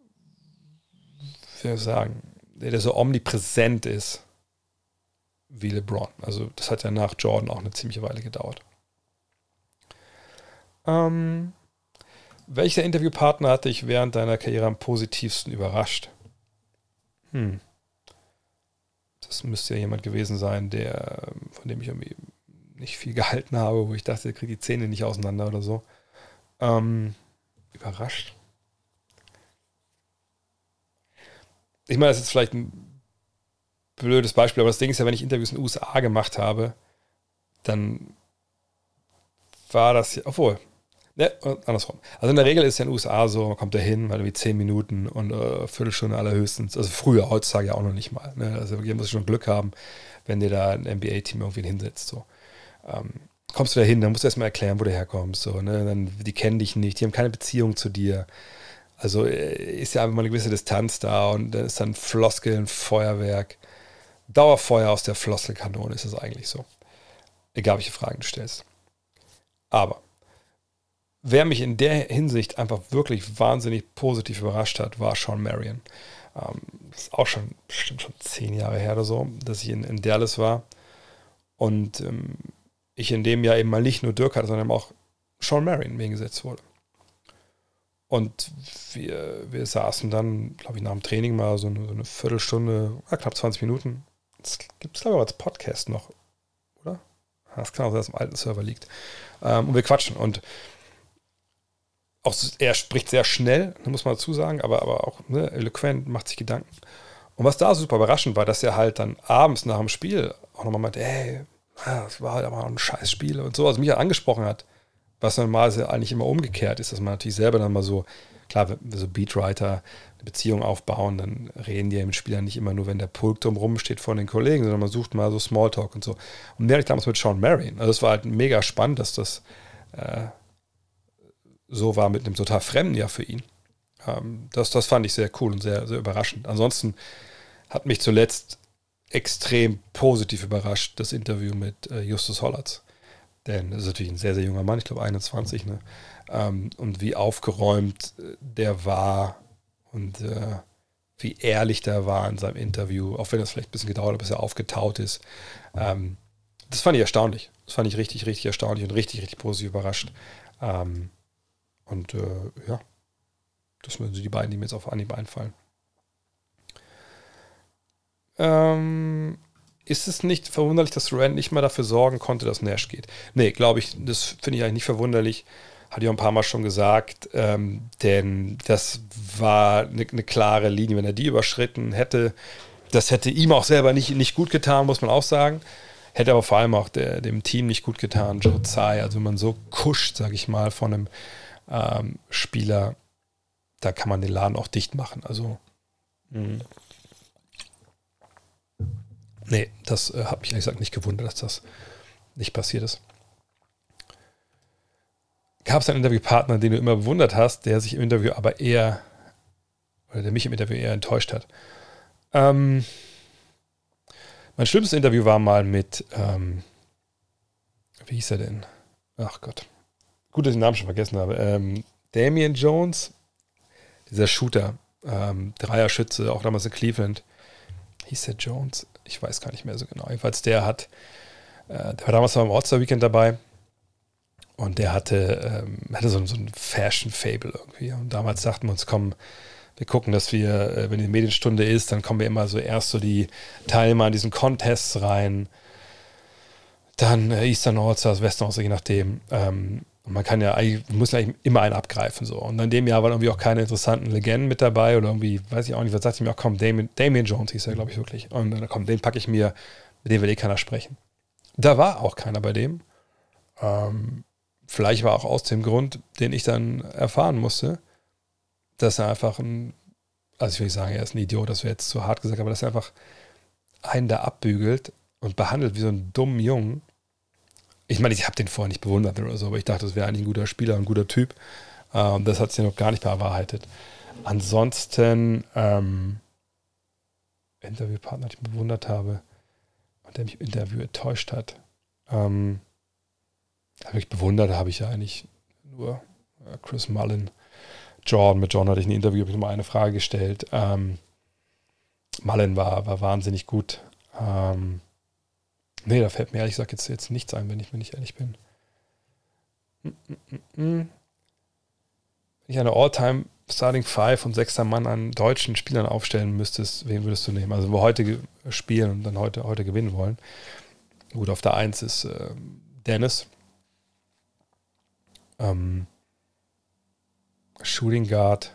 S1: wie soll ich sagen, der, der so omnipräsent ist wie LeBron. Also das hat ja nach Jordan auch eine ziemliche Weile gedauert. Ähm, welcher Interviewpartner hat dich während deiner Karriere am positivsten überrascht? Hm. Das müsste ja jemand gewesen sein, der, von dem ich irgendwie nicht viel gehalten habe, wo ich dachte, der kriegt die Zähne nicht auseinander oder so. Ähm, überrascht. ich meine, das ist vielleicht ein blödes Beispiel, aber das Ding ist ja, wenn ich Interviews in den USA gemacht habe, dann war das, ja, obwohl, ne, andersrum. Also in der Regel ist es ja in den USA so, man kommt da hin, mal wie zehn Minuten und äh, Viertelstunde allerhöchstens. Also früher, heutzutage ja auch noch nicht mal. Ne? Also hier muss schon Glück haben, wenn dir da ein NBA-Team irgendwie hinsetzt. So. Ähm, kommst du da hin, dann musst du erstmal erklären, wo du herkommst. So, ne? dann, die kennen dich nicht, die haben keine Beziehung zu dir. Also äh, ist ja einfach mal eine gewisse Distanz da und dann ist dann Floskeln, Feuerwerk. Dauerfeuer aus der Floskelkanone ist es eigentlich so. Egal, welche Fragen du stellst. Aber wer mich in der Hinsicht einfach wirklich wahnsinnig positiv überrascht hat, war Sean Marion. Ähm, das ist auch schon bestimmt schon zehn Jahre her oder so, dass ich in, in Dallas war. Und ähm, ich in dem Jahr eben mal nicht nur Dirk hatte, sondern auch Sean Marion mir gesetzt wurde. Und wir, wir saßen dann, glaube ich, nach dem Training mal so eine, so eine Viertelstunde, knapp 20 Minuten. Das gibt es, glaube ich, als Podcast noch, oder? Das kann auch sein, dass es im alten Server liegt. Ähm, und wir quatschen. Und auch er spricht sehr schnell, muss man dazu sagen, aber, aber auch ne, eloquent, macht sich Gedanken. Und was da super überraschend war, dass er halt dann abends nach dem Spiel auch nochmal meinte, ey, das war halt aber ein scheiß Spiel und so, also mich halt angesprochen hat. Was normalerweise eigentlich immer umgekehrt ist, dass man natürlich selber dann mal so, klar, wenn wir so Beatwriter eine Beziehung aufbauen, dann reden die ja mit Spielern nicht immer nur, wenn der Pulk drumherum steht von den Kollegen, sondern man sucht mal so Smalltalk und so. Und mehr ich damals mit Sean Marion. Also es war halt mega spannend, dass das äh, so war mit einem total Fremden ja für ihn. Ähm, das, das fand ich sehr cool und sehr, sehr überraschend. Ansonsten hat mich zuletzt extrem positiv überrascht das Interview mit äh, Justus Hollatz. Denn das ist natürlich ein sehr, sehr junger Mann, ich glaube 21, ne? Ähm, und wie aufgeräumt äh, der war und äh, wie ehrlich der war in seinem Interview, auch wenn das vielleicht ein bisschen gedauert hat, bis er aufgetaut ist. Ähm, das fand ich erstaunlich. Das fand ich richtig, richtig erstaunlich und richtig, richtig positiv überrascht. Ähm, und äh, ja, das sind die beiden, die mir jetzt auf Anhieb einfallen. Ähm, ist es nicht verwunderlich, dass Rand nicht mal dafür sorgen konnte, dass Nash geht? Nee, glaube ich, das finde ich eigentlich nicht verwunderlich. Ich auch ein paar Mal schon gesagt, ähm, denn das war eine, eine, klare Linie. Wenn er die überschritten hätte, das hätte ihm auch selber nicht, nicht gut getan, muss man auch sagen. Hätte aber vor allem auch der, dem Team nicht gut getan, Joe Tsai. Also wenn man so kuscht, sage ich mal, von einem ähm, Spieler, da kann man den Laden auch dicht machen. Also, mh. nee, das äh, hat mich ehrlich gesagt nicht gewundert, dass das nicht passiert ist. Gab es einen Interviewpartner, den du immer bewundert hast, der sich im Interview aber eher, oder der mich im Interview eher enttäuscht hat? Ähm, mein schlimmstes Interview war mal mit, ähm, wie hieß er denn? Ach Gott. Gut, dass ich den Namen schon vergessen habe. Ähm, Damian Jones, dieser Shooter, ähm, Dreierschütze, auch damals in Cleveland. Hieß der Jones? Ich weiß gar nicht mehr so genau. Jedenfalls, der hat, äh, der war damals beim All-Star-Weekend dabei und der hatte, ähm, hatte so, so ein Fashion-Fable irgendwie. Und damals dachten wir uns, komm, wir gucken, dass wir, äh, wenn die Medienstunde ist, dann kommen wir immer so erst so die Teilnehmer in diesen Contests rein. Dann äh, Eastern All-Stars, Western All-Stars, je nachdem. Ähm, und man kann ja eigentlich, muss ja immer einen abgreifen. So. Und in dem Jahr waren irgendwie auch keine interessanten Legenden mit dabei oder irgendwie, weiß ich auch nicht, was sagt ich mir auch, komm, Damien, Damien Jones hieß er, glaube ich, wirklich. Und dann komm, den packe ich mir, mit dem will eh keiner sprechen. Da war auch keiner bei dem. Ähm, vielleicht war auch aus dem Grund, den ich dann erfahren musste, dass er einfach ein, also ich will nicht sagen, er ist ein Idiot, das wäre jetzt zu hart gesagt, aber dass er einfach einen da abbügelt und behandelt wie so einen dummen Jungen ich meine, ich habe den vorher nicht bewundert oder so, aber ich dachte, das wäre eigentlich ein guter Spieler, ein guter Typ. Ähm, das hat sich noch gar nicht bewahrheitet. Ansonsten, ähm, Interviewpartner, den ich bewundert habe und der mich im Interview enttäuscht hat. Ähm, wirklich bewundert habe ich ja eigentlich nur äh, Chris Mullen. Jordan, mit John hatte ich ein Interview, habe ich nochmal eine Frage gestellt. Ähm, Mullen war, war wahnsinnig gut. Ähm, Nee, da fällt mir ehrlich gesagt jetzt, jetzt nichts ein, wenn ich, wenn ich ehrlich bin. Wenn ich eine All-Time Starting Five und sechster Mann an deutschen Spielern aufstellen müsstest, wen würdest du nehmen? Also, wo heute spielen und dann heute, heute gewinnen wollen. Gut, auf der Eins ist äh, Dennis. Ähm, Shooting Guard.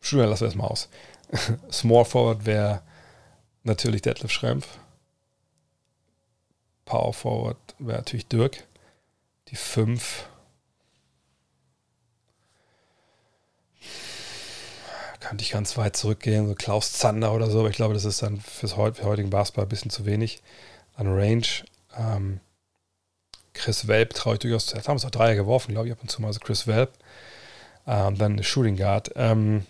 S1: Shooter lassen wir erstmal aus. Small Forward wäre natürlich Detlef Schrempf. Power Forward wäre natürlich Dirk. Die 5. Könnte ich ganz weit zurückgehen, so Klaus Zander oder so, aber ich glaube, das ist dann fürs heut, für heutigen Basketball ein bisschen zu wenig an Range. Ähm, Chris Welp traue ich durchaus. Da haben es auch Dreier geworfen, glaube ich, ab und zu mal. Also Chris Welp. Ähm, dann Shooting Guard. Ähm,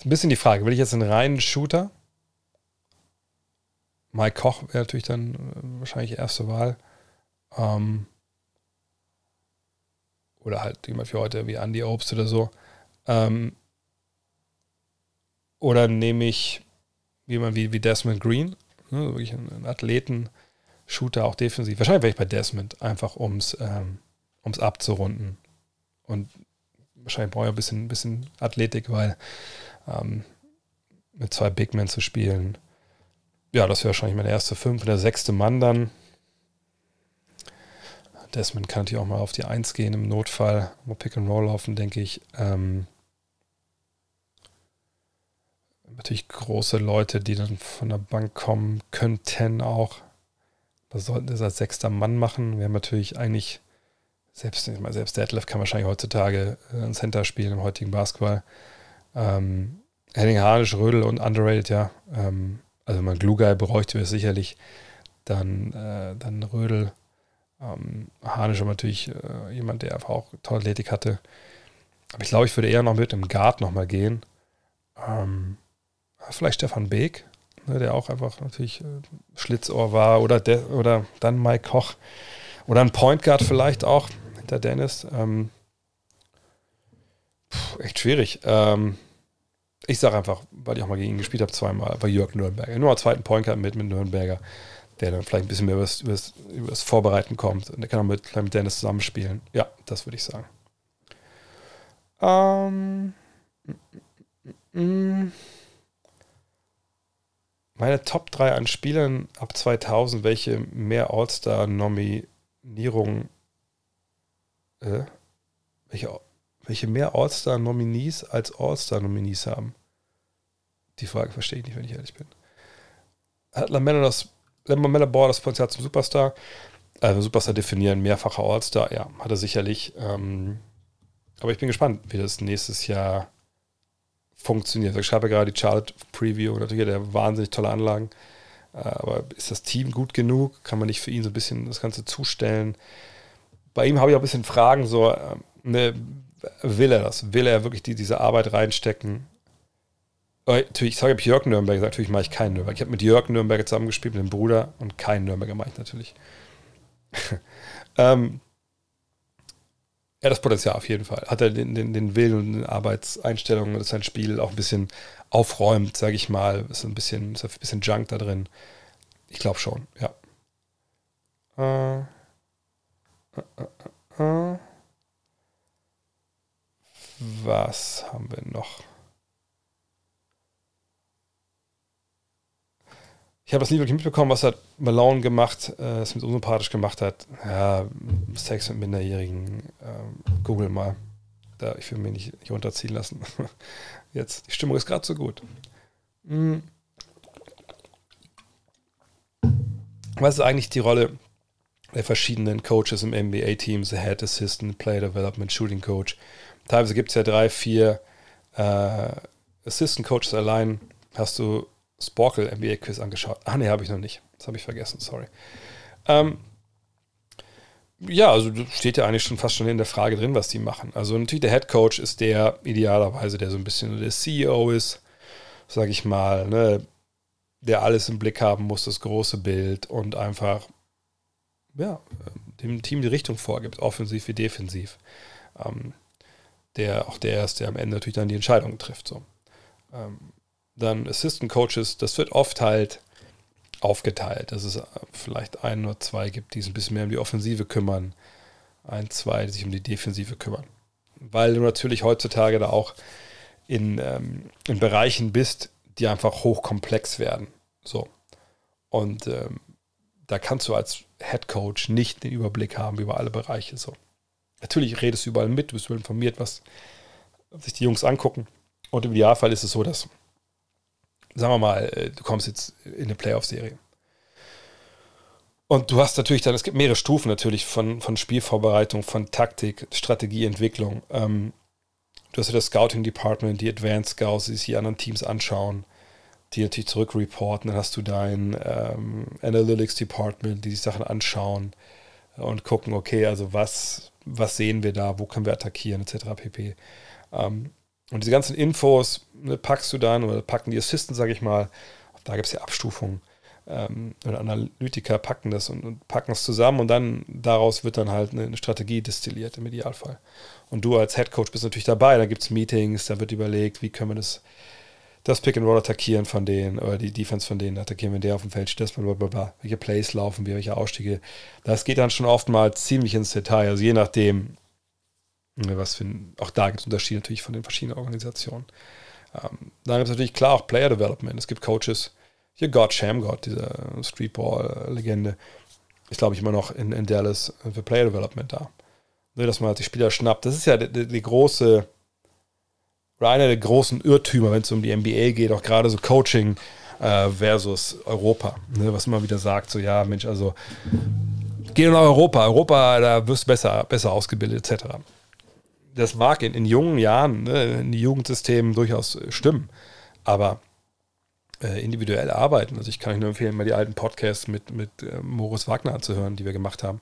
S1: ist ein bisschen die Frage, will ich jetzt einen reinen Shooter? Mike Koch wäre natürlich dann äh, wahrscheinlich erste Wahl. Ähm, oder halt jemand wie heute wie Andy Obst oder so. Ähm, oder nehme ich jemanden wie, wie Desmond Green, ne, wirklich einen Athleten, Shooter, auch defensiv. Wahrscheinlich wäre ich bei Desmond, einfach ums, ähm, abzurunden. Und wahrscheinlich brauche ich ein bisschen, bisschen Athletik, weil ähm, mit zwei Big Men zu spielen, ja, das wäre wahrscheinlich meine erste Fünf. Der sechste Mann dann. Desmond kann natürlich auch mal auf die Eins gehen im Notfall. Mal Pick and Roll laufen, denke ich. Ähm, natürlich große Leute, die dann von der Bank kommen könnten auch. Was sollten das als sechster Mann machen? Wir haben natürlich eigentlich, selbst, selbst Detlef kann wahrscheinlich heutzutage äh, ein Center spielen im heutigen Basketball. Ähm, Henning Harnisch, Rödel und Underrated, ja. Ähm, also man Glugay bräuchte wir sicherlich. Dann, äh, dann Rödel. Ähm, Harnisch aber natürlich äh, jemand, der einfach auch tolle Athletik hatte. Aber ich glaube, ich würde eher noch mit dem Guard nochmal gehen. Ähm, vielleicht Stefan Beek, ne, der auch einfach natürlich äh, Schlitzohr war. Oder, der, oder dann Mike Koch. Oder ein Point Guard vielleicht auch hinter Dennis. Ähm, puh, echt schwierig. Ähm, ich sage einfach, weil ich auch mal gegen ihn gespielt habe, zweimal, war Jörg Nürnberger. Nur einen zweiten Point Guard mit, mit Nürnberger, der dann vielleicht ein bisschen mehr über das Vorbereiten kommt. Und der kann auch mit, mit Dennis zusammenspielen. Ja, das würde ich sagen. Ähm, meine Top 3 an Spielern ab 2000, welche mehr All-Star-Nominierungen, äh, welche welche mehr All-Star-Nominees als All-Star-Nominees haben? Die Frage verstehe ich nicht, wenn ich ehrlich bin. Hat Lamella das Lamella Ball das Potenzial zum Superstar? Also Superstar definieren, mehrfacher All-Star, ja, hat er sicherlich. Ähm, aber ich bin gespannt, wie das nächstes Jahr funktioniert. Ich schreibe gerade die Charlotte Preview, natürlich hat er wahnsinnig tolle Anlagen. Äh, aber ist das Team gut genug? Kann man nicht für ihn so ein bisschen das Ganze zustellen? Bei ihm habe ich auch ein bisschen Fragen, so, ähm, ne, will er das? Will er wirklich die, diese Arbeit reinstecken? Natürlich, ich ich Jörg Nürnberg gesagt, natürlich mache ich keinen Nürnberg. Ich habe mit Jörg Nürnberg zusammengespielt, mit dem Bruder, und keinen Nürnberger mache ich natürlich. ähm, ja, das Potenzial auf jeden Fall. Hat er den, den, den Willen und die Arbeitseinstellungen, dass sein Spiel auch ein bisschen aufräumt, sage ich mal. Ist ein bisschen, ist ein bisschen Junk da drin. Ich glaube schon, ja. Äh, äh, äh, äh. Was haben wir noch? Ich habe das nie wirklich mitbekommen, was hat Malone gemacht, äh, es mit unsympathisch gemacht hat. Ja, Sex mit Minderjährigen. Ähm, Google mal. Da, ich will mich nicht, nicht runterziehen lassen. Jetzt, die Stimmung ist gerade so gut. Hm. Was ist eigentlich die Rolle der verschiedenen Coaches im NBA-Team? The Head Assistant, Player Development, Shooting Coach. Teilweise gibt es ja drei, vier äh, Assistant Coaches allein. Hast du Sporkle NBA Quiz angeschaut? Ah, nee, habe ich noch nicht. Das habe ich vergessen, sorry. Ähm, ja, also steht ja eigentlich schon fast schon in der Frage drin, was die machen. Also natürlich der Head Coach ist der idealerweise, der so ein bisschen der CEO ist, sage ich mal, ne, der alles im Blick haben muss, das große Bild und einfach ja, dem Team die Richtung vorgibt, offensiv wie defensiv. Ähm, der auch der ist, der am Ende natürlich dann die Entscheidung trifft. So. Ähm, dann Assistant Coaches, das wird oft halt aufgeteilt, dass es äh, vielleicht ein oder zwei gibt, die sich ein bisschen mehr um die Offensive kümmern, ein, zwei, die sich um die Defensive kümmern. Weil du natürlich heutzutage da auch in, ähm, in Bereichen bist, die einfach hochkomplex werden. So. Und ähm, da kannst du als Head Coach nicht den Überblick haben über alle Bereiche. So. Natürlich redest du überall mit, du bist informiert, was sich die Jungs angucken. Und im Idealfall ist es so, dass, sagen wir mal, äh, du kommst jetzt in eine Playoff-Serie. Und du hast natürlich dann, es gibt mehrere Stufen natürlich von, von Spielvorbereitung, von Taktik, Strategieentwicklung. Ähm, du hast ja das Scouting Department, die Advanced Scouts, die sich die anderen Teams anschauen, die natürlich zurückreporten. Dann hast du dein ähm, Analytics Department, die sich Sachen anschauen und gucken, okay, also was, was sehen wir da, wo können wir attackieren, etc. pp. Ähm, und diese ganzen Infos ne, packst du dann oder packen die Assistenten, sage ich mal, da gibt es ja Abstufungen. Ähm, und Analytiker packen das und, und, packen es zusammen und dann daraus wird dann halt eine, eine Strategie destilliert im Idealfall. Und du als Head Coach bist natürlich dabei, da gibt es Meetings, da wird überlegt, wie können wir das, das Pick and Roll attackieren von denen oder die Defense von denen attackieren, wenn der auf dem Feld steht, blablabla. welche Plays laufen wir, welche Ausstiege. Das geht dann schon oftmals ziemlich ins Detail, also je nachdem, Ne, was für ein, auch da gibt es Unterschiede natürlich von den verschiedenen Organisationen. Ähm, dann gibt es natürlich klar auch Player Development. Es gibt Coaches, hier God Shamgod, diese Streetball-Legende, ist glaube ich immer noch in, in Dallas für Player Development da. Dass man halt die Spieler schnappt. Das ist ja die, die, die große, einer der großen Irrtümer, wenn es um die NBA geht, auch gerade so Coaching äh, versus Europa. Ne, was man wieder sagt, so ja, Mensch, also geh nach Europa. Europa, da wirst du besser, besser ausgebildet, etc das mag in, in jungen Jahren, ne, in die Jugendsystemen durchaus stimmen. Aber äh, individuell arbeiten, also ich kann euch nur empfehlen, mal die alten Podcasts mit, mit äh, Moritz Wagner anzuhören, die wir gemacht haben.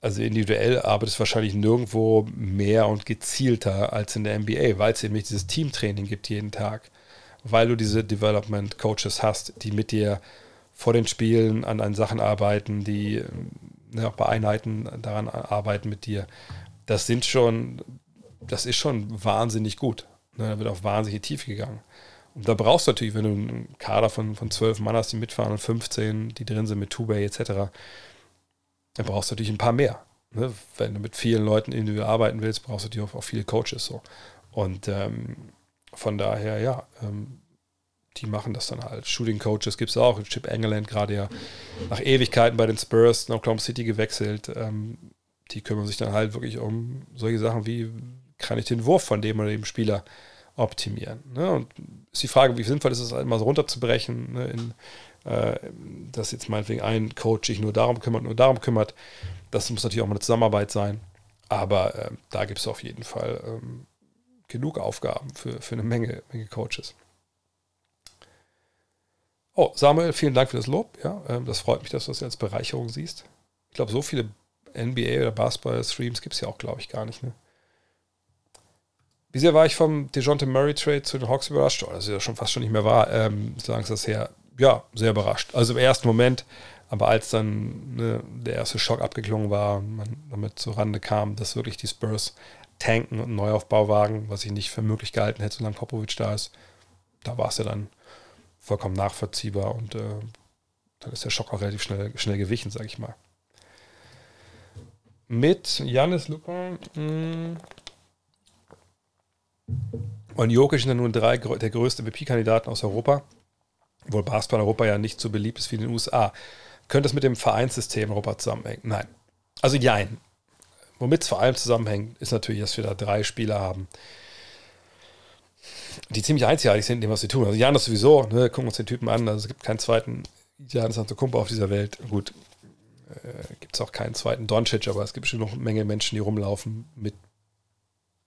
S1: Also individuell arbeitet es wahrscheinlich nirgendwo mehr und gezielter als in der NBA, weil es eben nicht dieses Teamtraining gibt jeden Tag. Weil du diese Development Coaches hast, die mit dir vor den Spielen an, an Sachen arbeiten, die ne, auch bei Einheiten daran arbeiten mit dir das sind schon, das ist schon wahnsinnig gut. Ne, da wird auch wahnsinnig tief gegangen. Und da brauchst du natürlich, wenn du einen Kader von, von 12 Mann hast, die mitfahren und 15, die drin sind mit Two-Bay etc., dann brauchst du natürlich ein paar mehr. Ne? Wenn du mit vielen Leuten individuell arbeiten willst, brauchst du natürlich auch, auch viele Coaches so. Und ähm, von daher, ja, ähm, die machen das dann halt. Shooting Coaches gibt es auch. Chip Engeland gerade ja nach Ewigkeiten bei den Spurs nach Oklahoma City gewechselt. Ähm, die kümmern sich dann halt wirklich um solche Sachen wie, kann ich den Wurf von dem oder dem Spieler optimieren. Ne? Und ist die Frage, wie sinnvoll ist es, halt so runterzubrechen, ne? in, dass jetzt meinetwegen ein Coach sich nur darum kümmert, nur darum kümmert. Das muss natürlich auch mal eine Zusammenarbeit sein. Aber äh, da gibt es auf jeden Fall ähm, genug Aufgaben für, für eine Menge, Menge Coaches. Oh, Samuel, vielen Dank für das Lob. Ja, ähm, das freut mich, dass du das als Bereicherung siehst. Ich glaube, so viele NBA oder Basketball-Streams gibt es ja auch, glaube ich, gar nicht. Ne? Wie sehr war ich vom DeJounte Murray-Trade zu den Hawks überrascht? Oh, das ist ja schon fast schon nicht mehr wahr. Ähm, sagen Sie das her. Ja, sehr überrascht. Also im ersten Moment, aber als dann ne, der erste Schock abgeklungen war, man damit zurande kam, dass wirklich die Spurs tanken und Neuaufbau wagen, was ich nicht für möglich gehalten hätte, solange Popovic da ist, da war es ja dann vollkommen nachvollziehbar und äh, dann ist der Schock auch relativ schnell, schnell gewichen, sage ich mal mit Janis Lupa mm. und Jokic sind nun drei der größten MVP-Kandidaten aus Europa. Obwohl Basketball in Europa ja nicht so beliebt ist wie in den USA. Könnte es mit dem Vereinssystem in Europa zusammenhängen? Nein. Also jein. Womit es vor allem zusammenhängt, ist natürlich, dass wir da drei Spieler haben, die ziemlich einzigartig sind in dem, was sie tun. Also Janis sowieso, ne, gucken uns den Typen an, also es gibt keinen zweiten Janis Antetokounmpo auf dieser Welt. Gut, äh, gibt es auch keinen zweiten Doncic, aber es gibt schon noch eine Menge Menschen, die rumlaufen mit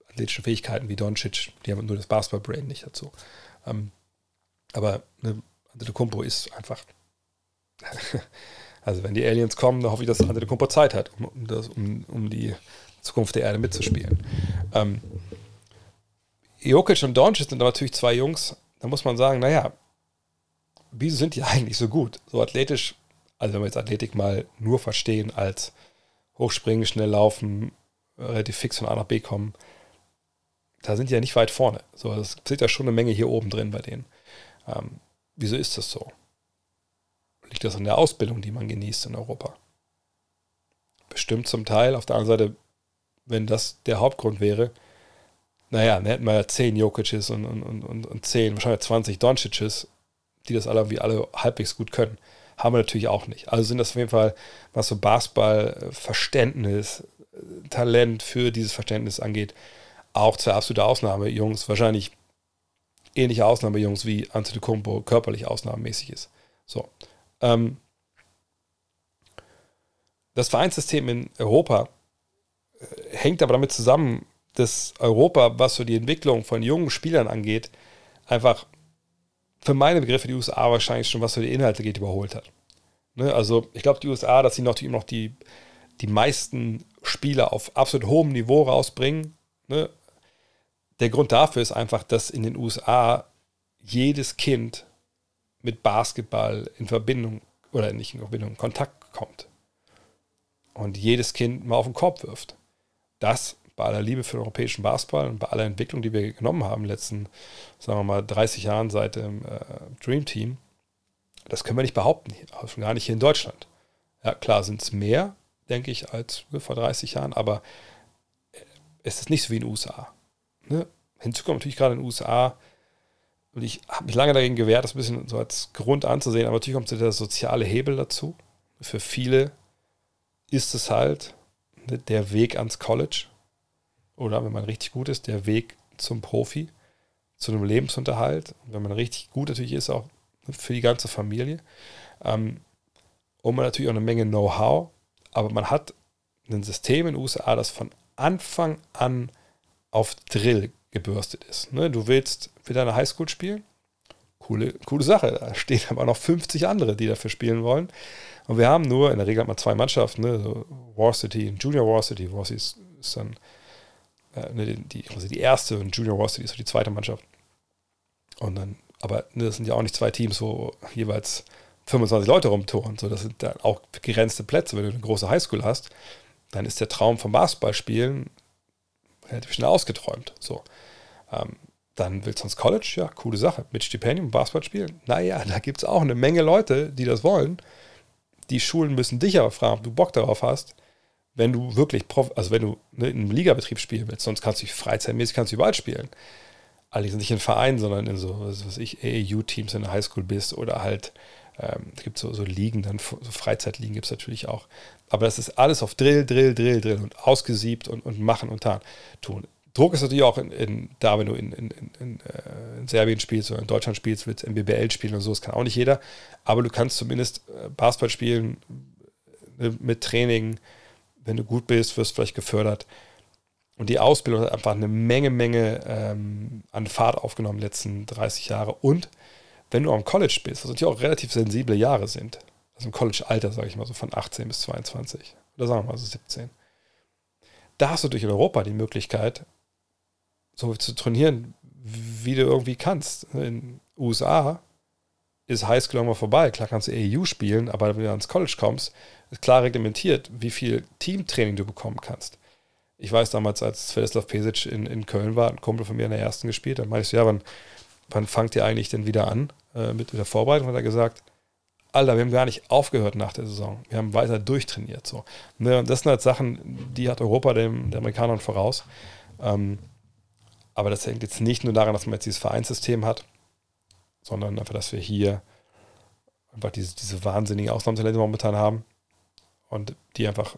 S1: athletischen Fähigkeiten wie Doncic. Die haben nur das Basketball-Brain nicht dazu. Ähm, aber ne, Antetokounmpo ist einfach. also, wenn die Aliens kommen, dann hoffe ich, dass Antetokounmpo Zeit hat, um, das, um, um die Zukunft der Erde mitzuspielen. Ähm, Jokic und Doncic sind natürlich zwei Jungs, da muss man sagen, naja, wieso sind die eigentlich so gut? So athletisch also wenn wir jetzt Athletik mal nur verstehen als hochspringen, schnell laufen, relativ fix von A nach B kommen, da sind die ja nicht weit vorne. So, es sind ja schon eine Menge hier oben drin bei denen. Ähm, wieso ist das so? Liegt das an der Ausbildung, die man genießt in Europa? Bestimmt zum Teil. Auf der anderen Seite, wenn das der Hauptgrund wäre, naja, dann hätten wir ja 10 Jokic's und, und, und, und 10, wahrscheinlich 20 Doncic's, die das alle irgendwie alle halbwegs gut können haben wir natürlich auch nicht. Also sind das auf jeden Fall, was so Basketball-Verständnis, Talent für dieses Verständnis angeht, auch zwei absolute Ausnahmejungs, wahrscheinlich ähnliche Ausnahmejungs wie Antetokounmpo körperlich ausnahmemäßig ist. So. Ähm, das Vereinssystem in Europa äh, hängt aber damit zusammen, dass Europa, was so die Entwicklung von jungen Spielern angeht, einfach für meine Begriffe die USA wahrscheinlich schon, was so die Inhalte geht, überholt hat. Ne? Also ich glaube, die USA, dass sie noch die, noch die, die meisten Spieler auf absolut hohem Niveau rausbringen. Ne? Der Grund dafür ist einfach, dass in den USA jedes Kind mit Basketball in Verbindung oder nicht in Verbindung, in Kontakt kommt. Und jedes Kind mal auf den Korb wirft. Das bei aller Liebe für den europäischen Basketball und bei aller Entwicklung, die wir genommen haben in den letzten, sagen wir mal, 30 Jahren seit dem äh, Dream Team, das können wir nicht behaupten, schon gar nicht hier in Deutschland. Ja, klar sind es mehr, denke ich, als vor 30 Jahren, aber äh, es ist nicht so wie in den USA. Ne? Hinzu kommt natürlich gerade in den USA, und ich habe mich lange dagegen gewehrt, das ein bisschen so als Grund anzusehen, aber natürlich kommt der soziale Hebel dazu. Für viele ist es halt der Weg ans College oder wenn man richtig gut ist, der Weg zum Profi, zu einem Lebensunterhalt. Und wenn man richtig gut natürlich ist, auch für die ganze Familie. Ähm, und man natürlich auch eine Menge Know-how, aber man hat ein System in den USA, das von Anfang an auf Drill gebürstet ist. Ne? Du willst für deine Highschool spielen? Coole, coole Sache. Da stehen aber noch 50 andere, die dafür spielen wollen. Und wir haben nur, in der Regel hat man zwei Mannschaften, ne? so Varsity und Junior Varsity. Varsity ist, ist dann äh, ne, die, quasi die erste und Junior Varsity ist so die zweite Mannschaft. Und dann, aber ne, das sind ja auch nicht zwei Teams, wo jeweils 25 Leute rumtouren. So, das sind dann auch begrenzte Plätze. Wenn du eine große Highschool hast, dann ist der Traum vom Basketballspielen relativ schnell ausgeträumt. So. Ähm, dann willst du ins College, ja, coole Sache. Mit Stipendium, Basketball spielen. Naja, da gibt es auch eine Menge Leute, die das wollen. Die Schulen müssen dich aber fragen, ob du Bock darauf hast wenn du wirklich, Prof also wenn du ne, in einem Ligabetrieb spielen willst, sonst kannst du freizeitmäßig kannst du überall spielen. Allerdings nicht in Vereinen, sondern in so, was weiß ich, AAU-Teams in der Highschool bist oder halt, ähm, es gibt so, so Ligen, dann so Freizeitligen gibt es natürlich auch. Aber das ist alles auf Drill, Drill, Drill, Drill und ausgesiebt und, und machen und tun. Druck ist natürlich auch in, in, da, wenn du in, in, in, äh, in, Serbien spielst oder in Deutschland spielst, willst MBBL spielen und so, das kann auch nicht jeder. Aber du kannst zumindest äh, Basketball spielen äh, mit Training, wenn du gut bist, wirst du vielleicht gefördert. Und die Ausbildung hat einfach eine Menge, Menge ähm, an Fahrt aufgenommen letzten 30 Jahre. Und wenn du am College bist, was natürlich auch relativ sensible Jahre sind, also im College-Alter, sage ich mal so von 18 bis 22 oder sagen wir mal so 17, da hast du durch Europa die Möglichkeit, so zu trainieren, wie du irgendwie kannst. In USA ist Highschool irgendwann vorbei. Klar kannst du AEU spielen, aber wenn du ans College kommst, ist klar reglementiert, wie viel Teamtraining du bekommen kannst. Ich weiß damals, als Svetislav Pesic in, in Köln war, ein Kumpel von mir in der ersten gespielt, dann meinte ich so, ja, wann, wann fangt ihr eigentlich denn wieder an äh, mit der Vorbereitung? Hat er gesagt, Alter, wir haben gar nicht aufgehört nach der Saison. Wir haben weiter durchtrainiert. So. Ne, und das sind halt Sachen, die hat Europa dem, den Amerikanern voraus. Ähm, aber das hängt jetzt nicht nur daran, dass man jetzt dieses Vereinssystem hat, sondern einfach, dass wir hier einfach diese, diese wahnsinnigen Ausnahmetalente momentan haben und die einfach,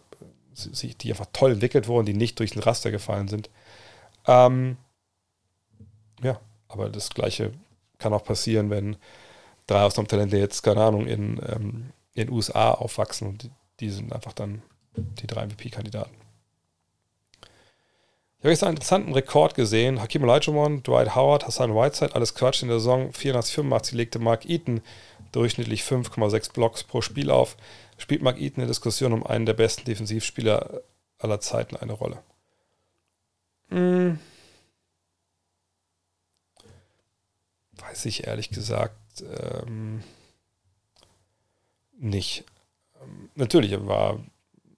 S1: die einfach toll entwickelt wurden, die nicht durch den Raster gefallen sind. Ähm, ja, aber das Gleiche kann auch passieren, wenn drei Ausnahmetalente jetzt, keine Ahnung, in, ähm, den USA aufwachsen und die, die sind einfach dann die drei MVP-Kandidaten. Ich habe jetzt einen interessanten Rekord gesehen. Hakim Olajuwon, Dwight Howard, Hassan Whiteside, alles Quatsch in der Saison 84, 85 legte Mark Eaton durchschnittlich 5,6 Blocks pro Spiel auf spielt Mark Eaton in der Diskussion um einen der besten Defensivspieler aller Zeiten eine Rolle? Hm. Weiß ich ehrlich gesagt ähm, nicht. Ähm, natürlich, er war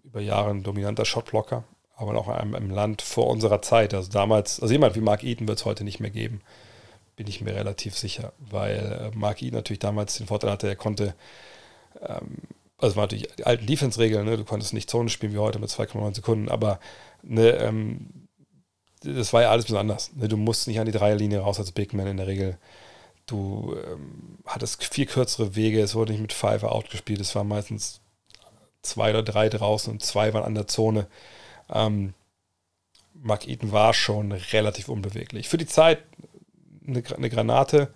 S1: über Jahre ein dominanter Shotblocker, aber auch im, im Land vor unserer Zeit. Also damals, also jemand wie Mark Eaton wird es heute nicht mehr geben, bin ich mir relativ sicher, weil äh, Mark Eaton natürlich damals den Vorteil hatte, er konnte ähm, also war natürlich die alten Defense-Regeln, ne? du konntest nicht Zone spielen wie heute mit 2,9 Sekunden, aber ne, ähm, das war ja alles anders. Ne? Du musst nicht an die Dreierlinie raus als Big Man in der Regel. Du ähm, hattest viel kürzere Wege, es wurde nicht mit Five out gespielt, es waren meistens zwei oder drei draußen und zwei waren an der Zone. Ähm, Mark Eaton war schon relativ unbeweglich. Für die Zeit eine, eine Granate,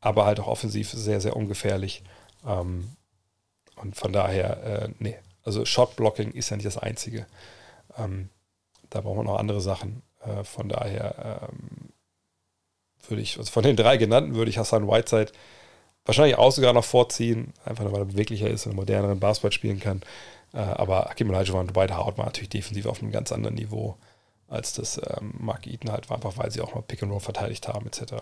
S1: aber halt auch offensiv sehr, sehr ungefährlich. Ähm, und von daher, äh, nee, also Shotblocking ist ja nicht das Einzige. Ähm, da braucht man noch andere Sachen. Äh, von daher ähm, würde ich, also von den drei genannten würde ich Hassan Whiteside wahrscheinlich auch sogar noch vorziehen, einfach weil er beweglicher ist und moderneren Basketball spielen kann. Äh, aber Akim Olajuwon und Dwight Howard waren natürlich defensiv auf einem ganz anderen Niveau, als das ähm, Mark Eaton halt war, einfach weil sie auch mal Pick and Roll verteidigt haben, etc.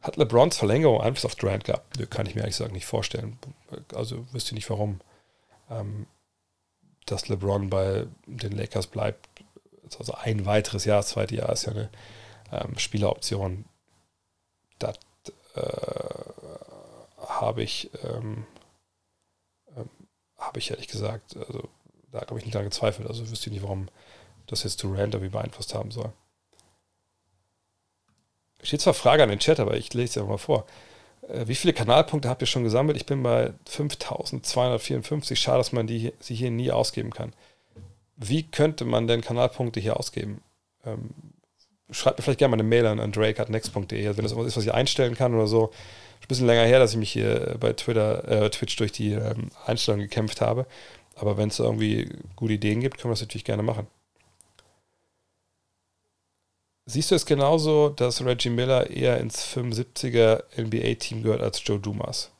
S1: Hat LeBrons Verlängerung Einfluss auf Durant gehabt? Nö, kann ich mir eigentlich sagen nicht vorstellen. Also wüsste nicht warum. Ähm, dass LeBron bei den Lakers bleibt, also ein weiteres Jahr, das zweite Jahr ist ja eine ähm, Spieleroption. Das äh, habe ich, ähm, ähm, habe ich ehrlich gesagt, also da habe ich nicht daran gezweifelt. Also wüsste ich nicht, warum das jetzt Durant irgendwie beeinflusst haben soll. Steht zwar Frage an den Chat, aber ich lese es ja mal vor. Äh, wie viele Kanalpunkte habt ihr schon gesammelt? Ich bin bei 5254. Schade, dass man die, sie hier nie ausgeben kann. Wie könnte man denn Kanalpunkte hier ausgeben? Ähm, schreibt mir vielleicht gerne mal eine Mail an, an drake.next.de, also wenn das irgendwas ist, was ich einstellen kann oder so. Ist ein bisschen länger her, dass ich mich hier bei Twitter, äh, Twitch durch die ähm, Einstellungen gekämpft habe. Aber wenn es irgendwie gute Ideen gibt, können wir das natürlich gerne machen. Siehst du es genauso, dass Reggie Miller eher ins 75er NBA-Team gehört als Joe Dumas?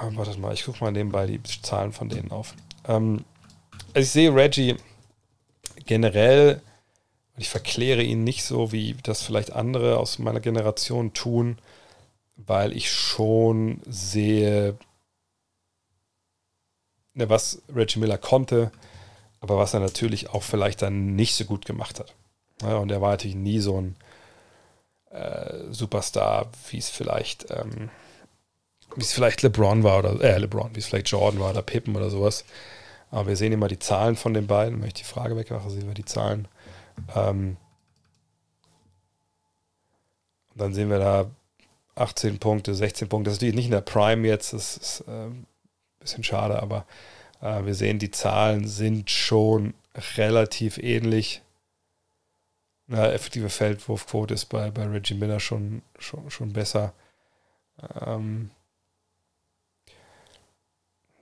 S1: Warte mal, ich gucke mal nebenbei die Zahlen von denen auf. Ähm, also ich sehe Reggie generell, ich verkläre ihn nicht so, wie das vielleicht andere aus meiner Generation tun, weil ich schon sehe, ne, was Reggie Miller konnte, aber was er natürlich auch vielleicht dann nicht so gut gemacht hat. Ja, und er war natürlich nie so ein äh, Superstar, wie es vielleicht, ähm, wie es vielleicht LeBron war oder äh, LeBron, wie es vielleicht Jordan war oder Pippen oder sowas. Aber wir sehen immer die Zahlen von den beiden. Wenn ich die Frage wegmache, sehen wir die Zahlen. Ähm, und dann sehen wir da 18 Punkte, 16 Punkte. Das ist nicht in der Prime jetzt, das ist äh, ein bisschen schade, aber äh, wir sehen, die Zahlen sind schon relativ ähnlich. Eine effektive Feldwurfquote ist bei, bei Reggie Miller schon, schon, schon besser. Ähm,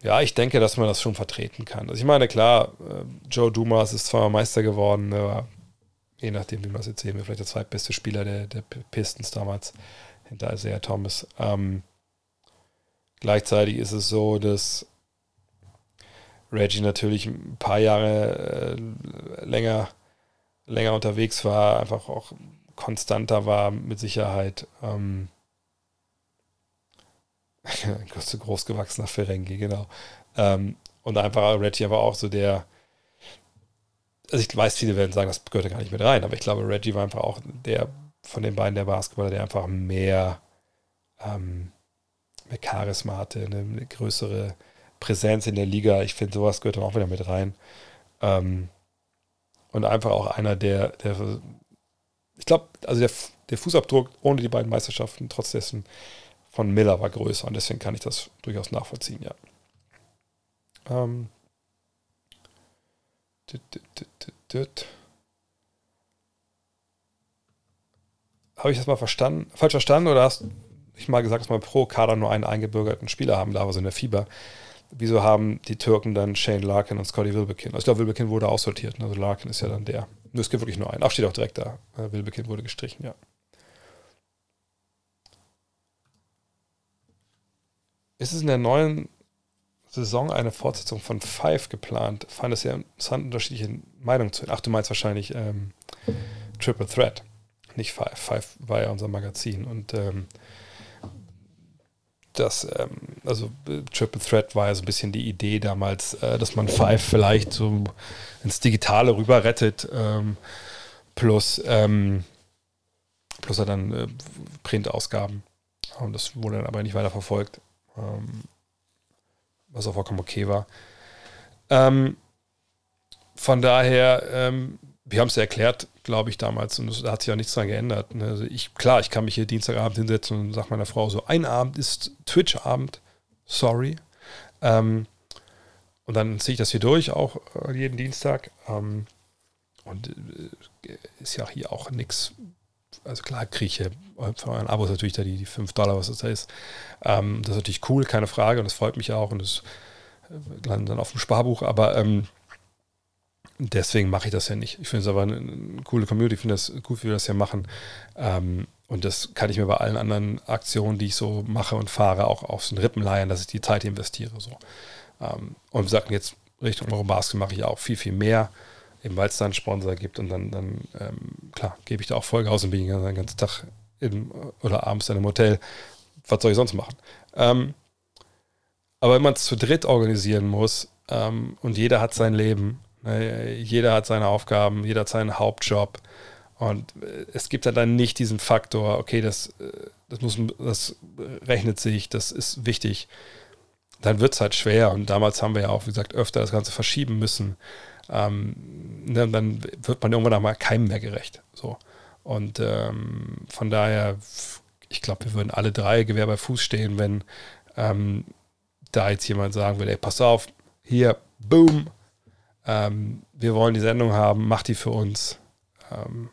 S1: ja, ich denke, dass man das schon vertreten kann. Also ich meine, klar, äh, Joe Dumas ist zwar Meister geworden, aber je nachdem, wie man es jetzt sehen will, vielleicht der zweitbeste Spieler der, der Pistons damals hinter Isaiah Thomas. Ähm, gleichzeitig ist es so, dass Reggie natürlich ein paar Jahre äh, länger, länger unterwegs war, einfach auch konstanter war mit Sicherheit. Ähm, groß gewachsener Ferengi, genau. Ähm, und einfach Reggie aber auch so der, also ich weiß, viele werden sagen, das gehört ja gar nicht mit rein, aber ich glaube, Reggie war einfach auch der von den beiden der Basketballer, der einfach mehr, ähm, mehr Charisma hatte, eine, eine, größere Präsenz in der Liga. Ich finde, sowas gehört dann auch wieder mit rein. Ähm, und einfach auch einer, der, der ich glaube, also der, der Fußabdruck ohne die beiden Meisterschaften, trotz dessen von Miller war größer und deswegen kann ich das durchaus nachvollziehen, ja. Ähm. Habe ich das mal verstanden, falsch verstanden oder hast ich mal gesagt, dass man pro Kader nur einen eingebürgerten Spieler haben darf, also in der Fieber? Wieso haben die Türken dann Shane Larkin und Scotty Wilbekin? Also ich glaube, Wilbekin wurde aussortiert. Also Larkin ist ja dann der. Es gibt wirklich nur einen. Ach, steht auch direkt da. Äh, Wilbekin wurde gestrichen, ja. Ist es in der neuen Saison eine Fortsetzung von Five geplant? Fand es ja interessant, unterschiedliche Meinungen zu. Ach, du meinst wahrscheinlich ähm, Triple Threat, nicht Five. Five war ja unser Magazin und ähm, das, ähm, also Triple Threat war ja so ein bisschen die Idee damals, äh, dass man Five vielleicht so ins Digitale rüber rettet, ähm, plus, ähm, plus er dann äh, Printausgaben. Und das wurde dann aber nicht weiter verfolgt. Ähm, was auch vollkommen okay war. Ähm, von daher, ähm, wir haben es ja erklärt, glaube ich, damals, und da hat sich auch nichts dran geändert. Ne? Also ich, klar, ich kann mich hier Dienstagabend hinsetzen und sage meiner Frau so, ein Abend ist Twitch-Abend, sorry. Ähm, und dann ziehe ich das hier durch, auch äh, jeden Dienstag. Ähm, und äh, ist ja hier auch nichts. Also klar kriege ich hier für euren Abos natürlich da die, die 5 Dollar, was das da ist. Ähm, das ist natürlich cool, keine Frage. Und das freut mich auch. Und das äh, landet dann auf dem Sparbuch. Aber ähm, deswegen mache ich das ja nicht. Ich finde es aber eine, eine, coole Community. Ich finde das gut, wie wir das hier machen. Ähm, und das kann ich mir bei allen anderen Aktionen, die ich so mache und fahre, auch auf den Rippen leihen, dass ich die Zeit investiere. So. Ähm, und wir sagten jetzt Richtung Eurobasket mache ich auch viel, viel mehr, eben weil es da einen Sponsor gibt und dann, dann ähm, klar, gebe ich da auch Vollgas und bin den ganzen Tag in, oder abends in einem Hotel. Was soll ich sonst machen? Ähm, aber wenn man es zu dritt organisieren muss ähm, und jeder hat sein Leben, ne, jeder hat seine Aufgaben, jeder hat seinen Hauptjob und äh, es gibt dann nicht diesen Faktor, okay, das, äh, das, muss, das rechnet sich, das ist wichtig dann wird es halt schwer. Und damals haben wir ja auch, wie gesagt, öfter das Ganze verschieben müssen. Ähm, ne, dann wird man irgendwann mal keinem mehr gerecht. So. Und ähm, von daher, ich glaube, wir würden alle drei Gewehr bei Fuß stehen, wenn ähm, da jetzt jemand sagen würde, ey, pass auf, hier, boom, ähm, wir wollen die Sendung haben, mach die für uns. Ähm,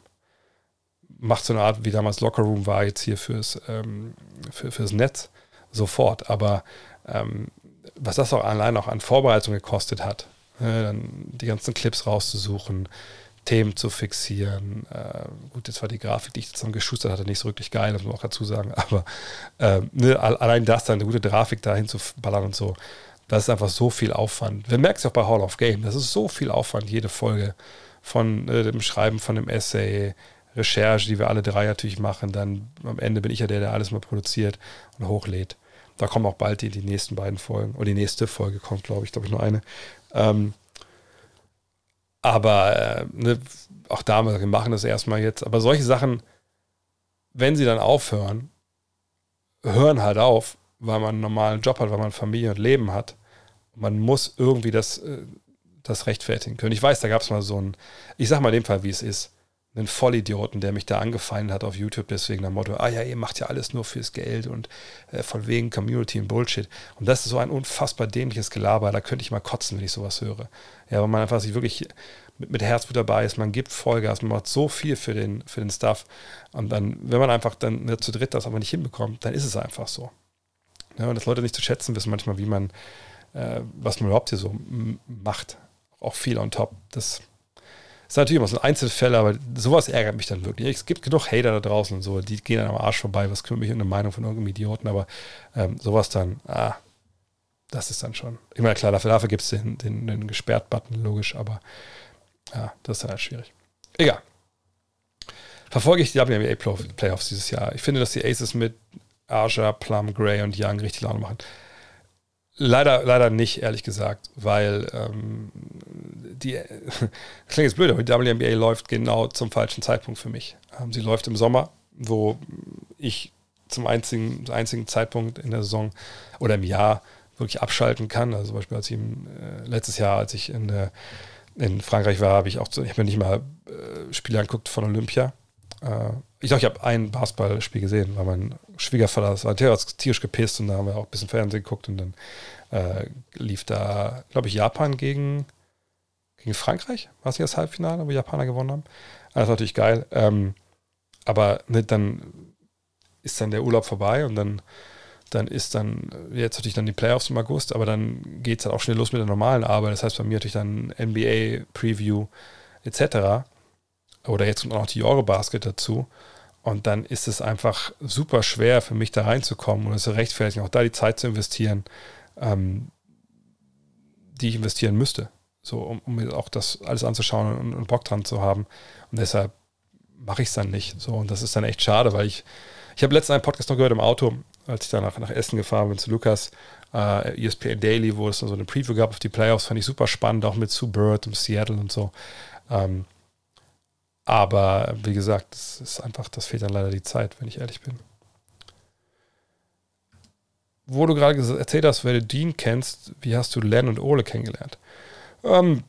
S1: macht so eine Art, wie damals Lockerroom war, jetzt hier fürs, ähm, für, fürs Netz, sofort. Aber was das auch allein auch an Vorbereitung gekostet hat, dann die ganzen Clips rauszusuchen, Themen zu fixieren. Äh, gut, jetzt war die Grafik, die ich zusammen geschustert hatte, nicht so wirklich geil, das muss man auch dazu sagen, aber äh, ne, allein das, dann eine gute Grafik dahin zu ballern und so, das ist einfach so viel Aufwand. Wir merken es auch bei Hall of Game, das ist so viel Aufwand, jede Folge von äh, dem Schreiben von dem Essay, Recherche, die wir alle drei natürlich machen, dann am Ende bin ich ja der, der alles mal produziert und hochlädt. Da kommen auch bald die, die nächsten beiden Folgen. Oder die nächste Folge kommt, glaube ich, glaube ich, nur eine. Ähm, aber äh, ne, auch da, wir machen das erstmal jetzt. Aber solche Sachen, wenn sie dann aufhören, hören halt auf, weil man einen normalen Job hat, weil man Familie und Leben hat. Man muss irgendwie das, äh, das rechtfertigen können. Ich weiß, da gab es mal so ein, ich sag mal in dem Fall, wie es ist einen Vollidioten, der mich da angefeindet hat auf YouTube, deswegen am Motto, ah ja, ihr macht ja alles nur fürs Geld und äh, von wegen Community und Bullshit. Und das ist so ein unfassbar dämliches Gelaber, da könnte ich mal kotzen, wenn ich sowas höre. Ja, weil man einfach sich wirklich mit, mit Herzblut dabei ist, man gibt Vollgas, man macht so viel für den, für den Stuff. Und dann, wenn man einfach dann ne, zu dritt das aber nicht hinbekommt, dann ist es einfach so. Ja, und dass Leute nicht zu schätzen wissen manchmal, wie man, äh, was man überhaupt hier so macht. Auch viel on top. Das ist natürlich immer so ein Einzelfälle, aber sowas ärgert mich dann wirklich. Es gibt genug Hater da draußen und so, die gehen dann am Arsch vorbei. Was kümmert mich um eine Meinung von irgendeinem Idioten? Aber ähm, sowas dann, ah, das ist dann schon. Ich meine, klar, dafür, dafür gibt es den, den, den Gesperrt-Button, logisch, aber ja, das ist dann halt schwierig. Egal. Verfolge ich die WNBA Playoffs dieses Jahr. Ich finde, dass die Aces mit Arja, Plum, Gray und Young richtig Laune machen. Leider, leider nicht, ehrlich gesagt, weil ähm, die, klingt jetzt blöd, aber die WNBA läuft genau zum falschen Zeitpunkt für mich. Ähm, sie läuft im Sommer, wo ich zum einzigen, einzigen Zeitpunkt in der Saison oder im Jahr wirklich abschalten kann. Also zum Beispiel als ich im, äh, letztes Jahr, als ich in, äh, in Frankreich war, habe ich auch, ich habe mir nicht mal äh, Spiele angeguckt von Olympia. Äh, ich glaube, ich habe ein Basketballspiel gesehen, weil mein Schwiegervater, das war tierisch gepisst und da haben wir auch ein bisschen Fernsehen geguckt und dann äh, lief da, glaube ich, Japan gegen gegen Frankreich, war es nicht das Halbfinale, wo Japaner gewonnen haben. Das war natürlich geil. Ähm, aber ne, dann ist dann der Urlaub vorbei und dann, dann ist dann jetzt natürlich dann die Playoffs im August, aber dann geht es dann auch schnell los mit der normalen Arbeit. Das heißt bei mir natürlich dann NBA, Preview etc. Oder jetzt kommt auch noch die Eurobasket dazu. Und dann ist es einfach super schwer für mich da reinzukommen und es zu rechtfertigen, auch da die Zeit zu investieren, ähm, die ich investieren müsste so um, um, mir auch das alles anzuschauen und, und Bock dran zu haben. Und deshalb mache ich es dann nicht. So, und das ist dann echt schade, weil ich, ich habe letztens einen Podcast noch gehört im Auto, als ich danach nach Essen gefahren bin zu Lukas, äh, ESPN Daily, wo es dann so eine Preview gab auf die Playoffs, fand ich super spannend, auch mit Sue Bird und Seattle und so. Ähm, aber wie gesagt, das ist einfach, das fehlt dann leider die Zeit, wenn ich ehrlich bin. Wo du gerade erzählt hast, wer du Dean kennst, wie hast du Len und Ole kennengelernt? Ähm,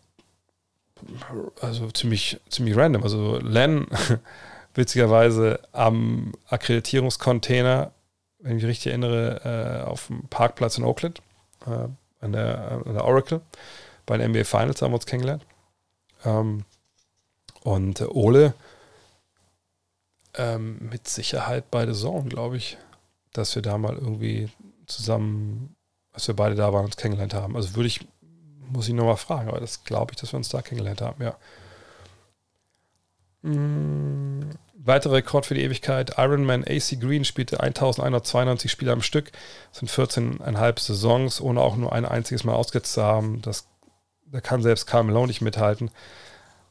S1: also ziemlich, ziemlich random. Also Len, witzigerweise am Akkreditierungscontainer, wenn ich mich richtig erinnere, äh, auf dem Parkplatz in Oakland, äh, an der, an der Oracle. Bei den NBA Finals haben wir uns kennengelernt. Ähm, und äh, Ole ähm, mit Sicherheit beide Saison, glaube ich, dass wir da mal irgendwie zusammen, als wir beide da waren, uns kennengelernt haben. Also würde ich, muss ich nochmal fragen, aber das glaube ich, dass wir uns da kennengelernt haben, ja. Mhm. Weiterer Rekord für die Ewigkeit. Ironman AC Green spielte 1192 Spiele am Stück. Das sind 14,5 Saisons, ohne auch nur ein einziges Mal ausgesetzt zu haben. Das, da kann selbst Carl Malone nicht mithalten.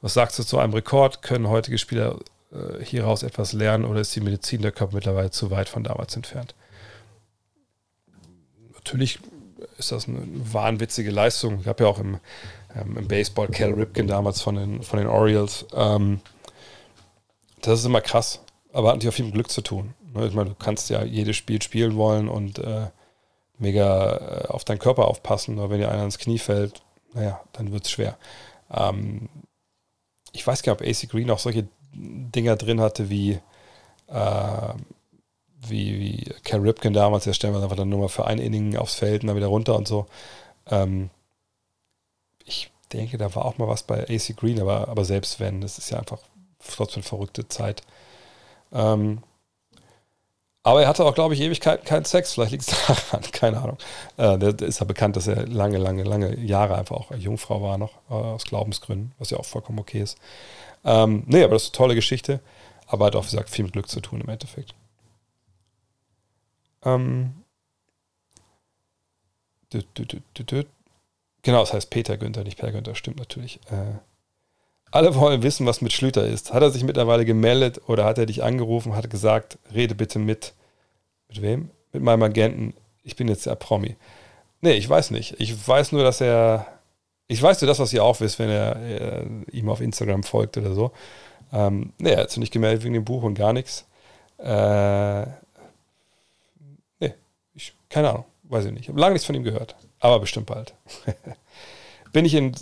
S1: Was sagst du zu einem Rekord? Können heutige Spieler äh, hieraus etwas lernen oder ist die Medizin der Körper mittlerweile zu weit von damals entfernt? Natürlich ist das eine wahnwitzige Leistung. Ich habe ja auch im, ähm, im Baseball Cal Ripken damals von den, von den Orioles. Ähm, das ist immer krass, aber hat natürlich auch viel mit Glück zu tun. Ne? Ich meine, du kannst ja jedes Spiel spielen wollen und äh, mega äh, auf deinen Körper aufpassen, aber wenn dir einer ins Knie fällt, naja, dann wird es schwer. Ähm, ich weiß gar nicht, ob AC Green auch solche Dinger drin hatte wie, äh, wie, wie Cal Ripken damals, der stellen wir einfach dann nur mal für ein Inning aufs Feld und dann wieder runter und so. Ähm, ich denke, da war auch mal was bei AC Green, aber, aber selbst wenn, das ist ja einfach trotzdem verrückte Zeit. Ähm, aber er hatte auch, glaube ich, Ewigkeiten keinen Sex. Vielleicht liegt es daran, keine Ahnung. Äh, der, ist ja bekannt, dass er lange, lange, lange Jahre einfach auch Jungfrau war noch, äh, aus Glaubensgründen, was ja auch vollkommen okay ist. Ähm, nee, aber das ist eine tolle Geschichte. Aber hat auch, wie gesagt, viel mit Glück zu tun im Endeffekt. Ähm, genau, das heißt Peter Günther, nicht Per Günther, stimmt natürlich. Äh, alle wollen wissen, was mit Schlüter ist. Hat er sich mittlerweile gemeldet oder hat er dich angerufen, hat gesagt, rede bitte mit. Mit wem? Mit meinem Agenten. Ich bin jetzt der Promi. Nee, ich weiß nicht. Ich weiß nur, dass er. Ich weiß nur das, was ihr auch wisst, wenn er, er ihm auf Instagram folgt oder so. Ähm, nee, er hat sich nicht gemeldet wegen dem Buch und gar nichts. Äh, keine Ahnung, weiß ich nicht. Ich habe lange nichts von ihm gehört. Aber bestimmt bald. bin ich in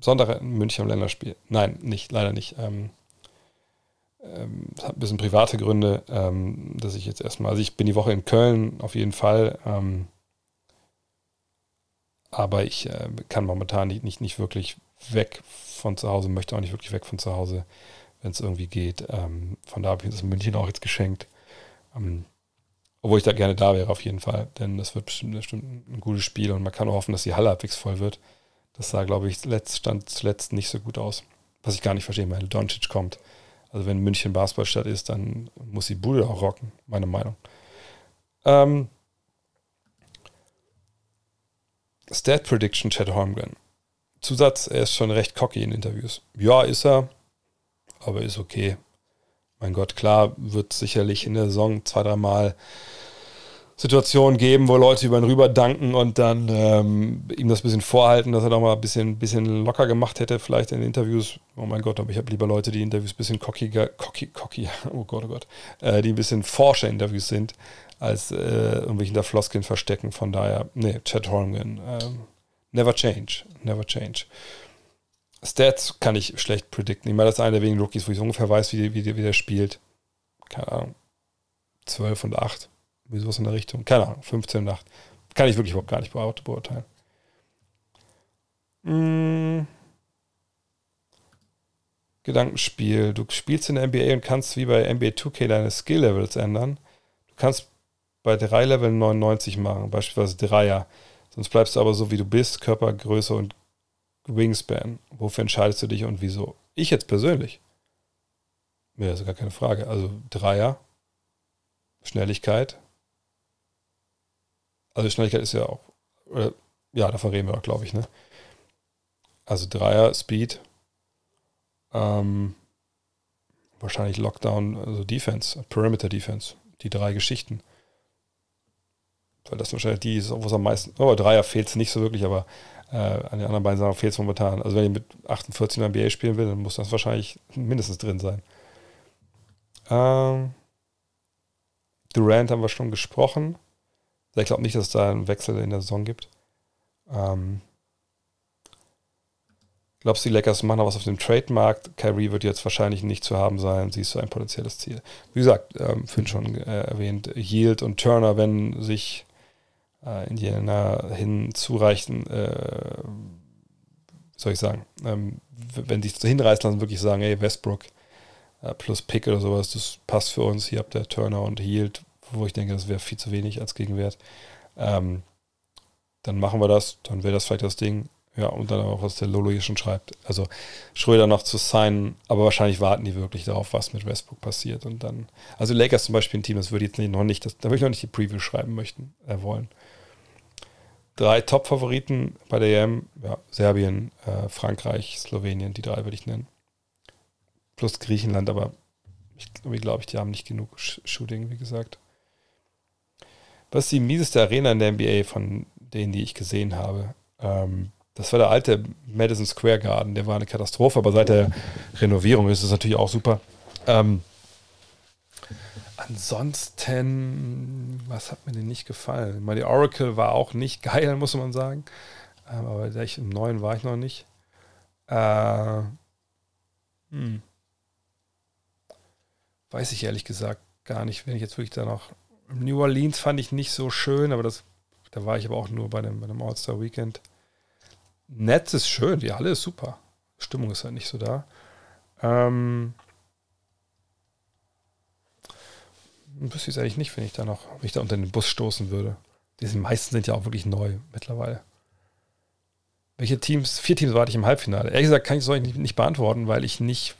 S1: Sonntag in München am Länderspiel. Nein, nicht, leider nicht. Ähm, ähm, hat ein bisschen private Gründe, ähm, dass ich jetzt erstmal, also ich bin die Woche in Köln auf jeden Fall, ähm, aber ich äh, kann momentan nicht, nicht, nicht wirklich weg von zu Hause, möchte auch nicht wirklich weg von zu Hause, wenn es irgendwie geht. Ähm, von da habe ich das in München auch jetzt geschenkt. Obwohl ich da gerne da wäre, auf jeden Fall, denn das wird bestimmt, bestimmt ein gutes Spiel und man kann auch hoffen, dass die Halle halbwegs voll wird. Das sah, glaube ich, letzt, stand zuletzt nicht so gut aus. Was ich gar nicht verstehe, weil Doncic kommt. Also wenn München Basketballstadt ist, dann muss die Bude auch rocken, meine Meinung. Ähm, Stat Prediction, Chad Holmgren. Zusatz, er ist schon recht cocky in Interviews. Ja, ist er, aber ist okay. Mein Gott, klar, wird sicherlich in der Saison zwei, dreimal Situationen geben, wo Leute über ihn rüber danken und dann ähm, ihm das ein bisschen vorhalten, dass er doch mal ein bisschen, bisschen locker gemacht hätte, vielleicht in Interviews. Oh mein Gott, aber ich habe lieber Leute, die Interviews ein bisschen cockiger, cocky, cocky, oh Gott, oh Gott, äh, die ein bisschen forscher Interviews sind, als äh, irgendwelchen der Floskeln verstecken. Von daher, nee, Chad Holmgren, äh, never change, never change. Stats kann ich schlecht predikten. Ich meine, das ist einer der wenigen Rookies, wo ich ungefähr weiß, wie, wie, wie der spielt. Keine Ahnung. 12 und 8 wie sowas in der Richtung. Keine Ahnung, 15 Nacht. Kann ich wirklich überhaupt gar nicht beurteilen. Hm. Gedankenspiel. Du spielst in der NBA und kannst wie bei NBA 2K deine Skill-Levels ändern. Du kannst bei drei Level 99 machen, beispielsweise Dreier. Sonst bleibst du aber so, wie du bist, Körpergröße und Wingspan. Wofür entscheidest du dich und wieso? Ich jetzt persönlich. Ja, ist gar keine Frage. Also Dreier, Schnelligkeit, also Schnelligkeit ist ja auch, oder, ja, davon reden wir auch, glaube ich, ne? Also Dreier, Speed, ähm, wahrscheinlich Lockdown, also Defense, Perimeter Defense, die drei Geschichten. Weil das wahrscheinlich die ist, wo es am meisten, oh, Dreier fehlt es nicht so wirklich, aber äh, an den anderen beiden Sachen fehlt es momentan. Also wenn ich mit 48 in NBA spielen will, dann muss das wahrscheinlich mindestens drin sein. Ähm, Durant haben wir schon gesprochen. Ich glaube nicht, dass es da einen Wechsel in der Saison gibt. Ähm, glaubst du, die Lakers machen noch was auf dem Trademarkt? Kyrie wird jetzt wahrscheinlich nicht zu haben sein. Siehst du ein potenzielles Ziel? Wie gesagt, ähm, Finn schon äh, erwähnt, Yield und Turner, wenn sich äh, Indiana hinzureichen, äh, soll ich sagen, ähm, wenn die so hinreißen lassen, wirklich sagen, ey, Westbrook äh, plus Pick oder sowas, das passt für uns. Hier habt ihr Turner und Hield, wo ich denke, das wäre viel zu wenig als Gegenwert. Ähm, dann machen wir das, dann wäre das vielleicht das Ding. Ja, und dann auch, was der Lolo hier schon schreibt. Also Schröder noch zu signen, aber wahrscheinlich warten die wirklich darauf, was mit Westbrook passiert. Und dann, also Lakers zum Beispiel ein Team, das würde jetzt noch nicht, das, da würde ich noch nicht die Preview schreiben möchten, äh, wollen. Drei Top-Favoriten bei der EM, ja, Serbien, äh, Frankreich, Slowenien, die drei würde ich nennen. Plus Griechenland, aber ich glaube, die haben nicht genug Shooting, wie gesagt. Was ist die mieseste Arena in der NBA von denen, die ich gesehen habe? Ähm, das war der alte Madison Square Garden, der war eine Katastrophe, aber seit der Renovierung ist es natürlich auch super. Ähm, ansonsten, was hat mir denn nicht gefallen? Mal die Oracle war auch nicht geil, muss man sagen. Ähm, aber ich, im neuen war ich noch nicht. Äh, hm. Weiß ich ehrlich gesagt gar nicht, wenn ich jetzt wirklich da noch. New Orleans fand ich nicht so schön, aber das, da war ich aber auch nur bei dem, bei dem All-Star Weekend. Netz ist schön, die Halle ist super. Stimmung ist halt nicht so da. Ähm, wüsste ich es eigentlich nicht, wenn ich da noch, wenn ich da unter den Bus stoßen würde. Die meisten sind ja auch wirklich neu mittlerweile. Welche Teams, vier Teams warte ich im Halbfinale. Ehrlich gesagt kann ich es euch nicht, nicht beantworten, weil ich nicht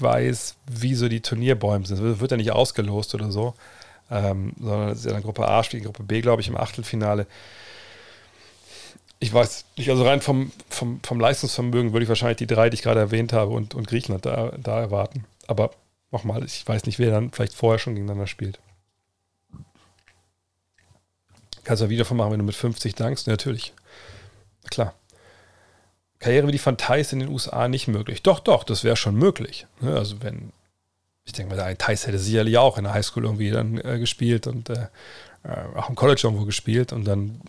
S1: weiß, wie so die Turnierbäume sind. Es wird ja nicht ausgelost oder so, ähm, sondern es ist ja dann Gruppe A spielt Gruppe B, glaube ich, im Achtelfinale ich weiß nicht, also rein vom, vom, vom Leistungsvermögen würde ich wahrscheinlich die drei, die ich gerade erwähnt habe, und, und Griechenland da, da erwarten. Aber nochmal, ich weiß nicht, wer dann vielleicht vorher schon gegeneinander spielt. Kannst du ein Video von machen, wenn du mit 50 dankst? Natürlich. Klar. Karriere wie die von Thais in den USA nicht möglich. Doch, doch, das wäre schon möglich. Ne, also wenn, ich denke mal, der Thais hätte sicherlich auch in der Highschool irgendwie dann äh, gespielt und äh, äh auch im College irgendwo gespielt und dann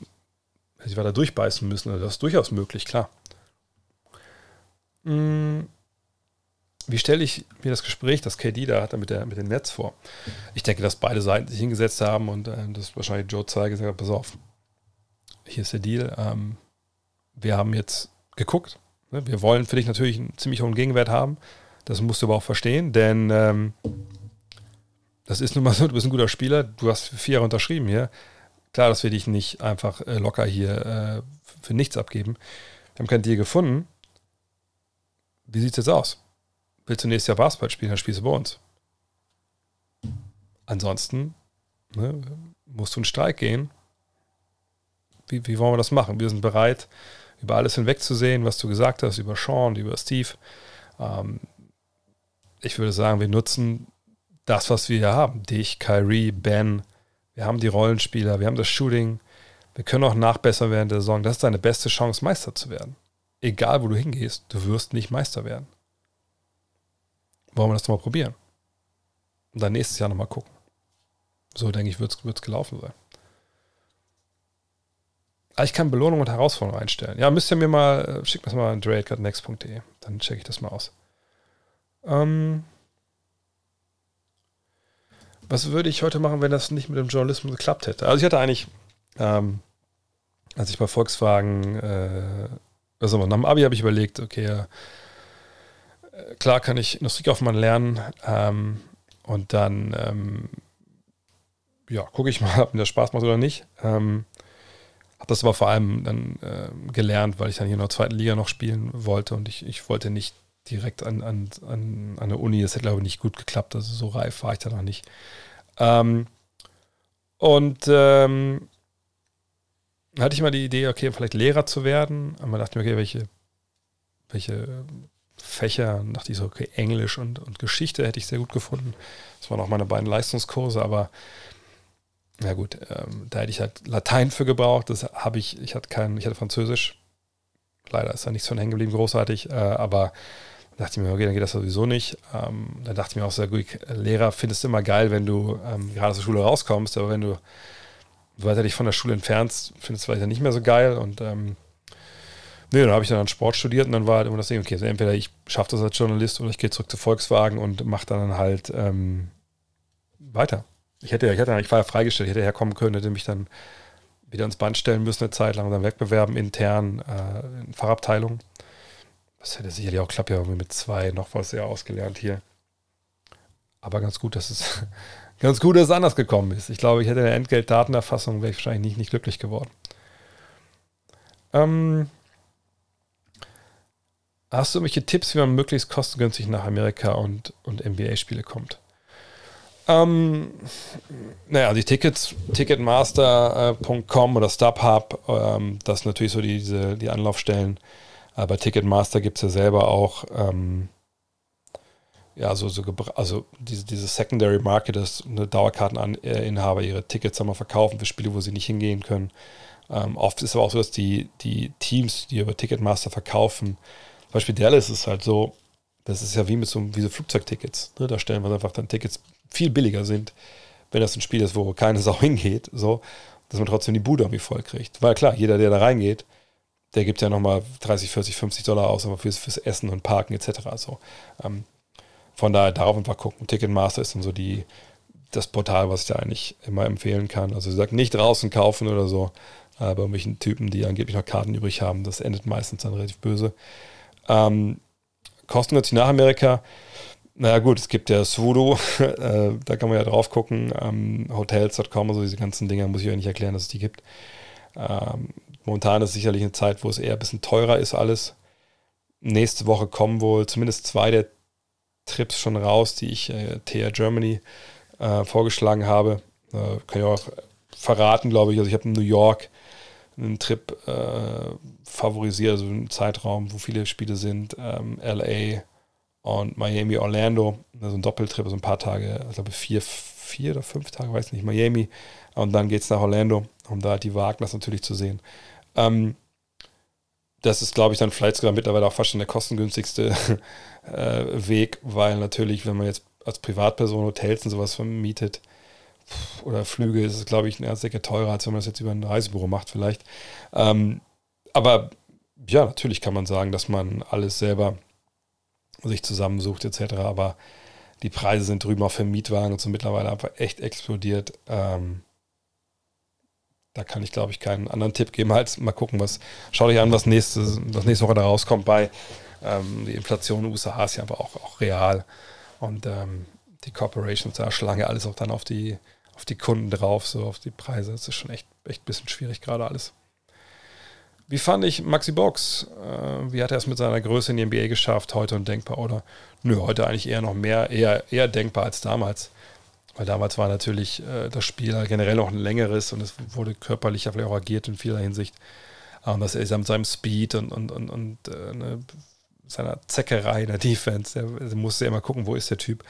S1: hätte ich weiter durchbeißen müssen. Also das ist durchaus möglich, klar. Hm. Wie stelle ich mir das Gespräch, das KD da hatte mit, der, mit dem Netz vor? Ich denke, dass beide Seiten sich hingesetzt haben und äh, das wahrscheinlich Joe zeige, gesagt hat, pass auf, hier ist der Deal. Ähm, wir haben jetzt geguckt. Ne? Wir wollen für dich natürlich einen ziemlich hohen Gegenwert haben. Das musst du aber auch verstehen, denn ähm, das ist nun mal so, du bist ein guter Spieler, du hast vier Jahre unterschrieben hier. Klar, dass wir dich nicht einfach äh, locker hier äh, für nichts abgeben. Wir haben keinen Deal gefunden. Wie sieht es jetzt aus? Willst du nächstes Jahr Basketball spielen, dann spielst du bei uns. Ansonsten ne, musst du einen Streik gehen. Wie, wie wollen wir das machen? Wir sind bereit, über alles hinwegzusehen, was du gesagt hast, über Sean, über Steve. Ähm, ich würde sagen, wir nutzen das, was wir hier haben. Dich, Kyrie, Ben, wir haben die Rollenspieler, wir haben das Shooting, wir können auch nachbessern während der Saison. Das ist deine beste Chance, Meister zu werden. Egal, wo du hingehst, du wirst nicht Meister werden. Wollen wir das nochmal probieren? Und dann nächstes Jahr nochmal gucken. So, denke ich, wird es gelaufen sein. Aber ah, ich kann Belohnung und Herausforderung einstellen. Ja, müsst ihr mir mal, äh, schickt mir das mal an dreadcardnext.de. Dann checke ich das mal aus. Ähm, was würde ich heute machen, wenn das nicht mit dem Journalismus geklappt hätte? Also ich hatte eigentlich, ähm, als ich bei Volkswagen, äh, also nach dem Abi habe ich überlegt, okay, klar kann ich Industriekaufmann lernen ähm, und dann, ähm, ja, gucke ich mal, ob mir das Spaß macht oder nicht. Ähm, habe das aber vor allem dann äh, gelernt, weil ich dann hier in der zweiten Liga noch spielen wollte und ich, ich wollte nicht direkt an, an, an, an der Uni. Das hätte, glaube ich, nicht gut geklappt. Also so reif war ich da noch nicht. Ähm, und ähm, hatte ich mal die Idee, okay, vielleicht Lehrer zu werden. Aber dachte mir, okay, welche, welche Fächer? Und dachte ich so, okay, Englisch und, und Geschichte hätte ich sehr gut gefunden. Das waren auch meine beiden Leistungskurse, aber na gut, ähm, da hätte ich halt Latein für gebraucht. Das habe ich, ich hatte kein, ich hatte Französisch. Leider ist da nichts von hängen geblieben, großartig, äh, aber da dachte ich mir, okay, dann geht das sowieso nicht. Ähm, dann dachte ich mir auch sehr gut, Lehrer findest du immer geil, wenn du ähm, gerade aus der Schule rauskommst, aber wenn du weiter dich von der Schule entfernst, findest du vielleicht ja nicht mehr so geil. Und ähm, nee, dann habe ich dann Sport studiert und dann war halt immer das Ding, okay, also entweder ich schaffe das als Journalist oder ich gehe zurück zu Volkswagen und mache dann halt ähm, weiter. Ich hätte, ich ich war ja freigestellt, ich hätte herkommen können, hätte mich dann wieder ins Band stellen müssen eine Zeit lang, dann Wettbewerben intern äh, in Fachabteilungen. Das hätte sicherlich auch klappt ja mit zwei noch was sehr ausgelernt hier. Aber ganz gut, dass es ganz gut, dass es anders gekommen ist. Ich glaube, ich hätte in der Entgeltdatenerfassung wäre ich wahrscheinlich nicht, nicht glücklich geworden. Ähm, hast du irgendwelche Tipps, wie man möglichst kostengünstig nach Amerika und, und NBA-Spiele kommt? Ähm, naja, die Tickets, Ticketmaster.com oder StubHub, ähm, das sind natürlich so die, diese, die Anlaufstellen. Aber Ticketmaster gibt es ja selber auch. Ähm, ja, so, so also diese, diese Secondary Market, dass eine Dauerkarteninhaber ihre Tickets einmal verkaufen für Spiele, wo sie nicht hingehen können. Ähm, oft ist es aber auch so, dass die, die Teams, die über Ticketmaster verkaufen, Beispiel Dallas ist halt so, das ist ja wie mit so, wie so Flugzeugtickets. Ne? Da stellen wir einfach dann Tickets viel billiger sind, wenn das ein Spiel ist, wo keine Sau hingeht, so, dass man trotzdem die Bude irgendwie voll kriegt. Weil klar, jeder, der da reingeht, der gibt ja nochmal 30, 40, 50 Dollar aus, aber fürs, fürs Essen und Parken etc. So. Ähm, von daher darauf einfach gucken. Ticketmaster ist dann so die, das Portal, was ich da eigentlich immer empfehlen kann. Also ich sage nicht draußen kaufen oder so, äh, bei irgendwelchen Typen, die angeblich noch Karten übrig haben. Das endet meistens dann relativ böse. Ähm, Kosten natürlich nach Amerika. Naja gut, es gibt ja Sudo, äh, da kann man ja drauf gucken. Ähm, Hotels.com, also diese ganzen Dinge, muss ich euch nicht erklären, dass es die gibt. Ähm, momentan ist sicherlich eine Zeit, wo es eher ein bisschen teurer ist alles. Nächste Woche kommen wohl zumindest zwei der Trips schon raus, die ich äh, TR Germany äh, vorgeschlagen habe. Äh, kann ich auch verraten, glaube ich. Also ich habe New York einen Trip äh, favorisiert, also einen Zeitraum, wo viele Spiele sind. Ähm, LA und Miami, Orlando. Also ein Doppeltrip, also ein paar Tage, ich glaube vier, vier oder fünf Tage, weiß nicht, Miami. Und dann geht es nach Orlando, um da die Wagners natürlich zu sehen. Ähm, das ist, glaube ich, dann vielleicht sogar mittlerweile auch fast schon der kostengünstigste äh, Weg, weil natürlich, wenn man jetzt als Privatperson Hotels und sowas vermietet oder Flüge, ist es, glaube ich, ein Erdsäcke teurer, als wenn man das jetzt über ein Reisebüro macht, vielleicht. Ähm, aber ja, natürlich kann man sagen, dass man alles selber sich zusammensucht, etc. Aber die Preise sind drüben auch für Mietwagen und so mittlerweile einfach echt explodiert. Ähm, da kann ich, glaube ich, keinen anderen Tipp geben, als mal gucken, was, schau dich an, was nächste, was nächste Woche da rauskommt bei. Ähm, die Inflation in den USA ist ja aber auch, auch real. Und ähm, die Corporations, da schlagen ja alles auch dann auf die, auf die Kunden drauf, so auf die Preise. Das ist schon echt, echt ein bisschen schwierig gerade alles. Wie fand ich Maxi Box? Äh, wie hat er es mit seiner Größe in die NBA geschafft? Heute undenkbar oder? Nö, heute eigentlich eher noch mehr, eher, eher denkbar als damals. Weil damals war natürlich äh, das Spiel generell noch ein längeres und es wurde körperlich ja vielleicht auch agiert in vieler Hinsicht. Und dass er mit seinem Speed und, und, und, und äh, ne, seiner Zeckerei in der Defense, er, musste immer gucken, wo ist der Typ,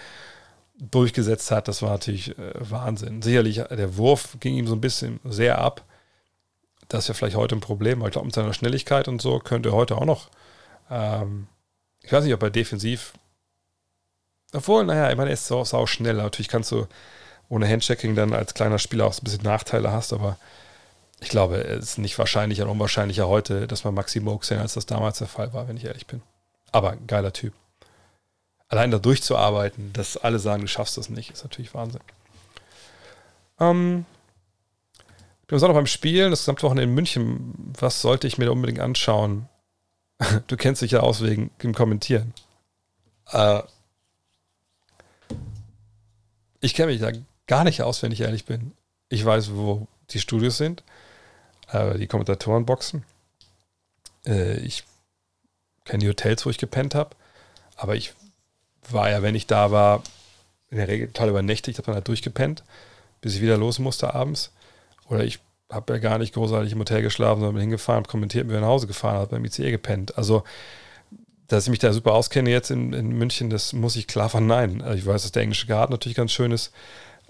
S1: durchgesetzt hat, das war natürlich äh, Wahnsinn. Sicherlich, äh, der Wurf ging ihm so ein bisschen sehr ab. Das ist ja vielleicht heute ein Problem, aber ich glaube, mit seiner Schnelligkeit und so könnte er heute auch noch, ähm, ich weiß nicht, ob er defensiv obwohl, naja, ich meine, er ist sau, sau schnell. Natürlich kannst du ohne Handchecking dann als kleiner Spieler auch so ein bisschen Nachteile hast, aber ich glaube, es ist nicht wahrscheinlicher und unwahrscheinlicher heute, dass man Maxi Moog sehen, als das damals der Fall war, wenn ich ehrlich bin. Aber geiler Typ. Allein da durchzuarbeiten, dass alle sagen, du schaffst das nicht, ist natürlich Wahnsinn. Ähm, ich bin auch noch beim Spielen, das gesamte Wochenende in München. Was sollte ich mir da unbedingt anschauen? Du kennst dich ja aus wegen dem Kommentieren. Äh, ich kenne mich da gar nicht aus, wenn ich ehrlich bin. Ich weiß, wo die Studios sind, äh, die Kommentatorenboxen. Äh, ich kenne die Hotels, wo ich gepennt habe. Aber ich war ja, wenn ich da war, in der Regel total übernächtigt, habe dann halt durchgepennt, bis ich wieder los musste abends. Oder ich habe ja gar nicht großartig im Hotel geschlafen, sondern bin hingefahren, habe kommentiert, bin nach Hause gefahren, habe beim ICE gepennt. Also dass ich mich da super auskenne jetzt in, in München, das muss ich klar verneinen. Also ich weiß, dass der englische Garten natürlich ganz schön ist.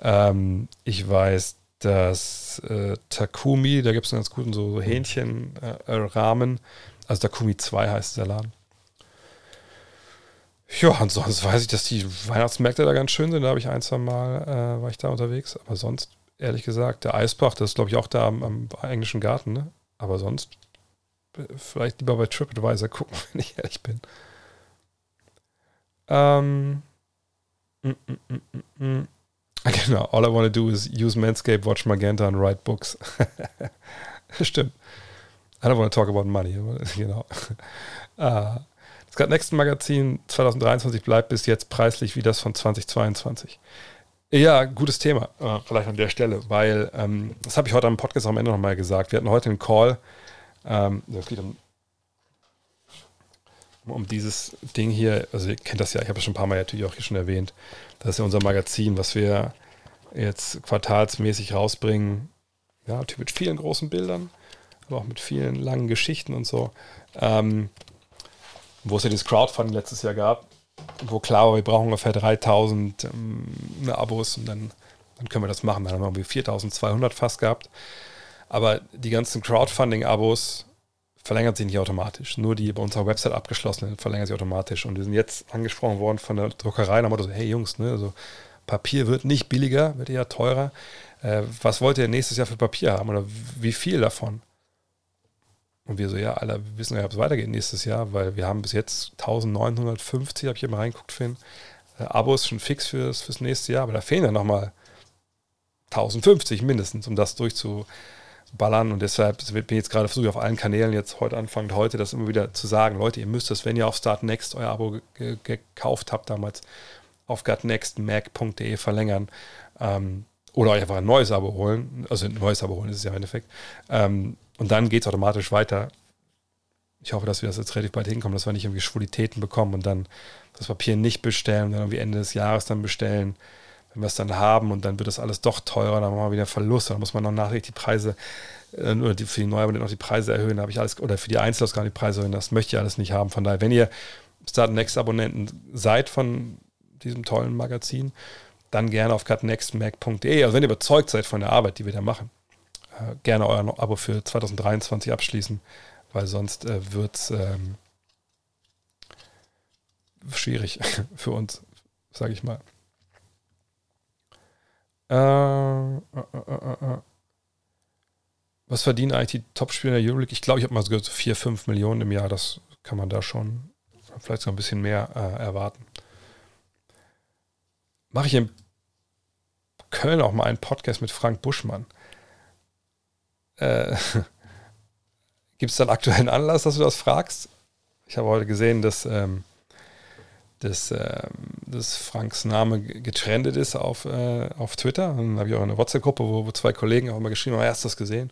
S1: Ähm, ich weiß, dass äh, Takumi, da gibt es einen ganz guten so, so Hähnchenrahmen. Äh, also Takumi 2 heißt der Laden. Ja, ansonsten weiß ich, dass die Weihnachtsmärkte da ganz schön sind. Da habe ich ein, zwei Mal, äh, war ich da unterwegs. Aber sonst, ehrlich gesagt, der Eisbach, das ist glaube ich auch da am, am englischen Garten. Ne? Aber sonst vielleicht lieber bei TripAdvisor gucken, wenn ich ehrlich bin. Ähm, mm, mm, mm, Genau, all I want to do is use Manscape, watch Magenta and write books. Stimmt. I don't want to talk about money. Genau. Uh, Gut Next Magazin 2023 bleibt bis jetzt preislich wie das von 2022. Ja, gutes Thema, äh, vielleicht an der Stelle, weil ähm, das habe ich heute am Podcast am Ende nochmal gesagt. Wir hatten heute einen Call, ähm, das geht um, um dieses Ding hier, also ihr kennt das ja, ich habe es schon ein paar Mal natürlich auch hier schon erwähnt. Das ist ja unser Magazin, was wir jetzt quartalsmäßig rausbringen. Ja, mit vielen großen Bildern, aber auch mit vielen langen Geschichten und so. Ähm, wo es ja dieses Crowdfunding letztes Jahr gab, wo klar war, wir brauchen ungefähr 3000 ähm, Abos und dann, dann können wir das machen. Dann haben wir irgendwie 4200 fast gehabt. Aber die ganzen Crowdfunding-Abos verlängern sich nicht automatisch. Nur die bei unserer Website abgeschlossenen verlängern sich automatisch. Und wir sind jetzt angesprochen worden von der Druckerei. Da haben wir so, hey Jungs, ne, also Papier wird nicht billiger, wird eher teurer. Äh, was wollt ihr nächstes Jahr für Papier haben oder wie viel davon? Und wir so, ja, alle wissen ja, ob es weitergeht nächstes Jahr, weil wir haben bis jetzt 1950, habe ich hier mal reingeguckt, Finn, äh, Abos schon fix fürs, fürs nächste Jahr, aber da fehlen ja nochmal 1050 mindestens, um das durchzuballern. Und deshalb bin ich jetzt gerade versucht, auf allen Kanälen jetzt heute anfangend heute das immer wieder zu sagen, Leute, ihr müsst das, wenn ihr auf Start Next euer Abo gekauft habt damals, auf gutnextmac.de verlängern. Ähm, oder euch einfach ein neues Abo holen. Also ein neues Abo holen ist es ja im Endeffekt. Ähm, und dann geht es automatisch weiter. Ich hoffe, dass wir das jetzt relativ bald hinkommen, dass wir nicht irgendwie Schwulitäten bekommen und dann das Papier nicht bestellen und dann irgendwie Ende des Jahres dann bestellen, wenn wir es dann haben und dann wird das alles doch teurer, dann machen wir wieder Verlust, dann muss man noch nachträglich die Preise äh, oder die, für die Neuabonnenten noch die Preise erhöhen, habe ich alles, oder für die Einzelausgaben die Preise erhöhen, das möchte ich alles nicht haben. Von daher, wenn ihr Start Next Abonnenten seid von diesem tollen Magazin, dann gerne auf cutnextmac.de. Also wenn ihr überzeugt seid von der Arbeit, die wir da machen, äh, gerne euer Abo für 2023 abschließen, weil sonst äh, wird es ähm, schwierig für uns, sage ich mal. Äh, äh, äh, was verdienen eigentlich die Topspieler der Euroleague? Ich glaube, ich habe mal sogar so 4, 5 Millionen im Jahr. Das kann man da schon vielleicht sogar ein bisschen mehr erwarten. Mache ich in Köln auch mal einen Podcast mit Frank Buschmann. Äh, Gibt es da einen aktuellen Anlass, dass du das fragst? Ich habe heute gesehen, dass, ähm, dass, ähm, dass Franks Name getrendet ist auf, äh, auf Twitter. Und dann habe ich auch eine WhatsApp-Gruppe, wo, wo, zwei Kollegen auch mal geschrieben haben, erst das gesehen.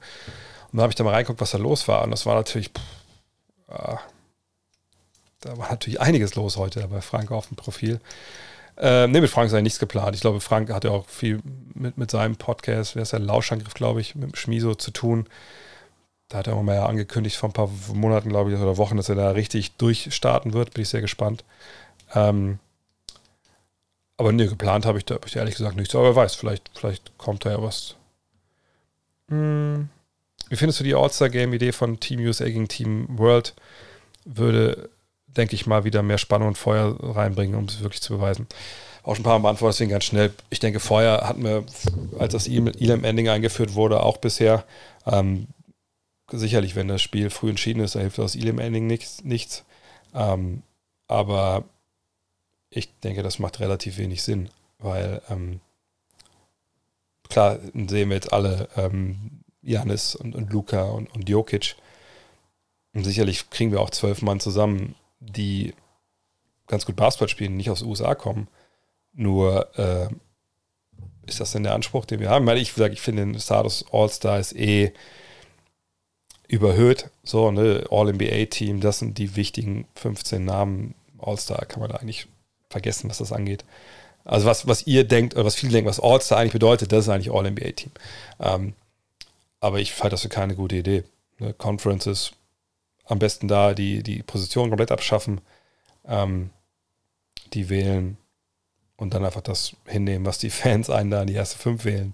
S1: Und dann habe ich da mal reingeguckt, was da los war. Und das war natürlich, pff, ah, da war natürlich einiges los heute bei Frank auf dem Profil. Äh, ne, mit Frank sei nichts geplant. Ich glaube, Frank hat ja auch viel mit, mit seinem Podcast, wer ist der Lauschangriff, glaube ich, mit Schmiso zu tun. Da hat er auch mal ja angekündigt vor ein paar Monaten, glaube ich, oder Wochen, dass er da richtig durchstarten wird. Bin ich sehr gespannt. Ähm, aber ne, geplant habe ich, da, hab ich ehrlich gesagt nichts. Aber wer weiß, vielleicht, vielleicht kommt da ja was. Hm. Wie findest du die All-Star-Game-Idee von Team USA gegen Team World? Würde denke ich mal, wieder mehr Spannung und Feuer reinbringen, um es wirklich zu beweisen. Auch schon ein paar Mal beantwortet, deswegen ganz schnell. Ich denke, Feuer hatten wir, als das Elam-Ending eingeführt wurde, auch bisher. Ähm, sicherlich, wenn das Spiel früh entschieden ist, da hilft das Elam-Ending nichts. nichts. Ähm, aber ich denke, das macht relativ wenig Sinn, weil ähm, klar sehen wir jetzt alle ähm, Janis und, und Luca und, und Jokic. Und sicherlich kriegen wir auch zwölf Mann zusammen, die ganz gut Basketball spielen, nicht aus den USA kommen. Nur äh, ist das denn der Anspruch, den wir haben? Weil ich sage, ich finde den Status All-Star ist eh überhöht. So, ne, All-NBA-Team, das sind die wichtigen 15 Namen. All-Star kann man da eigentlich vergessen, was das angeht. Also was, was ihr denkt, oder was viele denken, was All-Star eigentlich bedeutet, das ist eigentlich All-NBA-Team. Ähm, aber ich halte das für keine gute Idee. Ne, Conferences am besten da die, die Position komplett abschaffen, ähm, die wählen und dann einfach das hinnehmen, was die Fans einen da in die erste fünf wählen.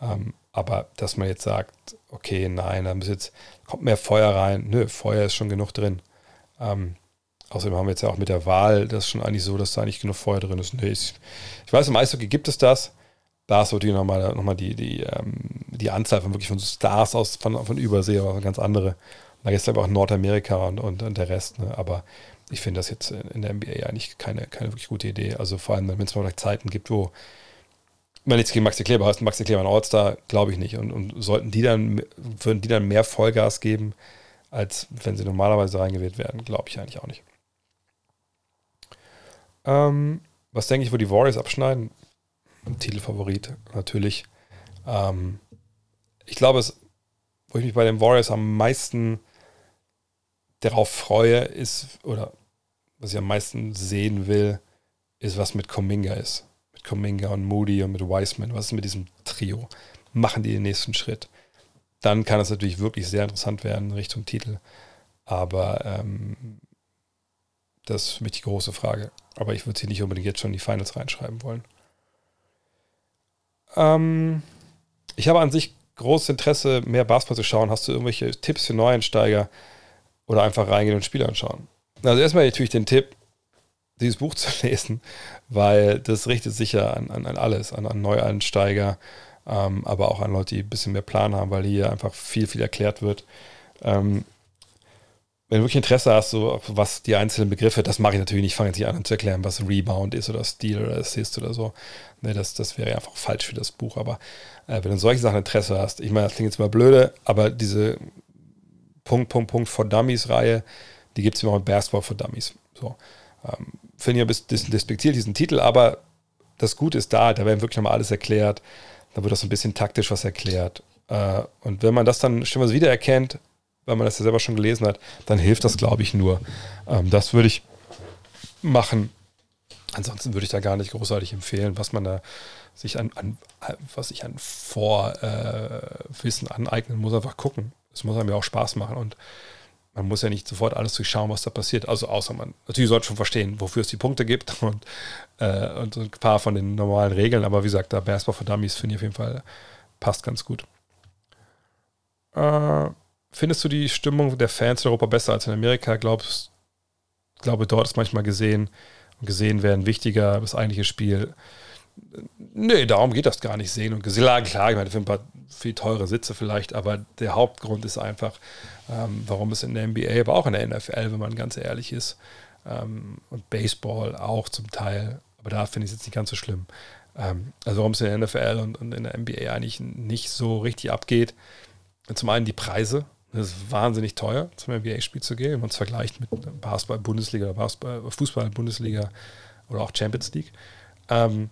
S1: Ähm, aber dass man jetzt sagt, okay, nein, da jetzt, kommt mehr Feuer rein. Nö, Feuer ist schon genug drin. Ähm, außerdem haben wir jetzt ja auch mit der Wahl das schon eigentlich so, dass da nicht genug Feuer drin ist. Nee, ich, ich weiß, im Eishockey gibt es das. Da ist natürlich nochmal noch mal die, die, ähm, die Anzahl von wirklich von Stars aus von, von Übersee, aber ganz andere. Da ist aber auch Nordamerika und, und, und der Rest. Ne? Aber ich finde das jetzt in der NBA eigentlich keine, keine wirklich gute Idee. Also vor allem, wenn es mal Zeiten gibt, wo Wenn nichts gegen Maxi Kleber heißt, Maxi Kleber ein All-Star, glaube ich nicht. Und, und sollten die dann, würden die dann mehr Vollgas geben, als wenn sie normalerweise reingewählt werden, glaube ich eigentlich auch nicht. Ähm, was denke ich, wo die Warriors abschneiden? Titelfavorit, natürlich. Ähm, ich glaube, es, wo ich mich bei den Warriors am meisten darauf freue, ist, oder was ich am meisten sehen will, ist, was mit Cominga ist. Mit Cominga und Moody und mit Wiseman. Was ist mit diesem Trio? Machen die den nächsten Schritt? Dann kann es natürlich wirklich sehr interessant werden Richtung Titel. Aber ähm, das ist für mich die große Frage. Aber ich würde sie nicht unbedingt jetzt schon in die Finals reinschreiben wollen. Ähm, ich habe an sich großes Interesse, mehr Basketball zu schauen. Hast du irgendwelche Tipps für Neueinsteiger oder einfach reingehen und Spiele anschauen? Also erstmal natürlich den Tipp, dieses Buch zu lesen, weil das richtet sich ja an, an, an alles, an, an Neueinsteiger, ähm, aber auch an Leute, die ein bisschen mehr Plan haben, weil hier einfach viel, viel erklärt wird. Ähm, wenn du wirklich Interesse hast, so was die einzelnen Begriffe, das mache ich natürlich nicht, fange jetzt nicht an zu erklären, was Rebound ist oder Steal oder Assist oder so. Ne, das, das wäre einfach falsch für das Buch. Aber äh, wenn du solche Sachen Interesse hast, ich meine, das klingt jetzt mal blöde, aber diese Punkt, Punkt, Punkt for Dummies-Reihe, die gibt es immer mit Basketball for Dummies. So. Ähm, Finde ich ein bisschen despektiert, diesen Titel, aber das Gute ist da, da werden wirklich nochmal alles erklärt. Da wird auch so ein bisschen taktisch was erklärt. Äh, und wenn man das dann schon mal wiedererkennt, weil man das ja selber schon gelesen hat, dann hilft das, glaube ich, nur. Ähm, das würde ich machen. Ansonsten würde ich da gar nicht großartig empfehlen, was man da sich an, an was ich an Vorwissen äh, aneignen muss, einfach gucken. Es muss einem ja auch Spaß machen und man muss ja nicht sofort alles durchschauen, was da passiert. Also außer man natürlich sollte schon verstehen, wofür es die Punkte gibt und, äh, und ein paar von den normalen Regeln. Aber wie gesagt, da Basketball für Dummies finde ich auf jeden Fall passt ganz gut. Äh, Findest du die Stimmung der Fans in Europa besser als in Amerika? Glaubst, glaube, dort ist manchmal gesehen und gesehen werden wichtiger, das eigentliche Spiel. Nee, darum geht das gar nicht sehen und gesehen. Klar, ich meine, für ein paar viel teure Sitze vielleicht, aber der Hauptgrund ist einfach, ähm, warum es in der NBA, aber auch in der NFL, wenn man ganz ehrlich ist, ähm, und Baseball auch zum Teil, aber da finde ich es jetzt nicht ganz so schlimm. Ähm, also warum es in der NFL und, und in der NBA eigentlich nicht so richtig abgeht. Zum einen die Preise, das ist wahnsinnig teuer, zum NBA-Spiel zu gehen, wenn man es vergleicht mit Basketball-Bundesliga oder Fußball-Bundesliga oder auch Champions League. Ähm,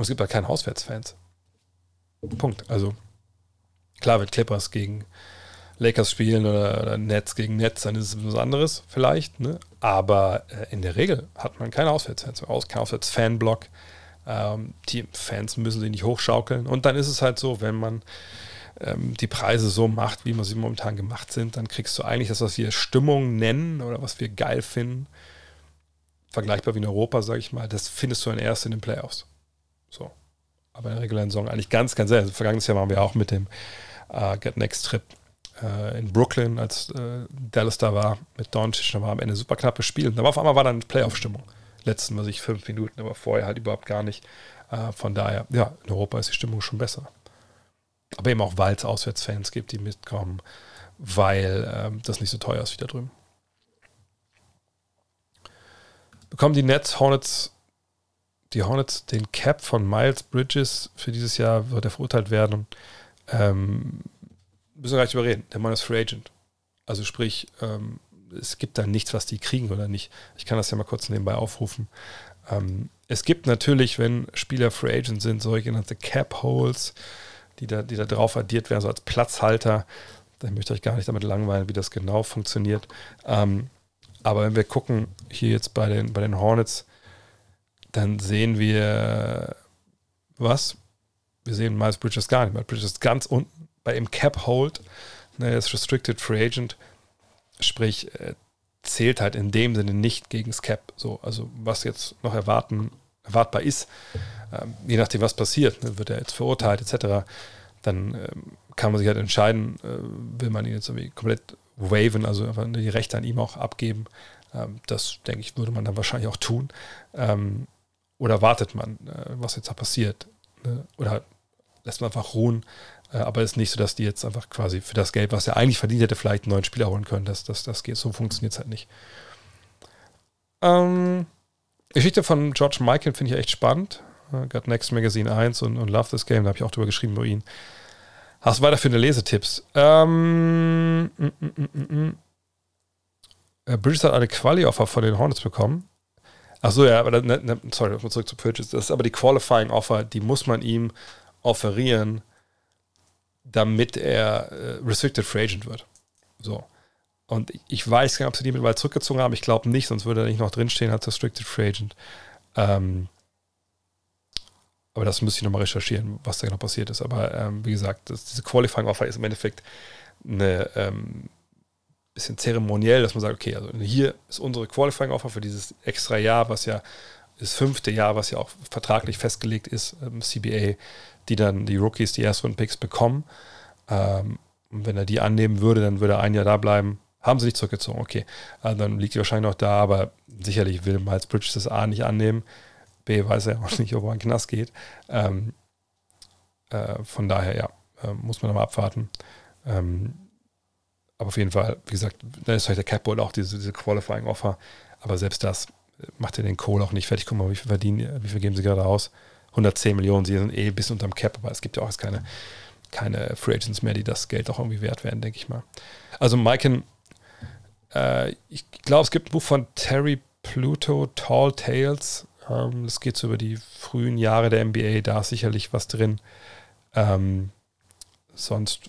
S1: und es gibt halt keine Auswärtsfans. Punkt. Also klar wird Clippers gegen Lakers spielen oder, oder Nets gegen Nets, dann ist es was anderes vielleicht. Ne? Aber äh, in der Regel hat man keine Auswärtsfans. Aus, kein Auswärts-Fanblock. Ähm, die Fans müssen sich nicht hochschaukeln. Und dann ist es halt so, wenn man ähm, die Preise so macht, wie man sie momentan gemacht sind, dann kriegst du eigentlich das, was wir Stimmung nennen oder was wir geil finden, vergleichbar wie in Europa, sage ich mal, das findest du dann erst in den Playoffs. So. Aber in der regulären Saison eigentlich ganz, ganz sehr. Also vergangenes Jahr waren wir auch mit dem äh, Get Next Trip äh, in Brooklyn, als äh, Dallas da war, mit Doncic, da war am Ende super knappes Spiel. Aber auf einmal war dann Playoff-Stimmung. Letzten, was ich, fünf Minuten, aber vorher halt überhaupt gar nicht. Äh, von daher, ja, in Europa ist die Stimmung schon besser aber eben auch, weil es Auswärtsfans gibt, die mitkommen, weil ähm, das nicht so teuer ist wie da drüben. Bekommen die Nets Hornets, die Hornets den Cap von Miles Bridges für dieses Jahr, wird er verurteilt werden. Ähm, müssen wir gar nicht überreden. Der Mann ist Free Agent. Also sprich, ähm, es gibt da nichts, was die kriegen oder nicht. Ich kann das ja mal kurz nebenbei aufrufen. Ähm, es gibt natürlich, wenn Spieler Free Agent sind, sogenannte Cap Holes die da, die da drauf addiert werden, so als Platzhalter. Ich möchte euch gar nicht damit langweilen, wie das genau funktioniert. Ähm, aber wenn wir gucken, hier jetzt bei den, bei den Hornets, dann sehen wir was? Wir sehen Miles Bridges gar nicht. Miles Bridges ist ganz unten bei im Cap Hold. Ne, er ist Restricted Free Agent. Sprich, zählt halt in dem Sinne nicht gegen das Cap. So, also was jetzt noch erwarten, erwartbar ist, ähm, je nachdem, was passiert, ne, wird er jetzt verurteilt etc., dann ähm, kann man sich halt entscheiden, äh, will man ihn jetzt irgendwie komplett waven, also einfach die Rechte an ihm auch abgeben. Ähm, das, denke ich, würde man dann wahrscheinlich auch tun. Ähm, oder wartet man, äh, was jetzt da passiert? Ne? Oder lässt man einfach ruhen. Äh, aber es ist nicht so, dass die jetzt einfach quasi für das Geld, was er eigentlich verdient hätte, vielleicht einen neuen Spieler holen können. Das, das, das geht, so funktioniert es halt nicht. Ähm, Geschichte von George Michael finde ich echt spannend. äh, Got Next Magazine 1 und, und Love This Game, da habe ich auch drüber geschrieben über ihn. Hast du weiterführende Lesetipps? Ähm, mm, mm, äh, Bridges hat eine Quali-Offer von den Hornets bekommen. Achso, ja, aber ne, ne, sorry, zurück zu Bridges. Das ist aber die Qualifying-Offer, die muss man ihm offerieren, damit er äh, Restricted Free Agent wird. So. Und ich weiß gar nicht, ob sie die mittlerweile zurückgezogen haben. Ich glaube nicht, sonst würde er nicht noch drinstehen als Restricted Free Agent. Ähm, aber das müsste ich nochmal recherchieren, was da genau passiert ist. Aber ähm, wie gesagt, das, diese Qualifying-Offer ist im Endeffekt eine ähm, bisschen zeremoniell, dass man sagt, okay, also hier ist unsere Qualifying-Offer für dieses extra Jahr, was ja das fünfte Jahr, was ja auch vertraglich festgelegt ist, ähm, CBA, die dann die Rookies, die Erstrunden-Picks bekommen. Ähm, und wenn er die annehmen würde, dann würde er ein Jahr da bleiben. Haben sie nicht zurückgezogen, okay. Also dann liegt er wahrscheinlich noch da, aber sicherlich will Miles Bridges das A nicht annehmen. B weiß er auch nicht, ob er in den Knast geht. Ähm, äh, von daher, ja, äh, muss man nochmal abwarten. Ähm, aber auf jeden Fall, wie gesagt, da ist vielleicht der Capboard auch diese, diese Qualifying Offer. Aber selbst das macht ja den Kohl auch nicht fertig. Guck mal, wie viel verdienen, wie viel geben sie gerade aus? 110 Millionen, sie sind eh bis unterm Cap, aber es gibt ja auch jetzt keine, keine Free Agents mehr, die das Geld auch irgendwie wert werden, denke ich mal. Also Maiken, äh, ich glaube, es gibt ein Buch von Terry Pluto, Tall Tales. Ähm, das geht so über die frühen Jahre der NBA, da ist sicherlich was drin. Ähm, sonst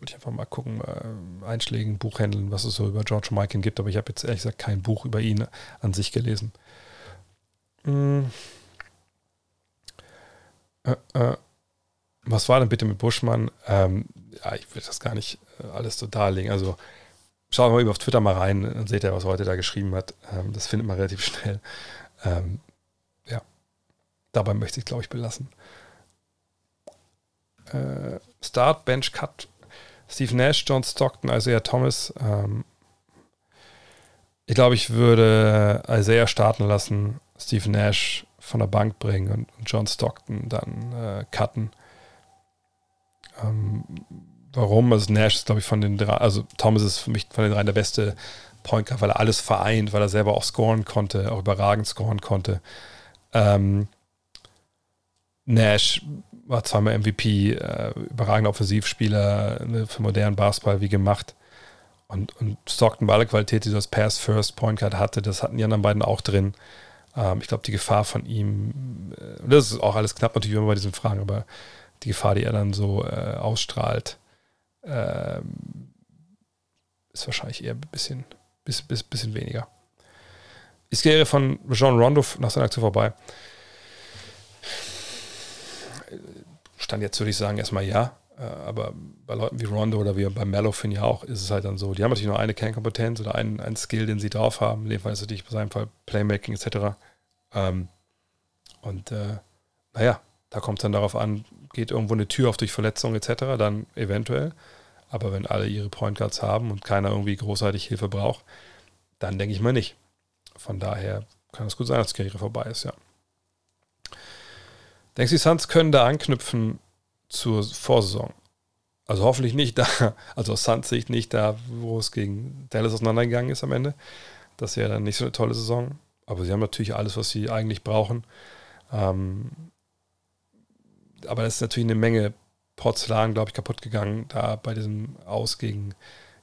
S1: würde ich einfach mal gucken, äh, Einschlägen, Buchhändeln, was es so über George Michael gibt, aber ich habe jetzt ehrlich gesagt kein Buch über ihn an sich gelesen. Hm. Äh, äh. Was war denn bitte mit Buschmann? Ähm, ja, ich will das gar nicht äh, alles so darlegen. Also schauen wir mal auf Twitter mal rein, dann seht ihr, was er heute da geschrieben hat. Ähm, das findet man relativ schnell. Ähm, ja, dabei möchte ich, glaube ich, belassen. Äh, Start, Bench, Cut, Steve Nash, John Stockton, Isaiah Thomas. Ähm, ich glaube, ich würde Isaiah starten lassen, Steve Nash von der Bank bringen und, John Stockton dann äh, cutten. Ähm, warum? Also Nash ist, glaube ich, von den drei, also Thomas ist für mich von den dreien der beste Point Guard, weil er alles vereint, weil er selber auch scoren konnte, auch überragend scoren konnte. Ähm, Nash war zweimal MVP, äh, überragender Offensivspieler ne, für modernen Basketball wie gemacht. Und, und Stockton war alle Qualität, die das Pass-First Point Guard hatte, das hatten die anderen beiden auch drin. Ähm, ich glaube, die Gefahr von ihm, äh, das ist auch alles knapp natürlich immer bei diesen Fragen, aber die Gefahr, die er dann so äh, ausstrahlt, äh, ist wahrscheinlich eher ein bisschen, bis, bis, bisschen weniger. Ich gehe von Jean Rondo nach seiner Aktion vorbei. Stand jetzt würde ich sagen, erstmal ja. Äh, aber bei Leuten wie Rondo oder wie bei Mello finde ich auch, ist es halt dann so. Die haben natürlich nur eine Kernkompetenz oder einen, einen Skill, den sie drauf haben. In dem Fall ist natürlich bei seinem Fall Playmaking etc. Ähm, und äh, naja, da kommt es dann darauf an, geht irgendwo eine Tür auf durch Verletzung etc., dann eventuell. Aber wenn alle ihre Point Guards haben und keiner irgendwie großartig Hilfe braucht, dann denke ich mal nicht. Von daher kann es gut sein, dass die Karriere vorbei ist, ja. Denkst du, die Suns können da anknüpfen zur Vorsaison? Also hoffentlich nicht da, also aus Suns Sicht nicht da, wo es gegen Dallas auseinandergegangen ist am Ende. Das ja dann nicht so eine tolle Saison. Aber sie haben natürlich alles, was sie eigentlich brauchen. Ähm, aber das ist natürlich eine Menge Porzellan, glaube ich, kaputt gegangen, da bei diesem Aus gegen,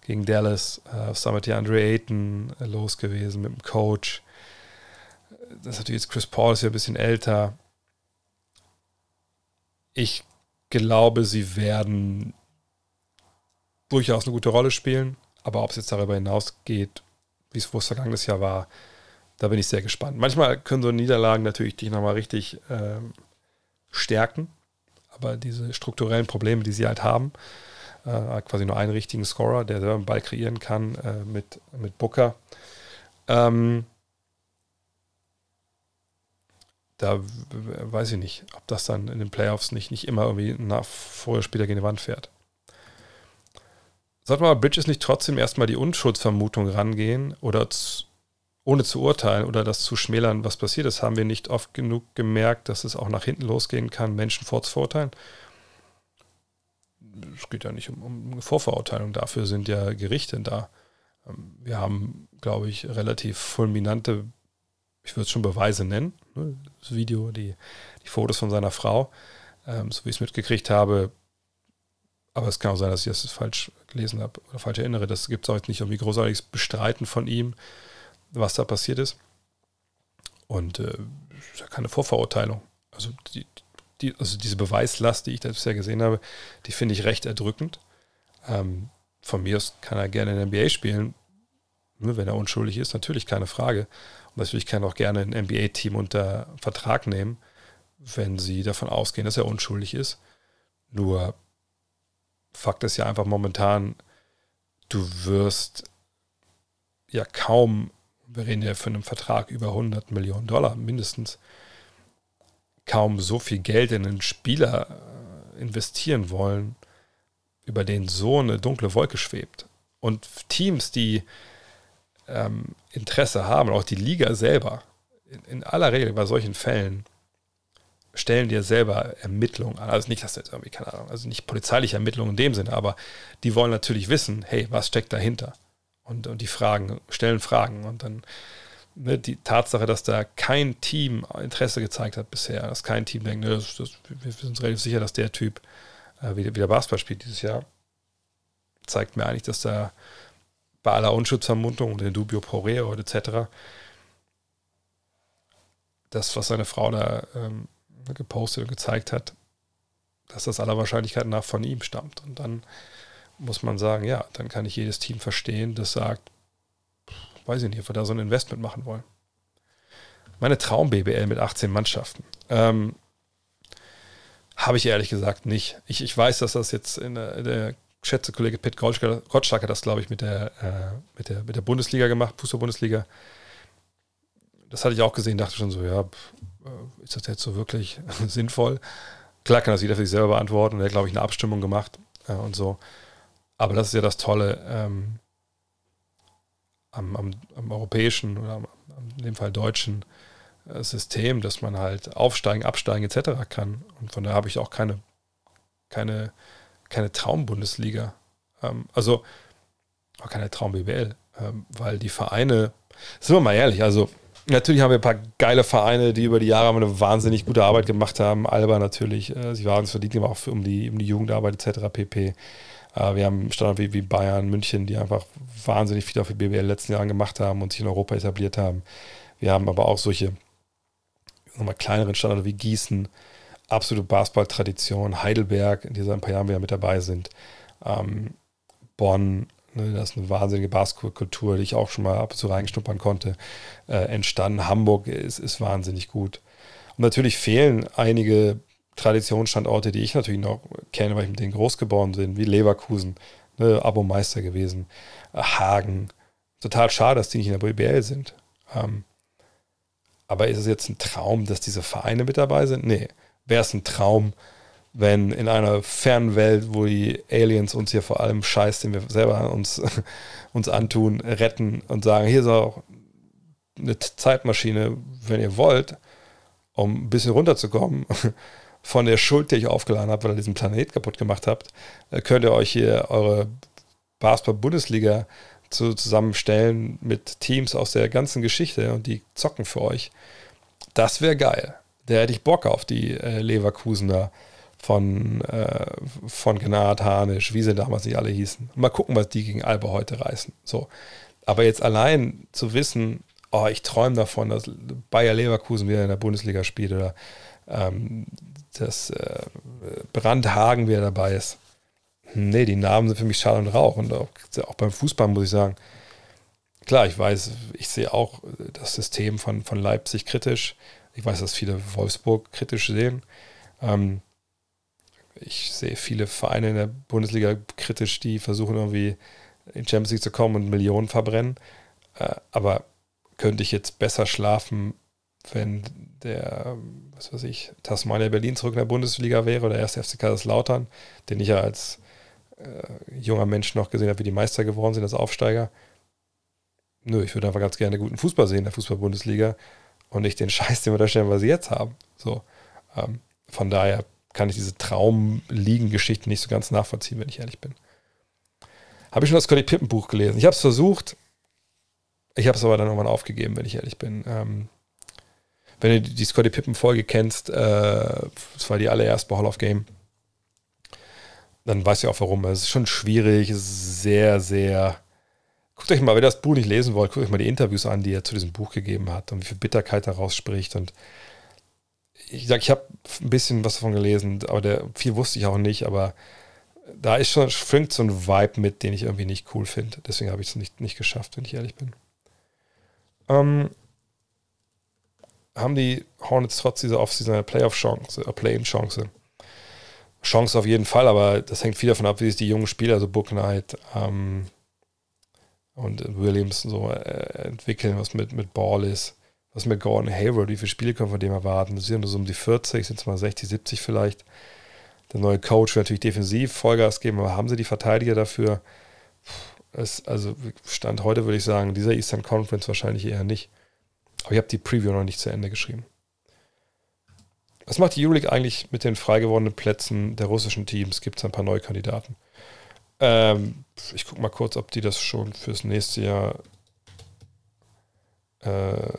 S1: gegen Dallas. Äh, ja Andre Ayton äh, los gewesen mit dem Coach. Das ist natürlich jetzt Chris Paul ist ja ein bisschen älter. Ich glaube, sie werden durchaus eine gute Rolle spielen, aber ob es jetzt darüber hinausgeht, wie es vergangenes Jahr war, da bin ich sehr gespannt. Manchmal können so Niederlagen natürlich dich nochmal richtig äh, stärken, aber diese strukturellen Probleme, die sie halt haben, äh, quasi nur einen richtigen Scorer, der selber einen Ball kreieren kann äh, mit, mit Booker. Ähm, da weiß ich nicht, ob das dann in den Playoffs nicht, nicht immer irgendwie nach vorher später gegen die Wand fährt. Sollte man Bridges nicht trotzdem erstmal die Unschuldsvermutung rangehen oder zu, ohne zu urteilen oder das zu schmälern, was passiert ist, haben wir nicht oft genug gemerkt, dass es auch nach hinten losgehen kann, Menschen vorzuverurteilen. Es geht ja nicht um, um Vorverurteilung, dafür sind ja Gerichte da. Ähm, wir haben, glaube ich, relativ fulminante ich würde es schon Beweise nennen, ne? das Video, die, die Fotos von seiner Frau, ähm, so wie ich es mitgekriegt habe. Aber es kann auch sein, dass ich das falsch gelesen habe oder falsch erinnere. Das gibt es auch jetzt nicht irgendwie großartiges Bestreiten von ihm, was da passiert ist. Und äh, ist ja keine Vorverurteilung. Also, die, die, also diese Beweislast, die ich da bisher gesehen habe, die finde ich recht erdrückend. Ähm, von mir aus kann er gerne in der NBA spielen, wenn er unschuldig ist, natürlich keine Frage. Natürlich kann auch gerne ein NBA-Team unter Vertrag nehmen, wenn sie davon ausgehen, dass er unschuldig ist. Nur Fakt ist ja einfach momentan, du wirst ja kaum, wir reden ja von einem Vertrag über 100 Millionen Dollar mindestens, kaum so viel Geld in einen Spieler äh, investieren wollen, über den so eine dunkle Wolke schwebt. Und Teams, die ähm, Interesse haben, auch die Liga selber, in, in, aller Regel bei solchen Fällen, stellen dir selber Ermittlungen an. Also nicht, dass jetzt irgendwie, keine Ahnung, also nicht polizeiliche Ermittlungen in dem Sinne, aber die wollen natürlich wissen, hey, was steckt dahinter? Und, und die Fragen, stellen Fragen. Und dann ne, die Tatsache, dass da kein Team Interesse gezeigt hat bisher, dass kein Team denkt, ne, das, das, wir sind relativ sicher, dass der Typ äh, wieder, wieder Basketball spielt dieses Jahr, zeigt mir eigentlich, dass da bei aller Unschutzvermutung und den Dubio pro reo etc. das, was seine Frau da ähm, gepostet und gezeigt hat, dass das aller Wahrscheinlichkeit nach von ihm stammt. Und dann muss man sagen, ja, dann kann ich jedes Team verstehen, das sagt, weiß ich nicht, ob wir da so ein Investment machen wollen. Meine Traum-BBL mit 18 Mannschaften. Ähm, Habe ich ehrlich gesagt nicht. Ich, ich weiß, dass das jetzt in der, in der schätze Kollege Pitt Gottschalk hat das, glaube ich, mit der, äh, mit, der, mit der Bundesliga gemacht, Fußball-Bundesliga. Das hatte ich auch gesehen, dachte schon so, ja, äh, ist das jetzt so wirklich sinnvoll? Klar kann das jeder für sich selber beantworten. Er hat, glaube ich, eine Abstimmung gemacht äh, und so. Aber das ist ja das Tolle ähm, am, am, am, europäischen oder am, in dem Fall deutschen äh, System, dass man halt aufsteigen, absteigen etc. kann. Und von daher habe ich auch keine, keine keine Traum-Bundesliga. Ähm, also auch keine Traum-BBL, ähm, weil die Vereine, sind wir mal ehrlich, also natürlich haben wir ein paar geile Vereine, die über die Jahre eine wahnsinnig gute Arbeit gemacht haben. Alba natürlich, äh, sie waren es verdient aber auch für, um, die, um die Jugendarbeit etc. pp. Äh, wir haben Standard wie, wie Bayern, München, die einfach wahnsinnig viel auf die BBL in den letzten Jahren gemacht haben und sich in Europa etabliert haben. Wir haben aber auch solche nochmal kleineren Standorte wie Gießen, absolute Basketball-Tradition. Heidelberg, in dieser ein paar Jahren wieder mit dabei sind. Ähm, Bonn, ne, das ist eine wahnsinnige Basketballkultur, die ich auch schon mal ab und zu reingeschnuppern konnte, äh, entstanden. Hamburg ist, ist wahnsinnig gut. Und natürlich fehlen einige Traditionsstandorte, die ich natürlich noch kenne, weil ich mit denen groß geworden bin, wie Leverkusen, ne, Abo-Meister gewesen, äh, Hagen. Total schade, dass die nicht in der BBL sind. Ähm, aber ist es jetzt ein Traum, dass diese Vereine mit dabei sind? Nee wäre es ein Traum, wenn in einer fernen Welt, wo die Aliens uns hier vor allem Scheiß, den wir selber uns, uns antun, retten und sagen, hier ist auch eine Zeitmaschine, wenn ihr wollt, um ein bisschen runterzukommen von der Schuld, die ich aufgeladen habe, weil ihr diesen Planet kaputt gemacht habt, äh, könnt ihr euch hier eure Basketball-Bundesliga zu, zusammenstellen mit Teams aus der ganzen Geschichte und die zocken für euch. Das wäre geil der hätte ich Bock auf die äh, Leverkusener von, äh, von Gnad, Hanisch, wie sie damals nicht alle hießen. Mal gucken, was die gegen Alba heute reißen. So. Aber jetzt allein zu wissen, oh, ich träume davon, dass Bayer Leverkusen wieder in der Bundesliga spielt oder ähm, dass äh, Brandhagen wieder dabei ist. Nee, die Namen sind für mich Schall und Rauch. Und auch, auch beim Fußball muss ich sagen, klar, ich weiß, ich sehe auch das System von, von Leipzig kritisch. Ich weiß, dass viele Wolfsburg kritisch sehen. Ähm, ich sehe viele Vereine in der Bundesliga kritisch, die versuchen irgendwie in Champions League zu kommen und Millionen verbrennen. Äh, aber könnte ich jetzt besser schlafen, wenn der, was weiß ich, Tasmania Berlin zurück in der Bundesliga wäre oder erst FC Kaiserslautern, den ich ja als äh, junger Mensch noch gesehen habe, wie die Meister geworden sind als Aufsteiger. Nö, ich würde einfach ganz gerne guten Fußball sehen in der Fußball-Bundesliga und nicht den Scheiß, den wir da stellen, was sie jetzt haben. So, ähm, von daher kann ich diese Traumliegen-Geschichte nicht so ganz nachvollziehen, wenn ich ehrlich bin. Habe ich schon das Scotty Pippen Buch gelesen? Ich habe es versucht, ich habe es aber dann irgendwann aufgegeben, wenn ich ehrlich bin. Ähm, wenn du die Scotty Pippen-Folge kennst, äh, das war die allererste Hall of Game, dann weißt du auch warum. Es ist schon schwierig, es ist sehr, sehr. Guckt euch mal, wenn ihr das Buch nicht lesen wollt, guckt euch mal die Interviews an, die er zu diesem Buch gegeben hat und wie viel Bitterkeit daraus spricht. Und ich sag, ich habe ein bisschen was davon gelesen, aber der, viel wusste ich auch nicht, aber da ist schon, schwingt so ein Vibe mit, den ich irgendwie nicht cool finde. Deswegen habe ich es nicht, nicht geschafft, wenn ich ehrlich bin. Ähm, haben die Hornets trotz dieser Offseason eine Playoff-Chance, eine Play-in-Chance? Chance auf jeden Fall, aber das hängt viel davon ab, wie sich die jungen Spieler, also Book Knight ähm, und Williams so äh, entwickeln, was mit, mit Ball ist, was mit Gordon Hayward, wie viele Spiele können wir von dem erwarten? Das sind nur so um die 40, sind es mal 60, 70 vielleicht. Der neue Coach will natürlich defensiv Vollgas geben, aber haben sie die Verteidiger dafür? Es, also Stand heute würde ich sagen, dieser Eastern Conference wahrscheinlich eher nicht. Aber ich habe die Preview noch nicht zu Ende geschrieben. Was macht die Euroleague eigentlich mit den frei gewordenen Plätzen der russischen Teams? Gibt es ein paar neue Kandidaten? Ähm, ich gucke mal kurz, ob die das schon fürs nächste Jahr äh,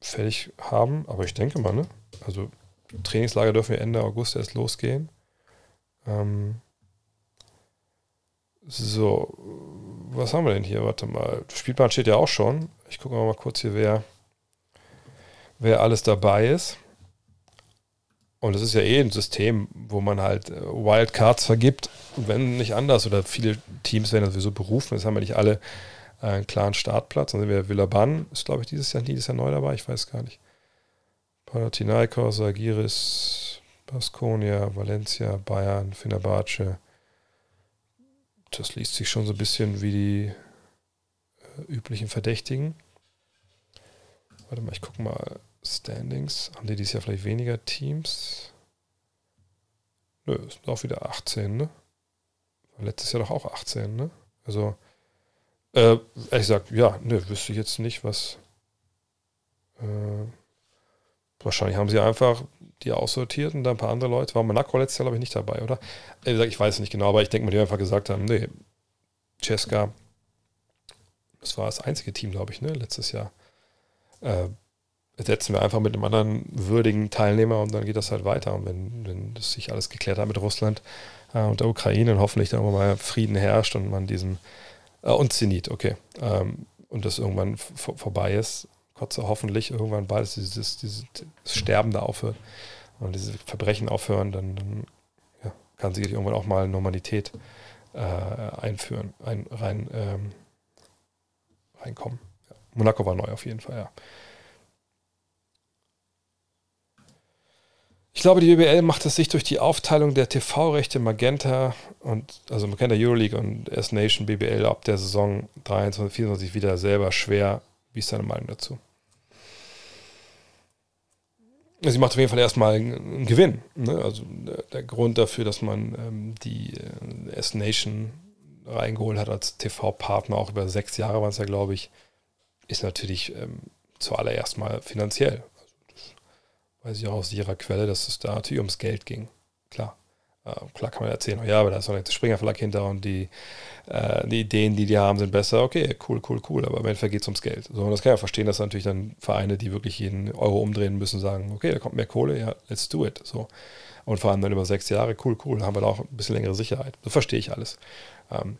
S1: fertig haben. Aber ich denke mal, ne? Also Trainingslager dürfen wir Ende August erst losgehen. Ähm, so, was haben wir denn hier? Warte mal. Spielplan steht ja auch schon. Ich gucke mal kurz hier, wer, wer alles dabei ist. Und es ist ja eh ein System, wo man halt äh, Wildcards vergibt, wenn nicht anders. Oder viele Teams werden sowieso berufen. Jetzt haben wir nicht alle äh, einen klaren Startplatz. Dann sind wir Villaban, ist glaube ich dieses Jahr, dieses Jahr neu dabei, ich weiß gar nicht. Panathinaikos, Agiris, Baskonia, Valencia, Bayern, Fenerbahce. Das liest sich schon so ein bisschen wie die äh, üblichen Verdächtigen. Warte mal, ich gucke mal. Standings. Haben die dieses Jahr vielleicht weniger Teams? Nö, es sind auch wieder 18, ne? letztes Jahr doch auch 18, ne? Also, äh, ehrlich gesagt, ja, nö, wüsste ich jetzt nicht, was. Äh, wahrscheinlich haben sie einfach die aussortiert und da ein paar andere Leute. War Monaco letztes Jahr, glaube ich, nicht dabei, oder? Ehrlich gesagt, ich weiß nicht genau, aber ich denke mal, die einfach gesagt haben, nee, Cesca, das war das einzige Team, glaube ich, ne, letztes Jahr. Äh, setzen wir einfach mit einem anderen würdigen Teilnehmer und dann geht das halt weiter. Und wenn, wenn das sich alles geklärt hat mit Russland äh, und der Ukraine und hoffentlich dann irgendwann mal Frieden herrscht und man diesen äh, und Zenit, okay. Ähm, und das irgendwann vorbei ist, sei hoffentlich irgendwann bald dieses, dieses Sterben da aufhört und diese Verbrechen aufhören, dann, dann ja, kann sicherlich irgendwann auch mal Normalität äh, einführen, ein, rein, ähm, reinkommen. Ja. Monaco war neu auf jeden Fall, ja. Ich glaube, die BBL macht es sich durch die Aufteilung der TV-Rechte Magenta und also Magenta Euroleague und S-Nation BBL ab der Saison 23, 24 wieder selber schwer. Wie ist deine Meinung dazu? Sie macht auf jeden Fall erstmal einen Gewinn. Ne? Also der, der, Grund dafür, dass man ähm, die äh, S-Nation reingeholt hat als TV-Partner, auch über sechs Jahre waren es ja, glaube ich, ist natürlich ähm, zuallererst mal finanziell weiß ich auch aus ihrer Quelle, dass es da natürlich ums Geld ging. Klar. Äh, klar kann man erzählen, oh ja, aber da ist noch der Springer Verlag hinter und die, äh, die Ideen, die die haben, sind besser. Okay, cool, cool, cool, aber im Endeffekt geht es ums Geld. So, und das kann ja verstehen, dass natürlich dann Vereine, die wirklich jeden Euro umdrehen müssen, sagen, okay, da kommt mehr Kohle, ja, let's do it. So. Und vor allem dann über sechs Jahre, cool, cool, haben wir da auch ein bisschen längere Sicherheit. So verstehe ich alles. Ähm,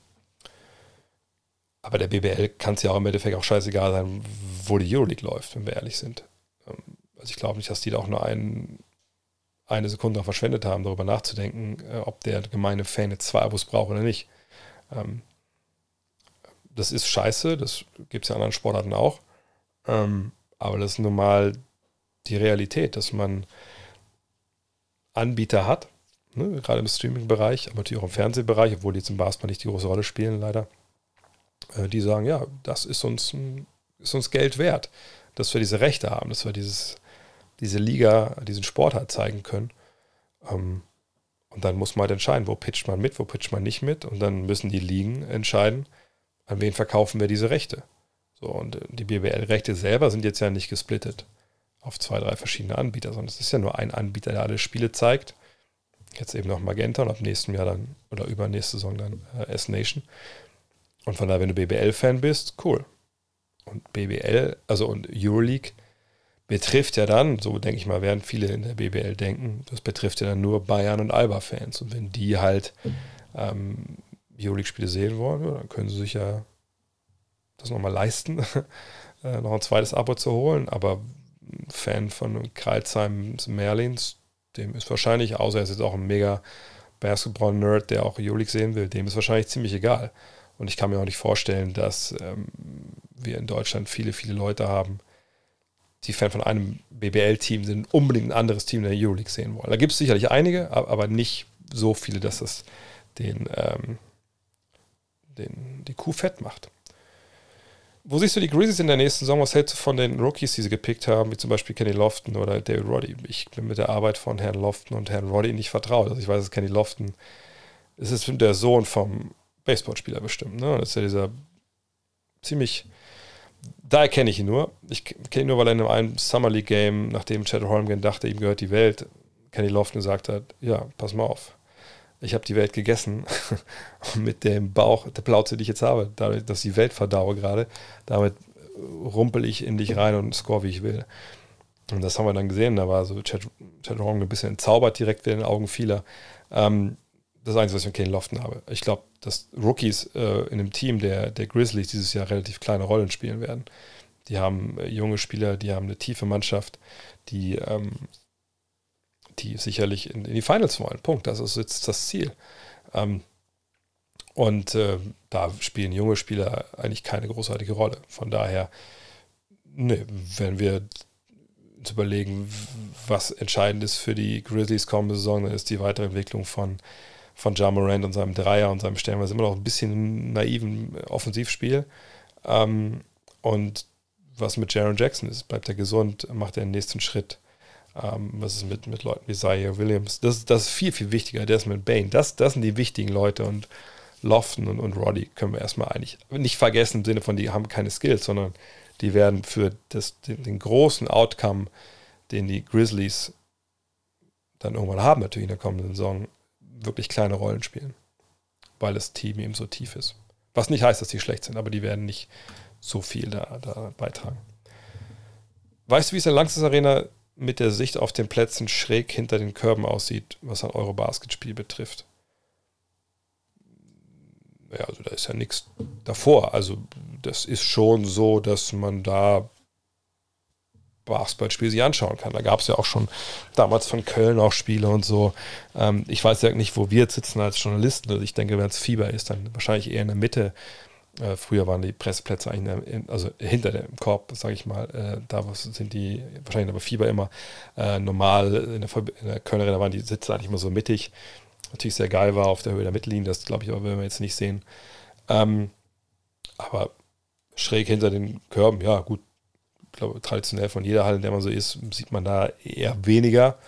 S1: aber der BBL kann es ja auch im Endeffekt auch scheißegal sein, wo die Euroleague läuft, wenn wir ehrlich sind. Also ich glaube nicht, dass die da auch nur ein, eine Sekunde verschwendet haben, darüber nachzudenken, äh, ob der gemeine Fan jetzt zwei Abos braucht oder nicht. Ähm, das ist scheiße, das gibt es ja in anderen Sportarten auch. Ähm, aber das ist nun mal die Realität, dass man Anbieter hat, ne, gerade im Streaming-Bereich, aber natürlich auch im Fernsehbereich, obwohl die jetzt im Basketball nicht die große Rolle spielen, leider, äh, die sagen, ja, das ist uns, ist uns Geld wert, dass wir diese Rechte haben, dass wir dieses diese Liga, diesen Sport halt zeigen können. Ähm, und dann muss man halt entscheiden, wo pitcht man mit, wo pitcht man nicht mit. Und dann müssen die Ligen entscheiden, an wen verkaufen wir diese Rechte. So, und die BBL-Rechte selber sind jetzt ja nicht gesplittet auf zwei, drei verschiedene Anbieter, sondern es ist ja nur ein Anbieter, der alle Spiele zeigt. Jetzt eben noch Magenta und ab nächstem Jahr dann oder übernächste Saison dann äh, S-Nation. Und von daher, wenn du BBL-Fan bist, cool. Und BBL, also und Euroleague betrifft ja dann, so denke ich mal, werden viele in der BBL denken, das betrifft ja dann nur Bayern und Alba-Fans. Und wenn die halt ähm, Euroleague-Spiele sehen wollen, dann können sie sich ja das nochmal leisten, äh, noch ein zweites Abo zu holen. Aber ein Fan von Kreilsheim Merlins, dem ist wahrscheinlich, außer er ist jetzt auch ein mega Basketball-Nerd, der auch Euroleague sehen will, dem ist wahrscheinlich ziemlich egal. Und ich kann mir auch nicht vorstellen, dass ähm, wir in Deutschland viele, viele Leute haben, die Fan von einem BBL-Team sind, unbedingt ein anderes Team in der Euroleague sehen wollen. Da gibt es sicherlich einige, aber nicht so viele, dass das den, ähm, den, die Kuh fett macht. Wo siehst du die Grizzlies in der nächsten Saison? Was hältst du von den Rookies, die sie gepickt haben, wie zum Beispiel Kenny Lofton oder David Roddy? Ich bin mit der Arbeit von Herrn Lofton und Herrn Roddy nicht vertraut. Also ich weiß, dass Kenny Lofton es ist der Sohn vom Baseballspieler bestimmt. Ne? Das ist ja dieser ziemlich. Da erkenne ich ihn nur. Ich kenne ihn nur, weil er in einem Summer League Game, nachdem Chad Holmgren dachte, ihm gehört die Welt, Kenny Lofton gesagt hat: Ja, pass mal auf ich habe die Welt gegessen mit dem Bauch, der Plauze, die ich jetzt habe, dadurch, dass ich die Welt verdaue gerade, damit rumpel ich in dich rein und score, wie ich will. Und das haben wir dann gesehen, da war so Chad, Chad Horn ein bisschen entzaubert direkt in den Augen vieler. Ähm, das Einzige, was ich mit Kane Lofton habe. Ich glaube, dass Rookies äh, in dem Team der, der Grizzlies dieses Jahr relativ kleine Rollen spielen werden. Die haben äh, junge Spieler, die haben eine tiefe Mannschaft, die ähm, die sicherlich in, in, die Finals wollen. Punkt. Das ist jetzt das Ziel. Ähm, und äh, da spielen junge Spieler eigentlich keine großartige Rolle. Von daher, ne, wenn wir uns überlegen, was entscheidend ist für die Grizzlies kommende Saison, dann ist die Weiterentwicklung von, von Ja Morant und seinem Dreier und seinem stellenweise immer noch ein bisschen naiven Offensivspiel. Ähm, und was mit Jaron Jackson ist, bleibt er gesund, macht er den nächsten Schritt. Ähm, was ist mit, mit Leuten wie Zaire Williams? Das, das ist viel, viel wichtiger. Der ist mit Bane. Das, das sind die wichtigen Leute und Lofton und, und Roddy können wir erstmal eigentlich nicht vergessen im Sinne von, die haben keine Skills, sondern die werden für das, den, den großen Outcome, den die Grizzlies dann irgendwann haben, natürlich in der kommenden Saison, wirklich kleine Rollen spielen, weil das Team eben so tief ist. Was nicht heißt, dass die schlecht sind, aber die werden nicht so viel da, da beitragen. Weißt du, wie es in der Langsys Arena mit der Sicht auf den Plätzen schräg hinter den Körben aussieht, was ein Eurobasket-Spiel betrifft. Ja, also da ist ja nichts davor. Also das ist schon so, dass man da Basketballspiel sich anschauen kann. Da gab es ja auch schon damals von Köln auch Spiele und so. Ähm, ich weiß ja nicht, wo wir jetzt sitzen als Journalisten. Also ich denke, wenn es Fieber ist, dann wahrscheinlich eher in der Mitte äh, früher waren die Pressplätze eigentlich, in, also hinter dem Korb, sage ich mal, äh, da sind die wahrscheinlich aber Fieber immer äh, normal. In der, in der Kölner da waren die Sitze eigentlich immer so mittig. Natürlich sehr geil war auf der Höhe der Mittellinie, das glaube ich aber, werden wir jetzt nicht sehen. Ähm, aber schräg hinter den Körben, ja, gut. Glaube, traditionell von jeder Halle, in der man so ist, sieht man da eher weniger.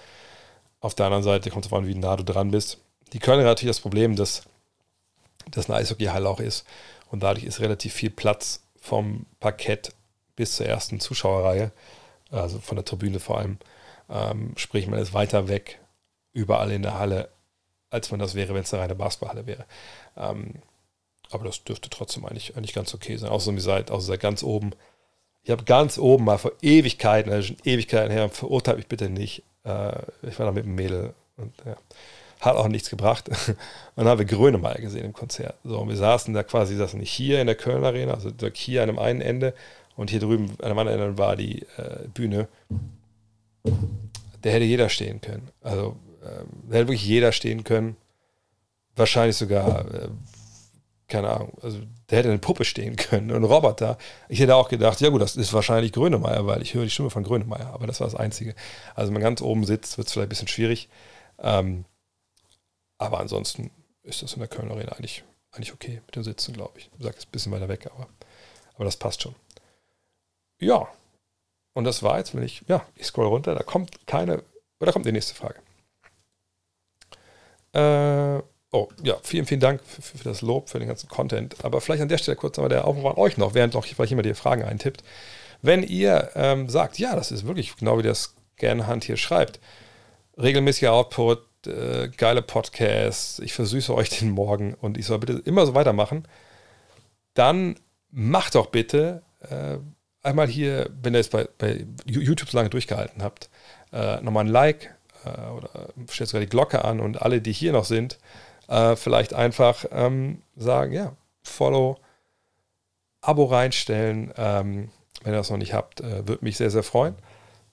S1: Auf der anderen Seite kommt es darauf an, wie nah du dran bist. Die Kölner hat natürlich das Problem, dass das eine Eishockeyhalle auch ist und dadurch ist relativ viel Platz vom Parkett bis zur ersten Zuschauerreihe, also von der Tribüne vor allem. Ähm, sprich, man ist weiter weg, überall in der Halle, als man das wäre, wenn es eine reine Basketballhalle wäre. Ähm, aber das dürfte trotzdem eigentlich, eigentlich ganz okay sein. Außer ihr seid, außer seid ganz oben. Ich habe ganz oben mal vor Ewigkeiten, also schon Ewigkeiten her, verurteilt mich bitte nicht. Äh, ich war da mit einem Mädel und ja hat auch nichts gebracht. Und dann haben wir Grönemeyer gesehen im Konzert. So, und wir saßen da quasi, saßen nicht hier in der Köln Arena, also hier an einem einen Ende und hier drüben an einem anderen Ende war die äh, Bühne. Der hätte jeder stehen können. Also, ähm, da hätte wirklich jeder stehen können. Wahrscheinlich sogar, äh, keine Ahnung, also der hätte eine Puppe stehen können, ein Roboter. Ich hätte auch gedacht, ja gut, das ist wahrscheinlich Grönemeyer, weil ich höre die Stimme von Grönemeyer, aber das war das Einzige. Also wenn man ganz oben sitzt, wird es vielleicht ein bisschen schwierig. Ähm, aber ansonsten ist das in der Köln Arena eigentlich, eigentlich okay mit den Sitzen, glaube ich. Ich sage es ein bisschen weiter weg, aber, aber das passt schon. Ja. Und das war jetzt, wenn ich, ja, ich scroll runter, da kommt keine, oder kommt die nächste Frage. Äh, oh, ja, vielen, vielen Dank für, für, das Lob, für den ganzen Content. Aber vielleicht an der Stelle kurz aber der Aufruf an euch noch, während noch vielleicht jemand die Fragen eintippt. Wenn ihr ähm, sagt, ja, das ist wirklich genau wie der Scan-Hand hier schreibt, regelmäßiger Output, äh, geile Podcasts, ich versüße euch den Morgen und ich soll bitte immer so weitermachen, dann macht doch bitte äh, einmal hier, wenn ihr es bei, bei YouTube so lange durchgehalten habt, äh, nochmal ein Like äh, oder stellt sogar die Glocke an und alle, die hier noch sind, äh, vielleicht einfach ähm, sagen, ja, Follow, Abo reinstellen. Ähm, wenn ihr das noch nicht habt, äh, würde mich sehr, sehr freuen.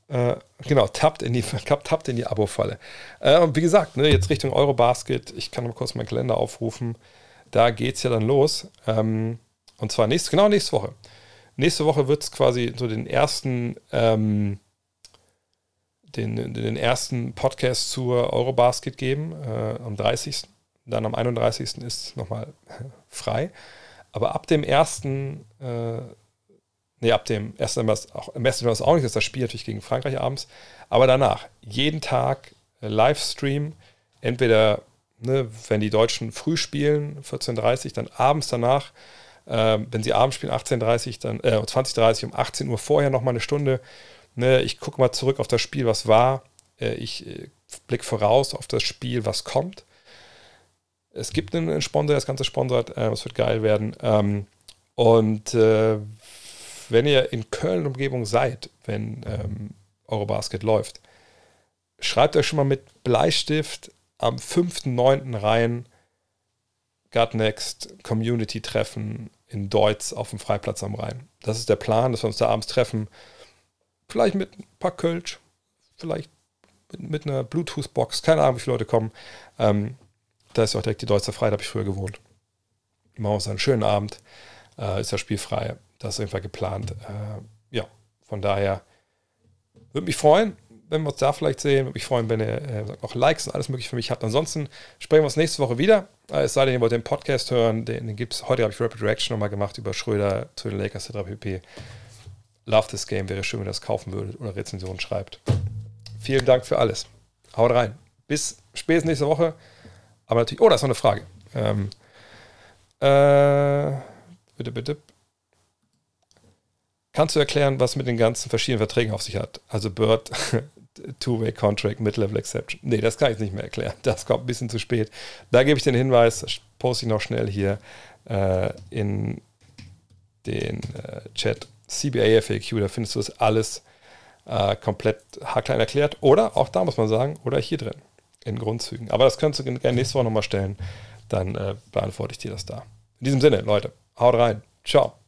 S1: Äh, genau, tappt in die, tappt in die Abo-Falle. Äh, und wie gesagt, ne, jetzt Richtung Eurobasket, ich kann noch kurz meinen Kalender aufrufen. Da geht es ja dann los. Ähm, und zwar nächste, genau nächste Woche. Nächste Woche wird es quasi so den ersten, ähm, den, den ersten Podcast zur Eurobasket geben, äh, am 30. Dann am 31. ist nochmal frei. Aber ab dem ersten äh, Nee, ab dem ersten Semester, auch, im ersten Semester auch nicht, das ist das Spiel natürlich gegen Frankreich abends. Aber danach, jeden Tag äh, Livestream, entweder, ne, wenn die Deutschen früh spielen, 14.30 Uhr, dann abends danach, äh, wenn sie abends spielen, 18.30 Uhr, dann, äh, 20.30 Uhr, um 18 Uhr vorher nochmal eine Stunde. Ne, ich gucke mal zurück auf das Spiel, was war. Äh, ich äh, blicke voraus auf das Spiel, was kommt. Es gibt einen Sponsor, der das Ganze sponsert. Äh, es wird geil werden. Ähm, und äh, wenn ihr in Köln Umgebung seid, wenn ähm, Eurobasket läuft, schreibt euch schon mal mit Bleistift am 5.9. rein God Next Community Treffen in Deutz auf dem Freiplatz am Rhein. Das ist der Plan, dass wir uns da abends treffen. Vielleicht mit ein paar Kölsch, vielleicht mit, mit einer Bluetooth-Box, keine Ahnung, wie viele Leute kommen. Ähm, da ist auch direkt die Deutzer Frei, da habe ich früher gewohnt. Machen uns einen schönen Abend, äh, ist ja spielfrei. Das ist einfach geplant. Äh, ja, von daher würde mich freuen, wenn wir uns da vielleicht sehen. Würde mich freuen, wenn ihr äh, auch Likes und alles mögliche für mich habt. Ansonsten sprechen wir uns nächste Woche wieder. Äh, es sei denn, ihr wollt den Podcast hören. Den, den gibt es. Heute habe ich Rapid Reaction nochmal gemacht über Schröder zu den Lakers etc. pp. Love this game. Wäre schön, wenn ihr das kaufen würdet oder Rezensionen schreibt. Vielen Dank für alles. Haut rein. Bis spätestens nächste Woche. Aber natürlich. Oh, da ist noch eine Frage. Ähm, äh, bitte, bitte. Kannst du erklären, was mit den ganzen verschiedenen Verträgen auf sich hat? Also Bird, Two-Way-Contract, Mid-Level Exception. Nee, das kann ich nicht mehr erklären. Das kommt ein bisschen zu spät. Da gebe ich den Hinweis, poste ich noch schnell hier äh, in den äh, Chat. CBA FAQ, da findest du das alles äh, komplett haarklein erklärt. Oder, auch da muss man sagen, oder hier drin, in Grundzügen. Aber das kannst du gerne nächste Woche nochmal stellen. Dann äh, beantworte ich dir das da. In diesem Sinne, Leute, haut rein. Ciao.